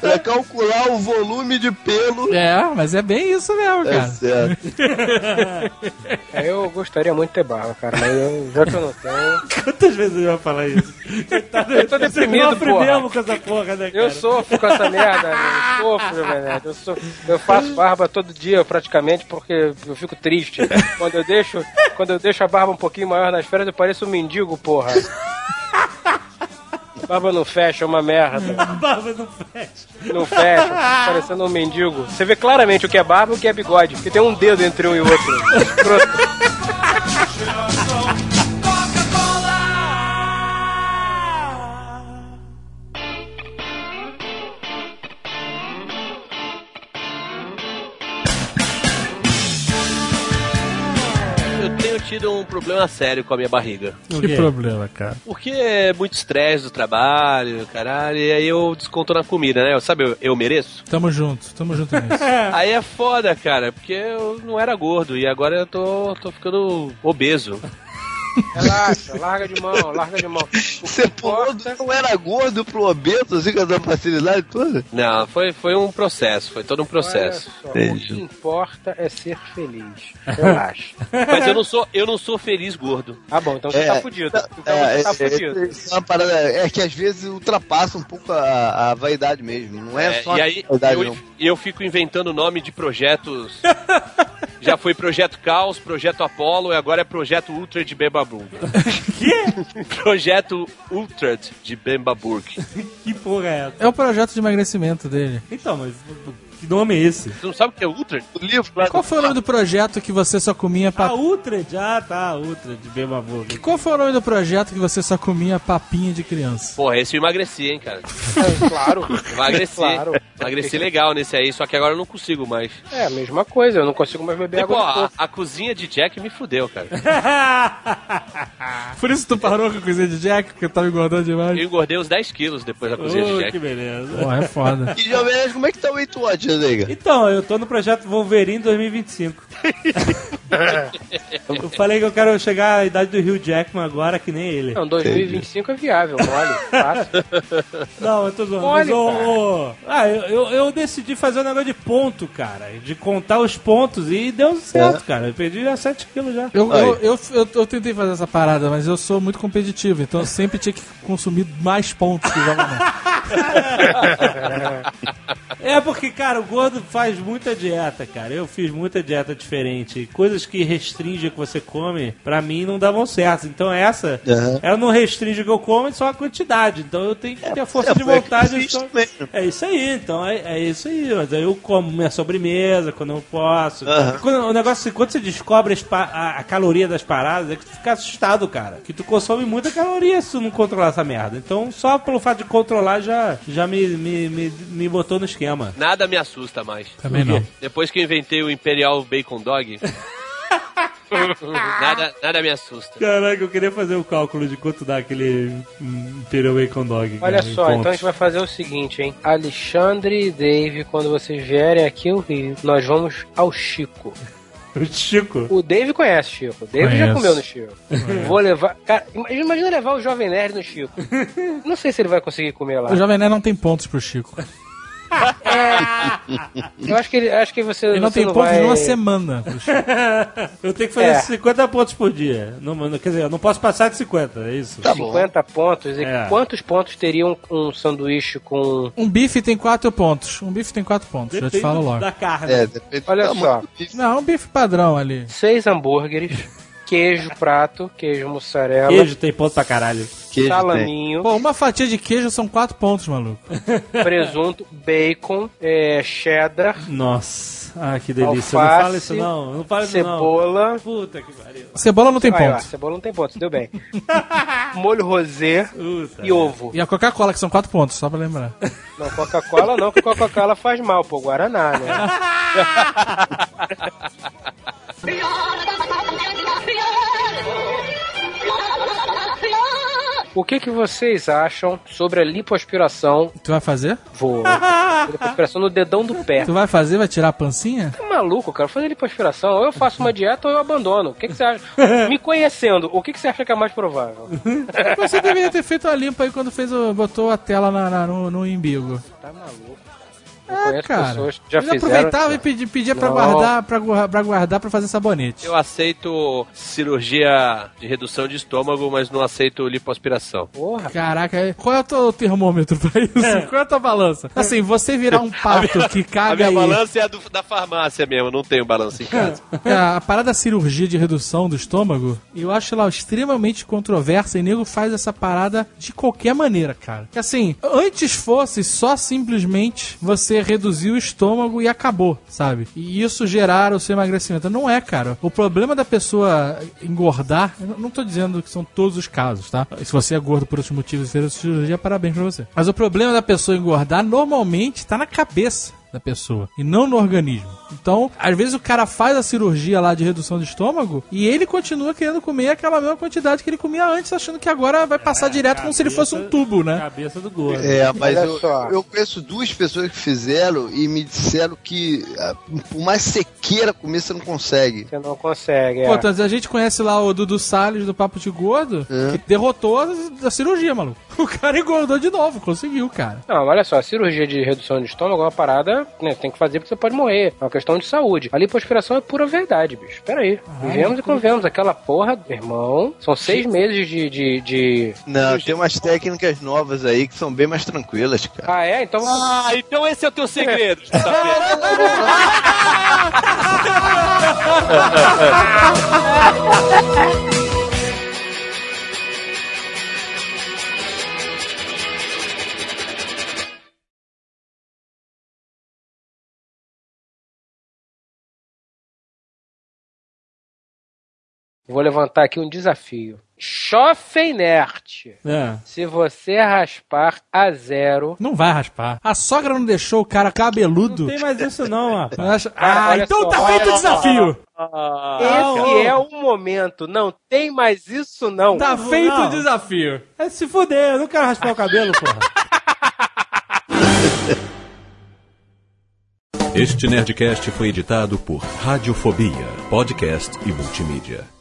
pra calcular o volume de pelo. É, mas é bem isso mesmo, É cara. certo. Eu gostaria muito de ter barba, cara, mas eu, já que eu não tenho. Quantas vezes eu ia falar isso? Coitado, Eu tô deprimido, sofre porra. mesmo com essa porra, né, cara? Eu sofro com essa merda, eu sofro, Jovem Nerd. Eu, sou- eu faço barba todo dia, praticamente, porque eu fico triste. Quando eu deixo, quando eu deixo a barba um pouquinho maior nas férias, eu pareço um mendigo, porra. Barba não fecha, é uma merda. Barba não fecha. Não fecha, parecendo um mendigo. Você vê claramente o que é barba e o que é bigode, porque tem um dedo entre um e o outro. tido um problema sério com a minha barriga. Que problema, cara. Porque é muito estresse do trabalho, caralho, e aí eu desconto na comida, né? Sabe, eu, eu mereço. Tamo junto, tamo junto nisso. Aí é foda, cara, porque eu não era gordo e agora eu tô, tô ficando obeso. Relaxa, larga de mão, larga de mão. Você pulou do não era gordo pro obeso, assim, com essa facilidade toda? Não, foi, foi um processo, foi todo um processo. Olha só, o que importa é ser feliz. Relaxa. Mas eu não sou, eu não sou feliz gordo. Ah, bom, então você tá fudido. Então é, você tá é, fudido. é, é uma parada, é que às vezes ultrapassa um pouco a, a vaidade mesmo. Não é, É, só e a aí vaidade, eu, não. eu fico inventando nome de projetos. Já foi Projeto Caos, Projeto Apollo e agora é Projeto Ultra de Bembaburg. Que? Projeto Ultra de Bembaburg. Que porra é essa? É o projeto de emagrecimento dele. Então, mas que nome é esse? Você não sabe o que é Ultra? O livro lá Qual foi o nome do projeto que você só comia papinha? Ah, Utrecht? Ah, tá, Utrecht, bem bavô. Que qual foi o nome do projeto que você só comia papinha de criança? Porra, esse eu emagreci, hein, cara. Claro. Emagreci. Claro. Emagreci legal nesse aí, só que agora eu não consigo mais. É, a mesma coisa, eu não consigo mais beber Depois, água. A, a, cozinha de Jack me fudeu, cara. Por isso tu parou com a cozinha de Jack, porque tá eu tava engordando demais. Eu engordei uns 10 quilos depois da cozinha oh, de Jack. que beleza. Porra, é foda. E, jovens, como é que tá o 8 Schwarzenegger? Então, eu tô no projeto Wolverine 2025. eu falei que eu quero chegar à idade do Hugh Jackman agora, que nem ele. Não, 2025 é viável, mole, fácil. Não, eu tô zoando. Cara. ô, ah, eu, eu, eu decidi fazer um negócio de ponto, cara. De contar os pontos e deu certo, cara. Eu perdi já 7 quilos já. Eu, eu, eu, eu, eu tentei fazer essa parada, mas eu sou muito competitivo, então eu sempre tinha que consumir mais pontos que o. É porque, cara, o gordo faz muita dieta, cara. Eu fiz muita dieta diferente. Coisas que restringem o que você come, pra mim não davam certo. Então essa, Aham. ela não restringe o que eu como, é só a quantidade. Então eu tenho que ter a força é, de foi vontade. fiz só- também. É isso aí, então é, é isso aí. Mas aí eu como minha sobremesa quando eu posso. Aham. Quando- o negócio, quando você descobre a, a caloria das paradas, é que tu fica assustado, cara. Que tu consome muita caloria se tu não controlar essa merda. Então só pelo fato de controlar já, já me, me, me, me botou no esquema. Nada me assusta mais. Também não. Depois que eu inventei o Imperial Bacon Dog, nada, nada me assusta. Caraca, eu queria fazer o cálculo de quanto dá aquele hum, Imperial Bacon Dog. Olha cara, só, pontos. então a gente vai fazer o seguinte, hein? Alexandre e Dave, quando vocês vierem aqui ao Rio, nós vamos ao Chico. O Chico. O Dave conhece Chico. O Dave já Conheço. comeu no Chico. Vou levar. Cara, imagina levar o Jovem Nerd no Chico. Não sei se ele vai conseguir comer lá. O Jovem Nerd não tem pontos pro Chico. É, Eu acho que, ele, acho que você. Ele não você tem pontos vai... numa semana. Eu tenho que fazer É. 50 pontos por dia. Não, não- quer dizer, eu não posso passar de 50, é isso? Tá bom. 50 pontos. E É. quantos pontos teria um, um sanduíche com. Um bife tem quatro pontos. Um bife tem quatro pontos, já te Depende falo logo. da carne. É, depende Olha só. Não, um bife padrão ali. Seis hambúrgueres, queijo prato, queijo mussarela, Queijo tem ponto pra caralho. Queijo tem. salaminho, Pô, uma fatia de queijo são quatro pontos, maluco. presunto, bacon, é, cheddar, Nossa, ah, que delícia. Alface, não fala isso não, não fala isso não. cebola. Puta que pariu. Cebola não tem ó, ponto. cebola não tem ponto, deu bem. Molho rosé Puta. e ovo. E a Coca-Cola, que são quatro pontos, só pra lembrar. Não, Coca-Cola não, que Coca-Cola faz mal, pô, Guaraná, né? O que, que vocês acham sobre a lipoaspiração? Tu vai fazer? Vou. lipoaspiração no dedão do pé. Tu vai fazer, vai tirar a pancinha? Tá maluco, cara? Fazer lipoaspiração, ou eu faço uma dieta ou eu abandono. O que, que você acha? Me conhecendo, o que, que você acha que é mais provável? Você deveria ter feito a limpa aí quando fez o, botou a tela na, na- no, no imbigo. Tá maluco. Eu conheço cara. pessoas que já fizeram. aproveitava e pedia, pedia pra guardar, pra, pra guardar pra fazer sabonete. Eu aceito cirurgia de redução de estômago, mas não aceito lipoaspiração. Porra, Caraca, qual é o teu termômetro pra isso? Qual é a tua balança? Assim, você virar um pato que A caga minha aí. balança é a do- da farmácia mesmo, não tenho balança em casa. É, a parada da cirurgia de redução do estômago, eu acho ela extremamente controversa e nego faz essa parada de qualquer maneira, cara. Que assim, antes fosse só simplesmente você reduzir o estômago e acabou, sabe? E isso gerar o seu emagrecimento. Não é, cara. O problema da pessoa engordar, não tô dizendo que são todos os casos, tá? Se você é gordo por outros motivos e fez cirurgia, parabéns pra você. Mas o problema da pessoa engordar normalmente tá na cabeça da pessoa e não no organismo. Então, às vezes o cara faz a cirurgia lá de redução de estômago e ele continua querendo comer aquela mesma quantidade que ele comia antes, achando que agora vai passar direto como se ele fosse um tubo, né? Cabeça do gordo. É, mas Olha eu, só. eu conheço duas pessoas que fizeram e me disseram que ah, por mais que você queira comer, você não consegue. você não consegue. Pô, É. então, a gente conhece lá o Dudu Salles do Papo de Gordo, É. que derrotou a, a cirurgia, maluco. O cara engordou de novo, conseguiu, cara. Não, olha só, a cirurgia de redução de estômago é uma parada, né, tem que fazer porque você pode morrer. É uma questão de saúde. A lipoaspiração é pura verdade, bicho. Pera aí. Vivemos e convemos. Aquela porra, irmão, são seis meses de, de, de... Não, tem umas técnicas novas aí que são bem mais tranquilas, cara. Ah, é? Então... Ah, então esse é o teu segredo. tá Vou levantar aqui um desafio. Chofem inerte. É. Se você raspar a zero... Não vai raspar. A sogra não deixou o cara cabeludo. Não tem mais isso não, rapaz. Ah, olha então só, tá feito o desafio. Esse é o momento. Não tem mais isso, não. Tá feito não. o desafio. É se fuder, eu não quero raspar o cabelo, porra. Este Nerdcast foi editado por Radiofobia, podcast e multimídia.